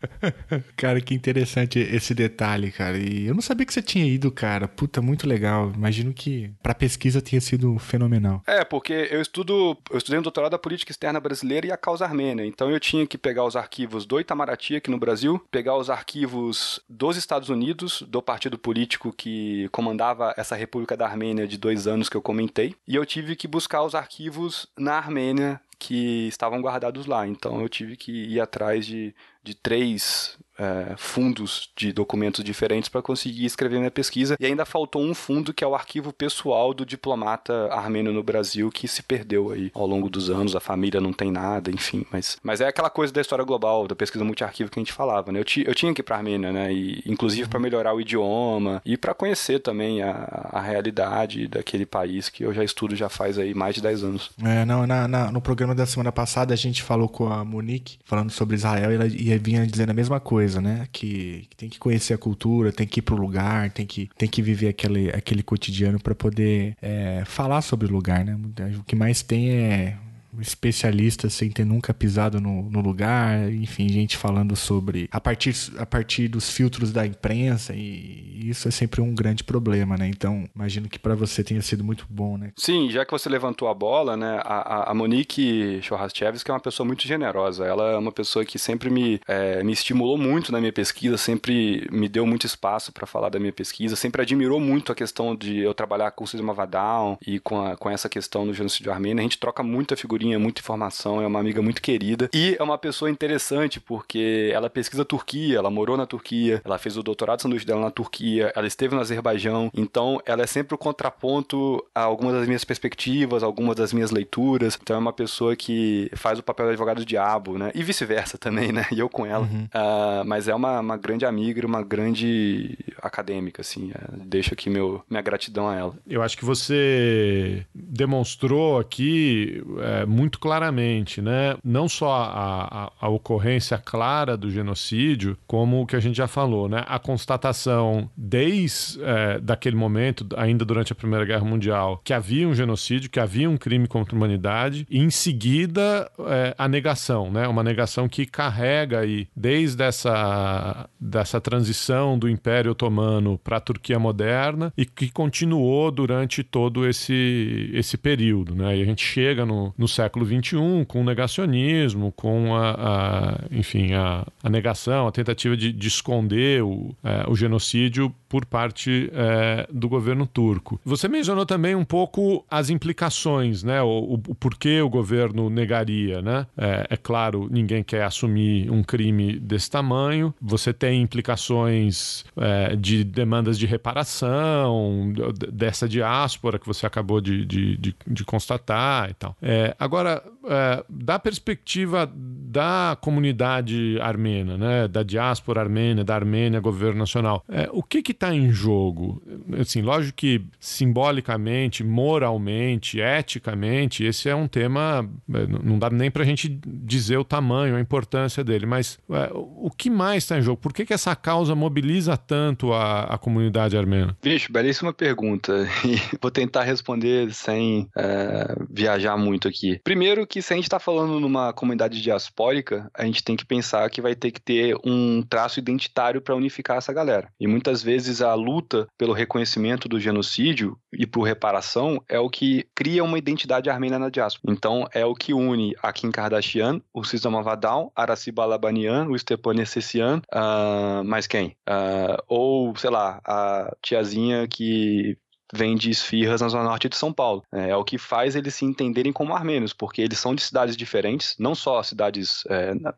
Cara, que interessante esse detalhe, cara. E eu não sabia que você tinha ido, cara. Puta, muito legal. Imagino que pra pesquisa tenha sido fenomenal. É, porque eu estudo, eu estudei um doutorado da política externa brasileira e a causa armênia. Então eu tinha que pegar os arquivos do Itamaraty aqui no Brasil, pegar os arquivos dos Estados Unidos, do partido político que comandava essa República da Armênia de dois anos que eu comentei, e eu tive que buscar os arquivos na Armênia que estavam guardados lá. Então eu tive que ir atrás de, de três é, fundos de documentos diferentes para conseguir escrever minha pesquisa. E ainda faltou um fundo que é o arquivo pessoal do diplomata armênio no Brasil que se perdeu aí ao longo dos anos. A família não tem nada, enfim. Mas, mas é aquela coisa da história global, da pesquisa multiarquivo que a gente falava, né? Eu, ti, eu tinha que ir para Armênia, né? E, inclusive para melhorar o idioma e para conhecer também a, a realidade daquele país que eu já estudo já faz aí mais de 10 anos. É, não, na- na- no programa da semana passada a gente falou com a Monique, falando sobre Israel, e ela e vinha dizendo a mesma coisa, né? Que, que tem que conhecer a cultura, tem que ir pro lugar, tem que, tem que viver aquele, aquele cotidiano para poder é, falar sobre o lugar, né? O que mais tem é especialistas sem ter nunca pisado no, no lugar, enfim, gente falando sobre a partir, a partir dos filtros da imprensa e isso é sempre um grande problema, né? Então, imagino que para você tenha sido muito bom, né? Sim, já que você levantou a bola, né, a, a- Monique Chorraschevski é uma pessoa muito generosa. Ela é uma pessoa que sempre me, é, me estimulou muito na minha pesquisa, sempre me deu muito espaço para falar da minha pesquisa, sempre admirou muito a questão de eu trabalhar com o Cisma Vadal e com, a- com essa questão do genocídio armênio. A gente troca muita figurinha, muita informação, é uma amiga muito querida. E é uma pessoa interessante porque ela pesquisa Turquia, ela morou na Turquia, ela fez o doutorado de sanduíche dela na Turquia, ela esteve no Azerbaijão, então ela é sempre o contraponto a algumas das minhas perspectivas, algumas das minhas leituras. Então é uma pessoa que faz o papel de advogado do diabo, né? E vice-versa também, né? (laughs) E eu com ela. Ah, mas é uma, uma grande amiga uma grande acadêmica, assim. É, deixo aqui meu, minha gratidão a ela. Eu acho que você demonstrou aqui é, muito claramente, né? Não só a, a- a ocorrência clara do genocídio, como o que a gente já falou, né? A constatação desde é, daquele momento, ainda durante a Primeira Guerra Mundial, que havia um genocídio, que havia um crime contra a humanidade, e em seguida é, a negação, né? Uma negação que carrega aí desde essa dessa transição do Império Otomano para a Turquia moderna e que continuou durante todo esse, esse período. Né? E a gente chega no, no século XXI com o negacionismo, com a, a- enfim, a, a negação, a tentativa de, de esconder o, é, o genocídio por parte é, do governo turco. Você mencionou também um pouco as implicações, né? O, o, o porquê o governo negaria, né? É, é claro, ninguém quer assumir um crime desse tamanho. Você tem implicações é, de demandas de reparação, dessa diáspora que você acabou de, de, de- de constatar e tal. Agora, é, da perspectiva da comunidade armênia, né, da diáspora armênia, da Armênia, governo nacional, é, o que está em jogo? Assim, lógico que simbolicamente, moralmente, eticamente, esse é um tema, é, não dá nem para a gente dizer o tamanho, a importância dele, mas é, o que mais está em jogo? Por que, que essa causa mobiliza tanto a, a comunidade armênia? Bicho, belíssima pergunta. (laughs) E vou tentar responder sem é, viajar muito aqui. Primeiro que se a gente está falando numa comunidade diaspórica, a gente tem que pensar que vai ter que ter um traço identitário para unificar essa galera. E muitas vezes a luta pelo reconhecimento do genocídio e por reparação é o que cria uma identidade armênia na diáspora. Então é o que une a Kim Kardashian, o Cisama Vadal, Araci Balabanian, o Stepan Essessian, ah, mais quem? Ah, ou, sei lá, a tiazinha que vende esfirras na zona norte de São Paulo. É, é o que faz eles se entenderem como armênios, porque eles são de cidades diferentes, não só cidades é, na-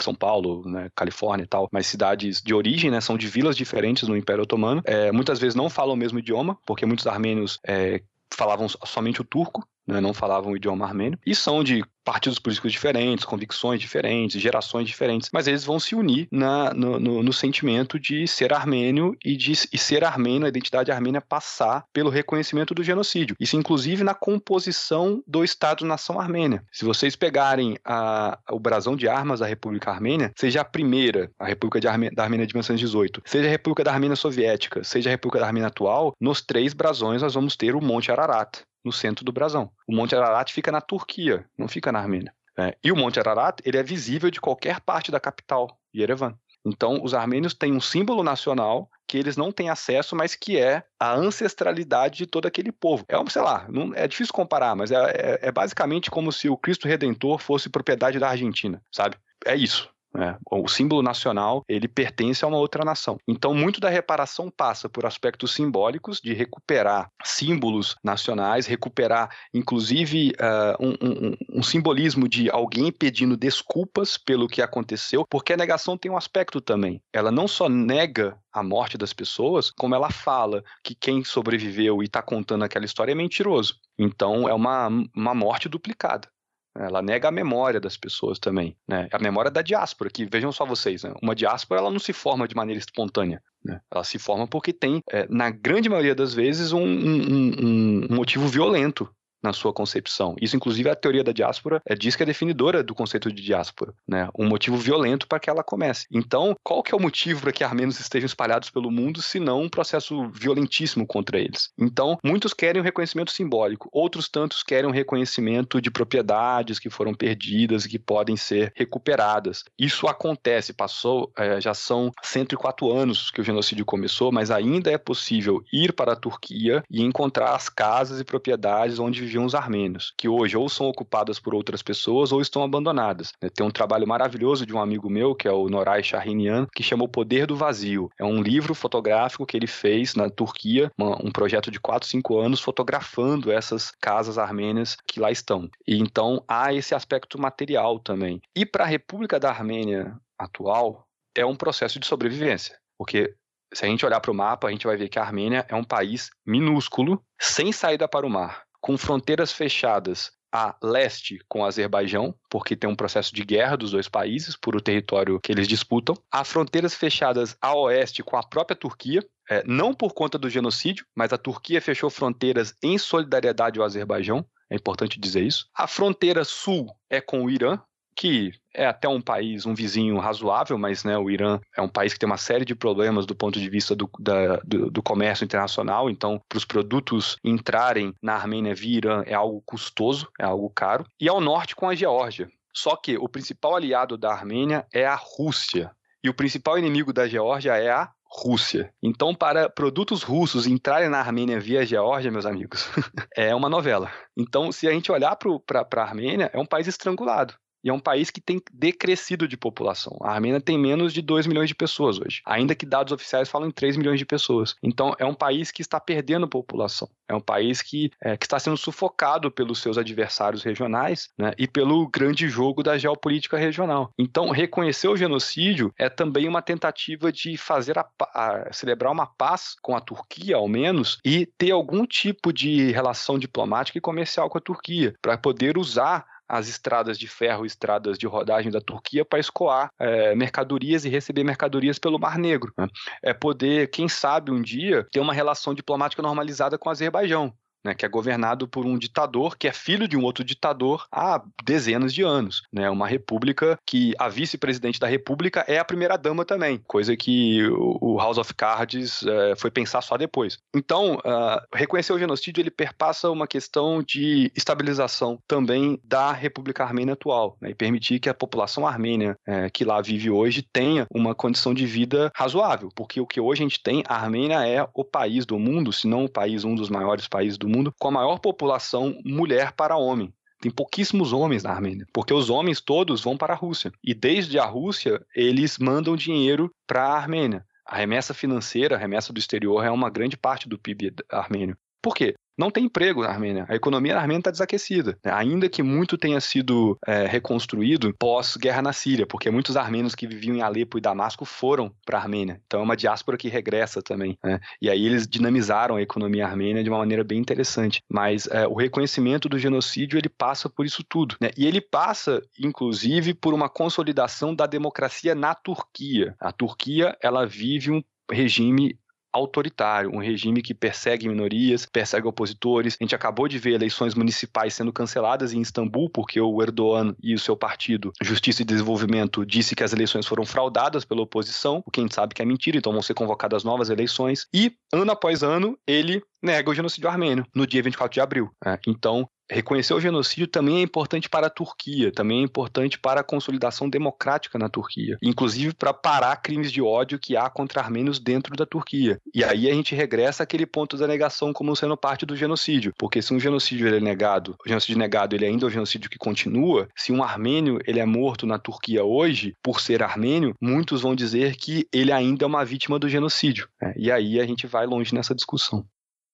são Paulo, né, Califórnia e tal, mas cidades de origem, né, são de vilas diferentes no Império Otomano. É, muitas vezes não falam o mesmo idioma, porque muitos armênios é, falavam somente o turco, né, não falavam o idioma armênio, e são de partidos políticos diferentes, convicções diferentes, gerações diferentes, mas eles vão se unir na- no, no- no sentimento de ser armênio e de e ser armênio, a identidade armênia passar pelo reconhecimento do genocídio. Isso, inclusive, na composição do Estado-nação armênia. Se vocês pegarem a- o brasão de armas da República Armênia, seja a primeira, a República de Armê- da Armênia de 1918, seja a República da Armênia Soviética, seja a República da Armênia atual, nos três brasões nós vamos ter o Monte Ararat no centro do brasão. O Monte Ararat fica na Turquia, não fica na Armênia. É, e o Monte Ararat ele é visível de qualquer parte da capital, Yerevan. Então, os armênios têm um símbolo nacional que eles não têm acesso, mas que é a ancestralidade de todo aquele povo. É, sei lá, não, é difícil comparar, mas é, é- é basicamente como se o Cristo Redentor fosse propriedade da Argentina, sabe? É isso. Né? O símbolo nacional, ele pertence a uma outra nação. Então, muito da reparação passa por aspectos simbólicos de recuperar símbolos nacionais, recuperar, inclusive, um, um- um- um simbolismo de alguém pedindo desculpas pelo que aconteceu, porque a negação tem um aspecto também. Ela não só nega a morte das pessoas, como ela fala que quem sobreviveu e está contando aquela história é mentiroso. Então, é uma, uma morte duplicada. Ela nega a memória das pessoas também, né? A memória da diáspora, que vejam só vocês, né? Uma diáspora ela não se forma de maneira espontânea, né? Ela se forma porque tem, é, na grande maioria das vezes, um- um- um motivo violento na sua concepção. Isso, inclusive, a teoria da diáspora é, diz que é definidora do conceito de diáspora, né? Um motivo violento para que ela comece. Então, qual que é o motivo para que armênios estejam espalhados pelo mundo, se não um processo violentíssimo contra eles? Então, muitos querem o reconhecimento simbólico, outros tantos querem o reconhecimento de propriedades que foram perdidas e que podem ser recuperadas. Isso acontece, passou, eh, já são 104 anos que o genocídio começou, mas ainda é possível ir para a Turquia e encontrar as casas e propriedades onde os armênios, que hoje ou são ocupadas por outras pessoas ou estão abandonadas. né? Tem um trabalho maravilhoso de um amigo meu, que é o Noray Shahinian, que chama O Poder do Vazio. É um livro fotográfico que ele fez na Turquia, um projeto de 4, 5 anos, fotografando essas casas armênias que lá estão. E então há esse aspecto material também. E para a República da Armênia atual, é um processo de sobrevivência, porque se a gente olhar para o mapa, a gente vai ver que a Armênia é um país minúsculo, sem saída para o mar, com fronteiras fechadas a leste com o Azerbaijão, porque tem um processo de guerra dos dois países por o território que eles disputam. Há fronteiras fechadas a oeste com a própria Turquia, é, não por conta do genocídio, mas a Turquia fechou fronteiras em solidariedade ao Azerbaijão. É importante dizer isso. A fronteira sul é com o Irã, que é até um país, um vizinho razoável, mas né, o Irã é um país que tem uma série de problemas do ponto de vista do, da- do, do comércio internacional, então para os produtos entrarem na Armênia via Irã é algo custoso, é algo caro. E ao norte com a Geórgia. Só que o principal aliado da Armênia é a Rússia. E o principal inimigo da Geórgia é a Rússia. Então, para produtos russos entrarem na Armênia via Geórgia, meus amigos, (laughs) é uma novela. Então, se a gente olhar para a Armênia, é um país estrangulado. E é um país que tem decrescido de população. A Armênia tem menos de 2 milhões de pessoas hoje, ainda que dados oficiais falam em 3 milhões de pessoas. Então, é um país que está perdendo população. É um país que, é, que está sendo sufocado pelos seus adversários regionais né, e pelo grande jogo da geopolítica regional. Então, reconhecer o genocídio é também uma tentativa de fazer a, a- celebrar uma paz com a Turquia, ao menos, e ter algum tipo de relação diplomática e comercial com a Turquia, para poder usar as estradas de ferro estradas de rodagem da Turquia para escoar é, mercadorias e receber mercadorias pelo Mar Negro. né? É poder, quem sabe, um dia ter uma relação diplomática normalizada com o Azerbaijão. Né, que é governado por um ditador que é filho de um outro ditador há dezenas de anos. Né, uma república que a vice-presidente da república é a primeira-dama também, coisa que o House of Cards eh, foi pensar só depois. Então, ah, reconhecer o genocídio ele perpassa uma questão de estabilização também da República Armênia atual né, e permitir que a população armênia eh, que lá vive hoje tenha uma condição de vida razoável, porque o que hoje a gente tem, a Armênia é o país do mundo, se não o país, um dos maiores países do mundo, com a maior população mulher para homem. Tem pouquíssimos homens na Armênia, porque os homens todos vão para a Rússia. E desde a Rússia, eles mandam dinheiro para a Armênia. A remessa financeira, a remessa do exterior é uma grande parte do PIB armênio. Por quê? Não tem emprego na Armênia. A economia na Armênia está desaquecida. Ainda que muito tenha sido é, reconstruído pós-guerra na Síria, porque muitos armênios que viviam em Alepo e Damasco foram para a Armênia. Então é uma diáspora que regressa também. né? E aí eles dinamizaram a economia armênia de uma maneira bem interessante. Mas é, o reconhecimento do genocídio ele passa por isso tudo. né? E ele passa, inclusive, por uma consolidação da democracia na Turquia. A Turquia ela vive um regime autoritário, um regime que persegue minorias, persegue opositores. A gente acabou de ver eleições municipais sendo canceladas em Istambul porque o Erdogan e o seu partido Justiça e Desenvolvimento disse que as eleições foram fraudadas pela oposição, o que a gente sabe que é mentira, então vão ser convocadas novas eleições. E ano após ano ele nega o genocídio armênio no dia 24 de abril. né? Então reconhecer o genocídio também é importante para a Turquia, também é importante para a consolidação democrática na Turquia, inclusive para parar crimes de ódio que há contra armênios dentro da Turquia. E aí a gente regressa àquele ponto da negação como sendo parte do genocídio, porque se um genocídio ele é negado, o genocídio negado ele ainda é um genocídio que continua, se um armênio ele é morto na Turquia hoje por ser armênio, muitos vão dizer que ele ainda é uma vítima do genocídio. né? E aí a gente vai longe nessa discussão.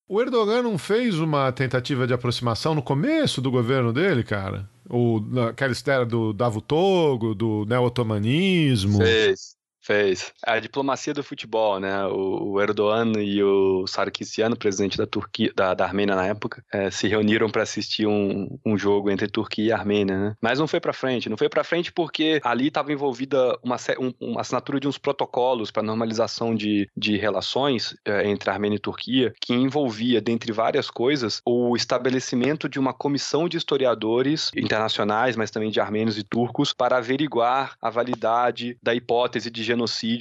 O Erdogan não fez uma tentativa de aproximação no começo do governo dele, cara? O, aquela história do Davutogo, do neo-otomanismo. Fez. Fez. A diplomacia do futebol, né? O, Erdogan e o Sarkisian, presidente da Turquia, da, da Armênia na época, eh, se reuniram para assistir um, um jogo entre Turquia e Armênia, né? Mas não foi para frente. Não foi para frente porque ali estava envolvida uma, um- uma assinatura de uns protocolos para normalização de, de relações eh, entre Armênia e Turquia, que envolvia, dentre várias coisas, o estabelecimento de uma comissão de historiadores internacionais, mas também de armênios e turcos, para averiguar a validade da hipótese de genocídio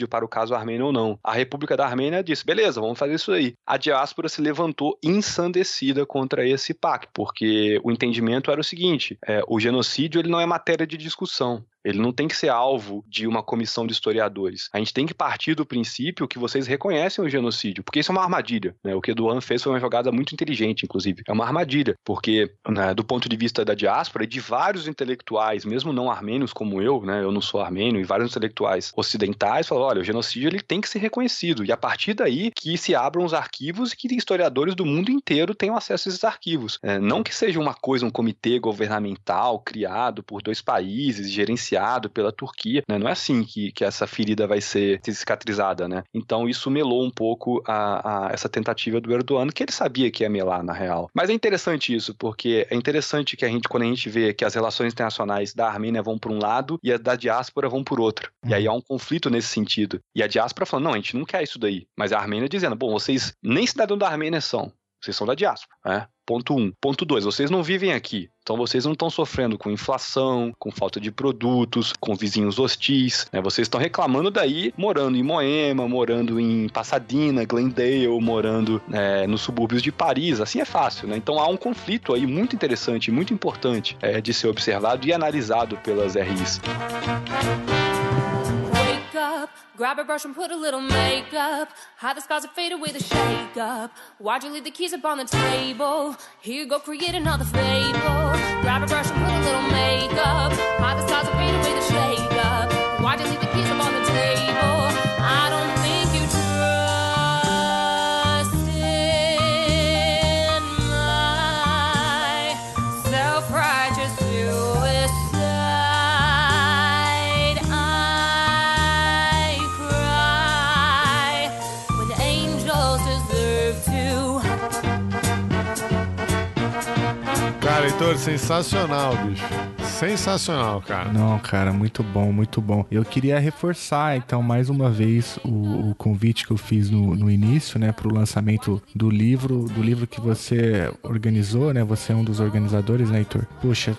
para o caso armênio ou não. A República da Armênia disse: beleza, vamos fazer isso aí. A diáspora se levantou ensandecida contra esse pacto, porque o entendimento era o seguinte: é, o genocídio ele não é matéria de discussão. Ele não tem que ser alvo de uma comissão de historiadores. A gente tem que partir do princípio que vocês reconhecem o genocídio, porque isso é uma armadilha. né? O que Eduan fez foi uma jogada muito inteligente, inclusive. É uma armadilha, porque né, do ponto de vista da diáspora e de vários intelectuais, mesmo não armênios como eu, né, eu não sou armênio, e vários intelectuais ocidentais falam, olha, o genocídio ele tem que ser reconhecido. E a partir daí que se abram os arquivos e que historiadores do mundo inteiro tenham acesso a esses arquivos. É, não que seja uma coisa, um comitê governamental criado por dois países, gerenciado pela Turquia, né? Não é assim que, que essa ferida vai ser cicatrizada, né? Então isso melou um pouco a, a essa tentativa do Erdogan, que ele sabia que ia melar, na real. Mas é interessante isso, porque é interessante que a gente, quando a gente vê que as relações internacionais da Armênia vão por um lado e as da diáspora vão por outro. E aí há um conflito nesse sentido. E a diáspora falando, não, a gente não quer isso daí. Mas a Armênia dizendo, bom, vocês nem cidadão da Armênia são. Vocês são da diáspora, né? Ponto um. Ponto dois, vocês não vivem aqui. Então vocês não estão sofrendo com inflação, com falta de produtos, com vizinhos hostis. Né? Vocês estão reclamando daí, morando em Moema, morando em Pasadena, Glendale, morando é, nos subúrbios de Paris. Assim é fácil, né? Então há um conflito aí muito interessante, muito importante é, de ser observado e analisado pelas RIs. Wake up, grab a brush and put a little makeup. Hide the scars and fade away the shake up. Why'd you leave the keys up on the table? Here you go, create another fable. Grab a brush and put a little makeup. Hide the scars and fade away the shake up. Why'd you leave the keys up on the Heitor, sensacional, bicho. Sensacional, cara. Não, cara, muito bom, muito bom. Eu queria reforçar, então, mais uma vez o, o convite que eu fiz no, no início, né, pro lançamento do livro, do livro que você organizou, né? Você é um dos organizadores, né, Heitor? Poxa,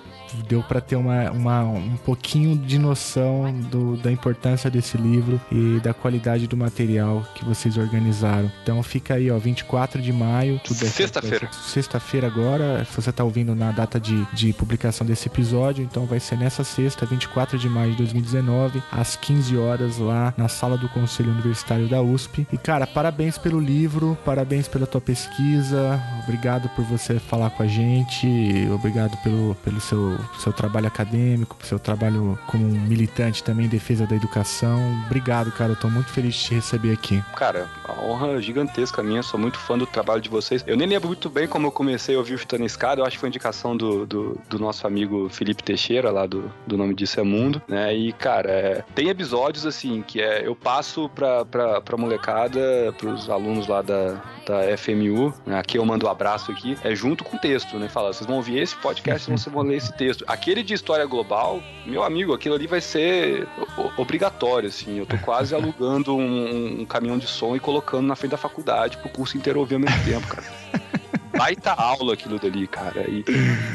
deu para ter uma, uma, um pouquinho de noção do, da importância desse livro e da qualidade do material que vocês organizaram. Então fica aí, ó, 24 de maio. é- Sexta-feira. Sexta-feira agora, se você tá ouvindo na data de, de publicação desse episódio, então vai ser nessa sexta, 24 de maio de 2019, às 15 horas, lá na sala do Conselho Universitário da USP. E, cara, parabéns pelo livro, parabéns pela tua pesquisa, obrigado por você falar com a gente, obrigado pelo, pelo seu, seu trabalho acadêmico, pelo seu trabalho como militante também em defesa da educação. Obrigado, cara, eu tô muito feliz de te receber aqui. Cara, a honra gigantesca minha, sou muito fã do trabalho de vocês. Eu nem lembro muito bem como eu comecei a ouvir o Chutando Escada, eu acho que foi indicação do, do, do nosso amigo Felipe Teixeira, lá do, do Nome Disso é Mundo, né? E, cara, é, tem episódios, assim, que é, eu passo pra, pra, pra molecada, pros alunos lá da, da FMU, né? aqui eu mando um abraço aqui, é junto com o texto, né? Fala, vocês vão ouvir esse podcast, (laughs) vocês vão ler esse texto. Aquele de história global, meu amigo, aquilo ali vai ser obrigatório, assim. Eu tô quase (laughs) alugando um, um caminhão de som e colocando na frente da faculdade pro curso inteiro ouvir ao mesmo tempo, cara. (laughs) Baita aula aquilo dali, cara. E,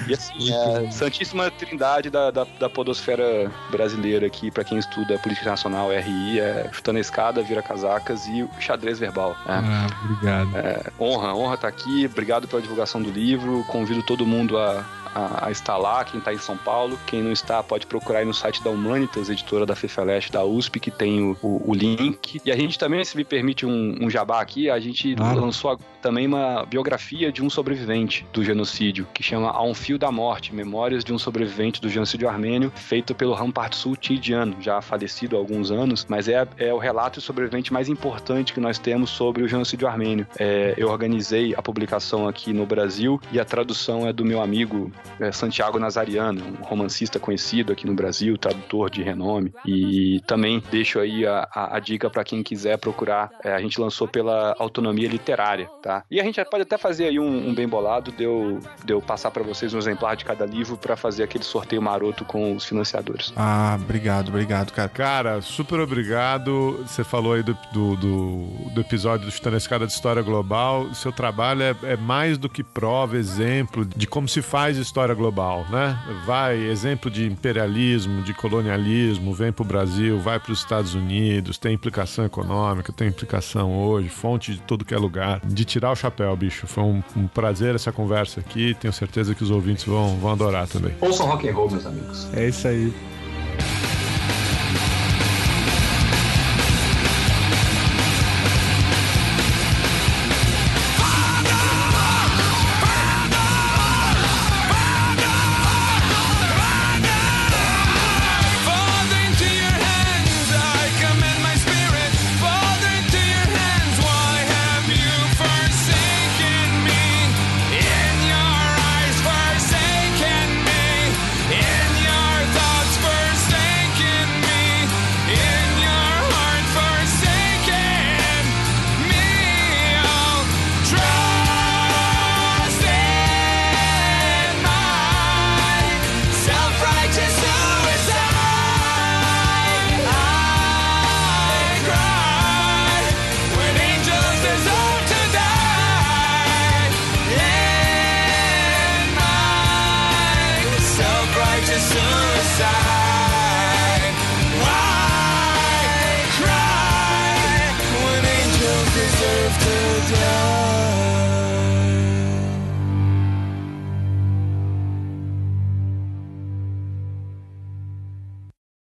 e assim, é a Santíssima Trindade da, da, da podosfera brasileira aqui, pra quem estuda política nacional, RI, é chutando a escada, vira casacas e xadrez verbal. né? Ah, obrigado. É, honra, honra estar aqui. Obrigado pela divulgação do livro. Convido todo mundo a, a, a estar lá, quem está em São Paulo. Quem não está, pode procurar aí no site da Humanitas, editora da FEFELESH da USP, que tem o, o, o link. E a gente também, se me permite um, um jabá aqui, a gente lançou a- também uma biografia de um sobrevivente do genocídio, que chama A um Fio da Morte, Memórias de um Sobrevivente do Genocídio Armênio, feito pelo Rampart Sul Tidiano, já falecido há alguns anos, mas é, é o relato sobrevivente mais importante que nós temos sobre o genocídio armênio. É, eu organizei a publicação aqui no Brasil e a tradução é do meu amigo é, Santiago Nazariano, um romancista conhecido aqui no Brasil, tradutor de renome. E também deixo aí a, a- a dica para quem quiser procurar. É, a gente lançou pela Autonomia Literária, tá? E a gente pode até fazer aí um, um bem bolado, deu de eu passar para vocês um exemplar de cada livro para fazer aquele sorteio maroto com os financiadores. Ah, obrigado, obrigado, cara. Cara, super obrigado. Você falou aí do, do, do, do episódio do Chutando a Escada de História Global. Seu trabalho é, é mais do que prova, exemplo de como se faz história global, né? Vai, exemplo de imperialismo, de colonialismo, vem pro Brasil, vai para os Estados Unidos, tem implicação econômica, tem implicação hoje, fonte de tudo que é lugar. De tirar o chapéu, bicho. Foi um, um prazer essa conversa aqui. Tenho certeza que os ouvintes vão, vão adorar também. Ouçam rock and roll, meus amigos. É isso aí.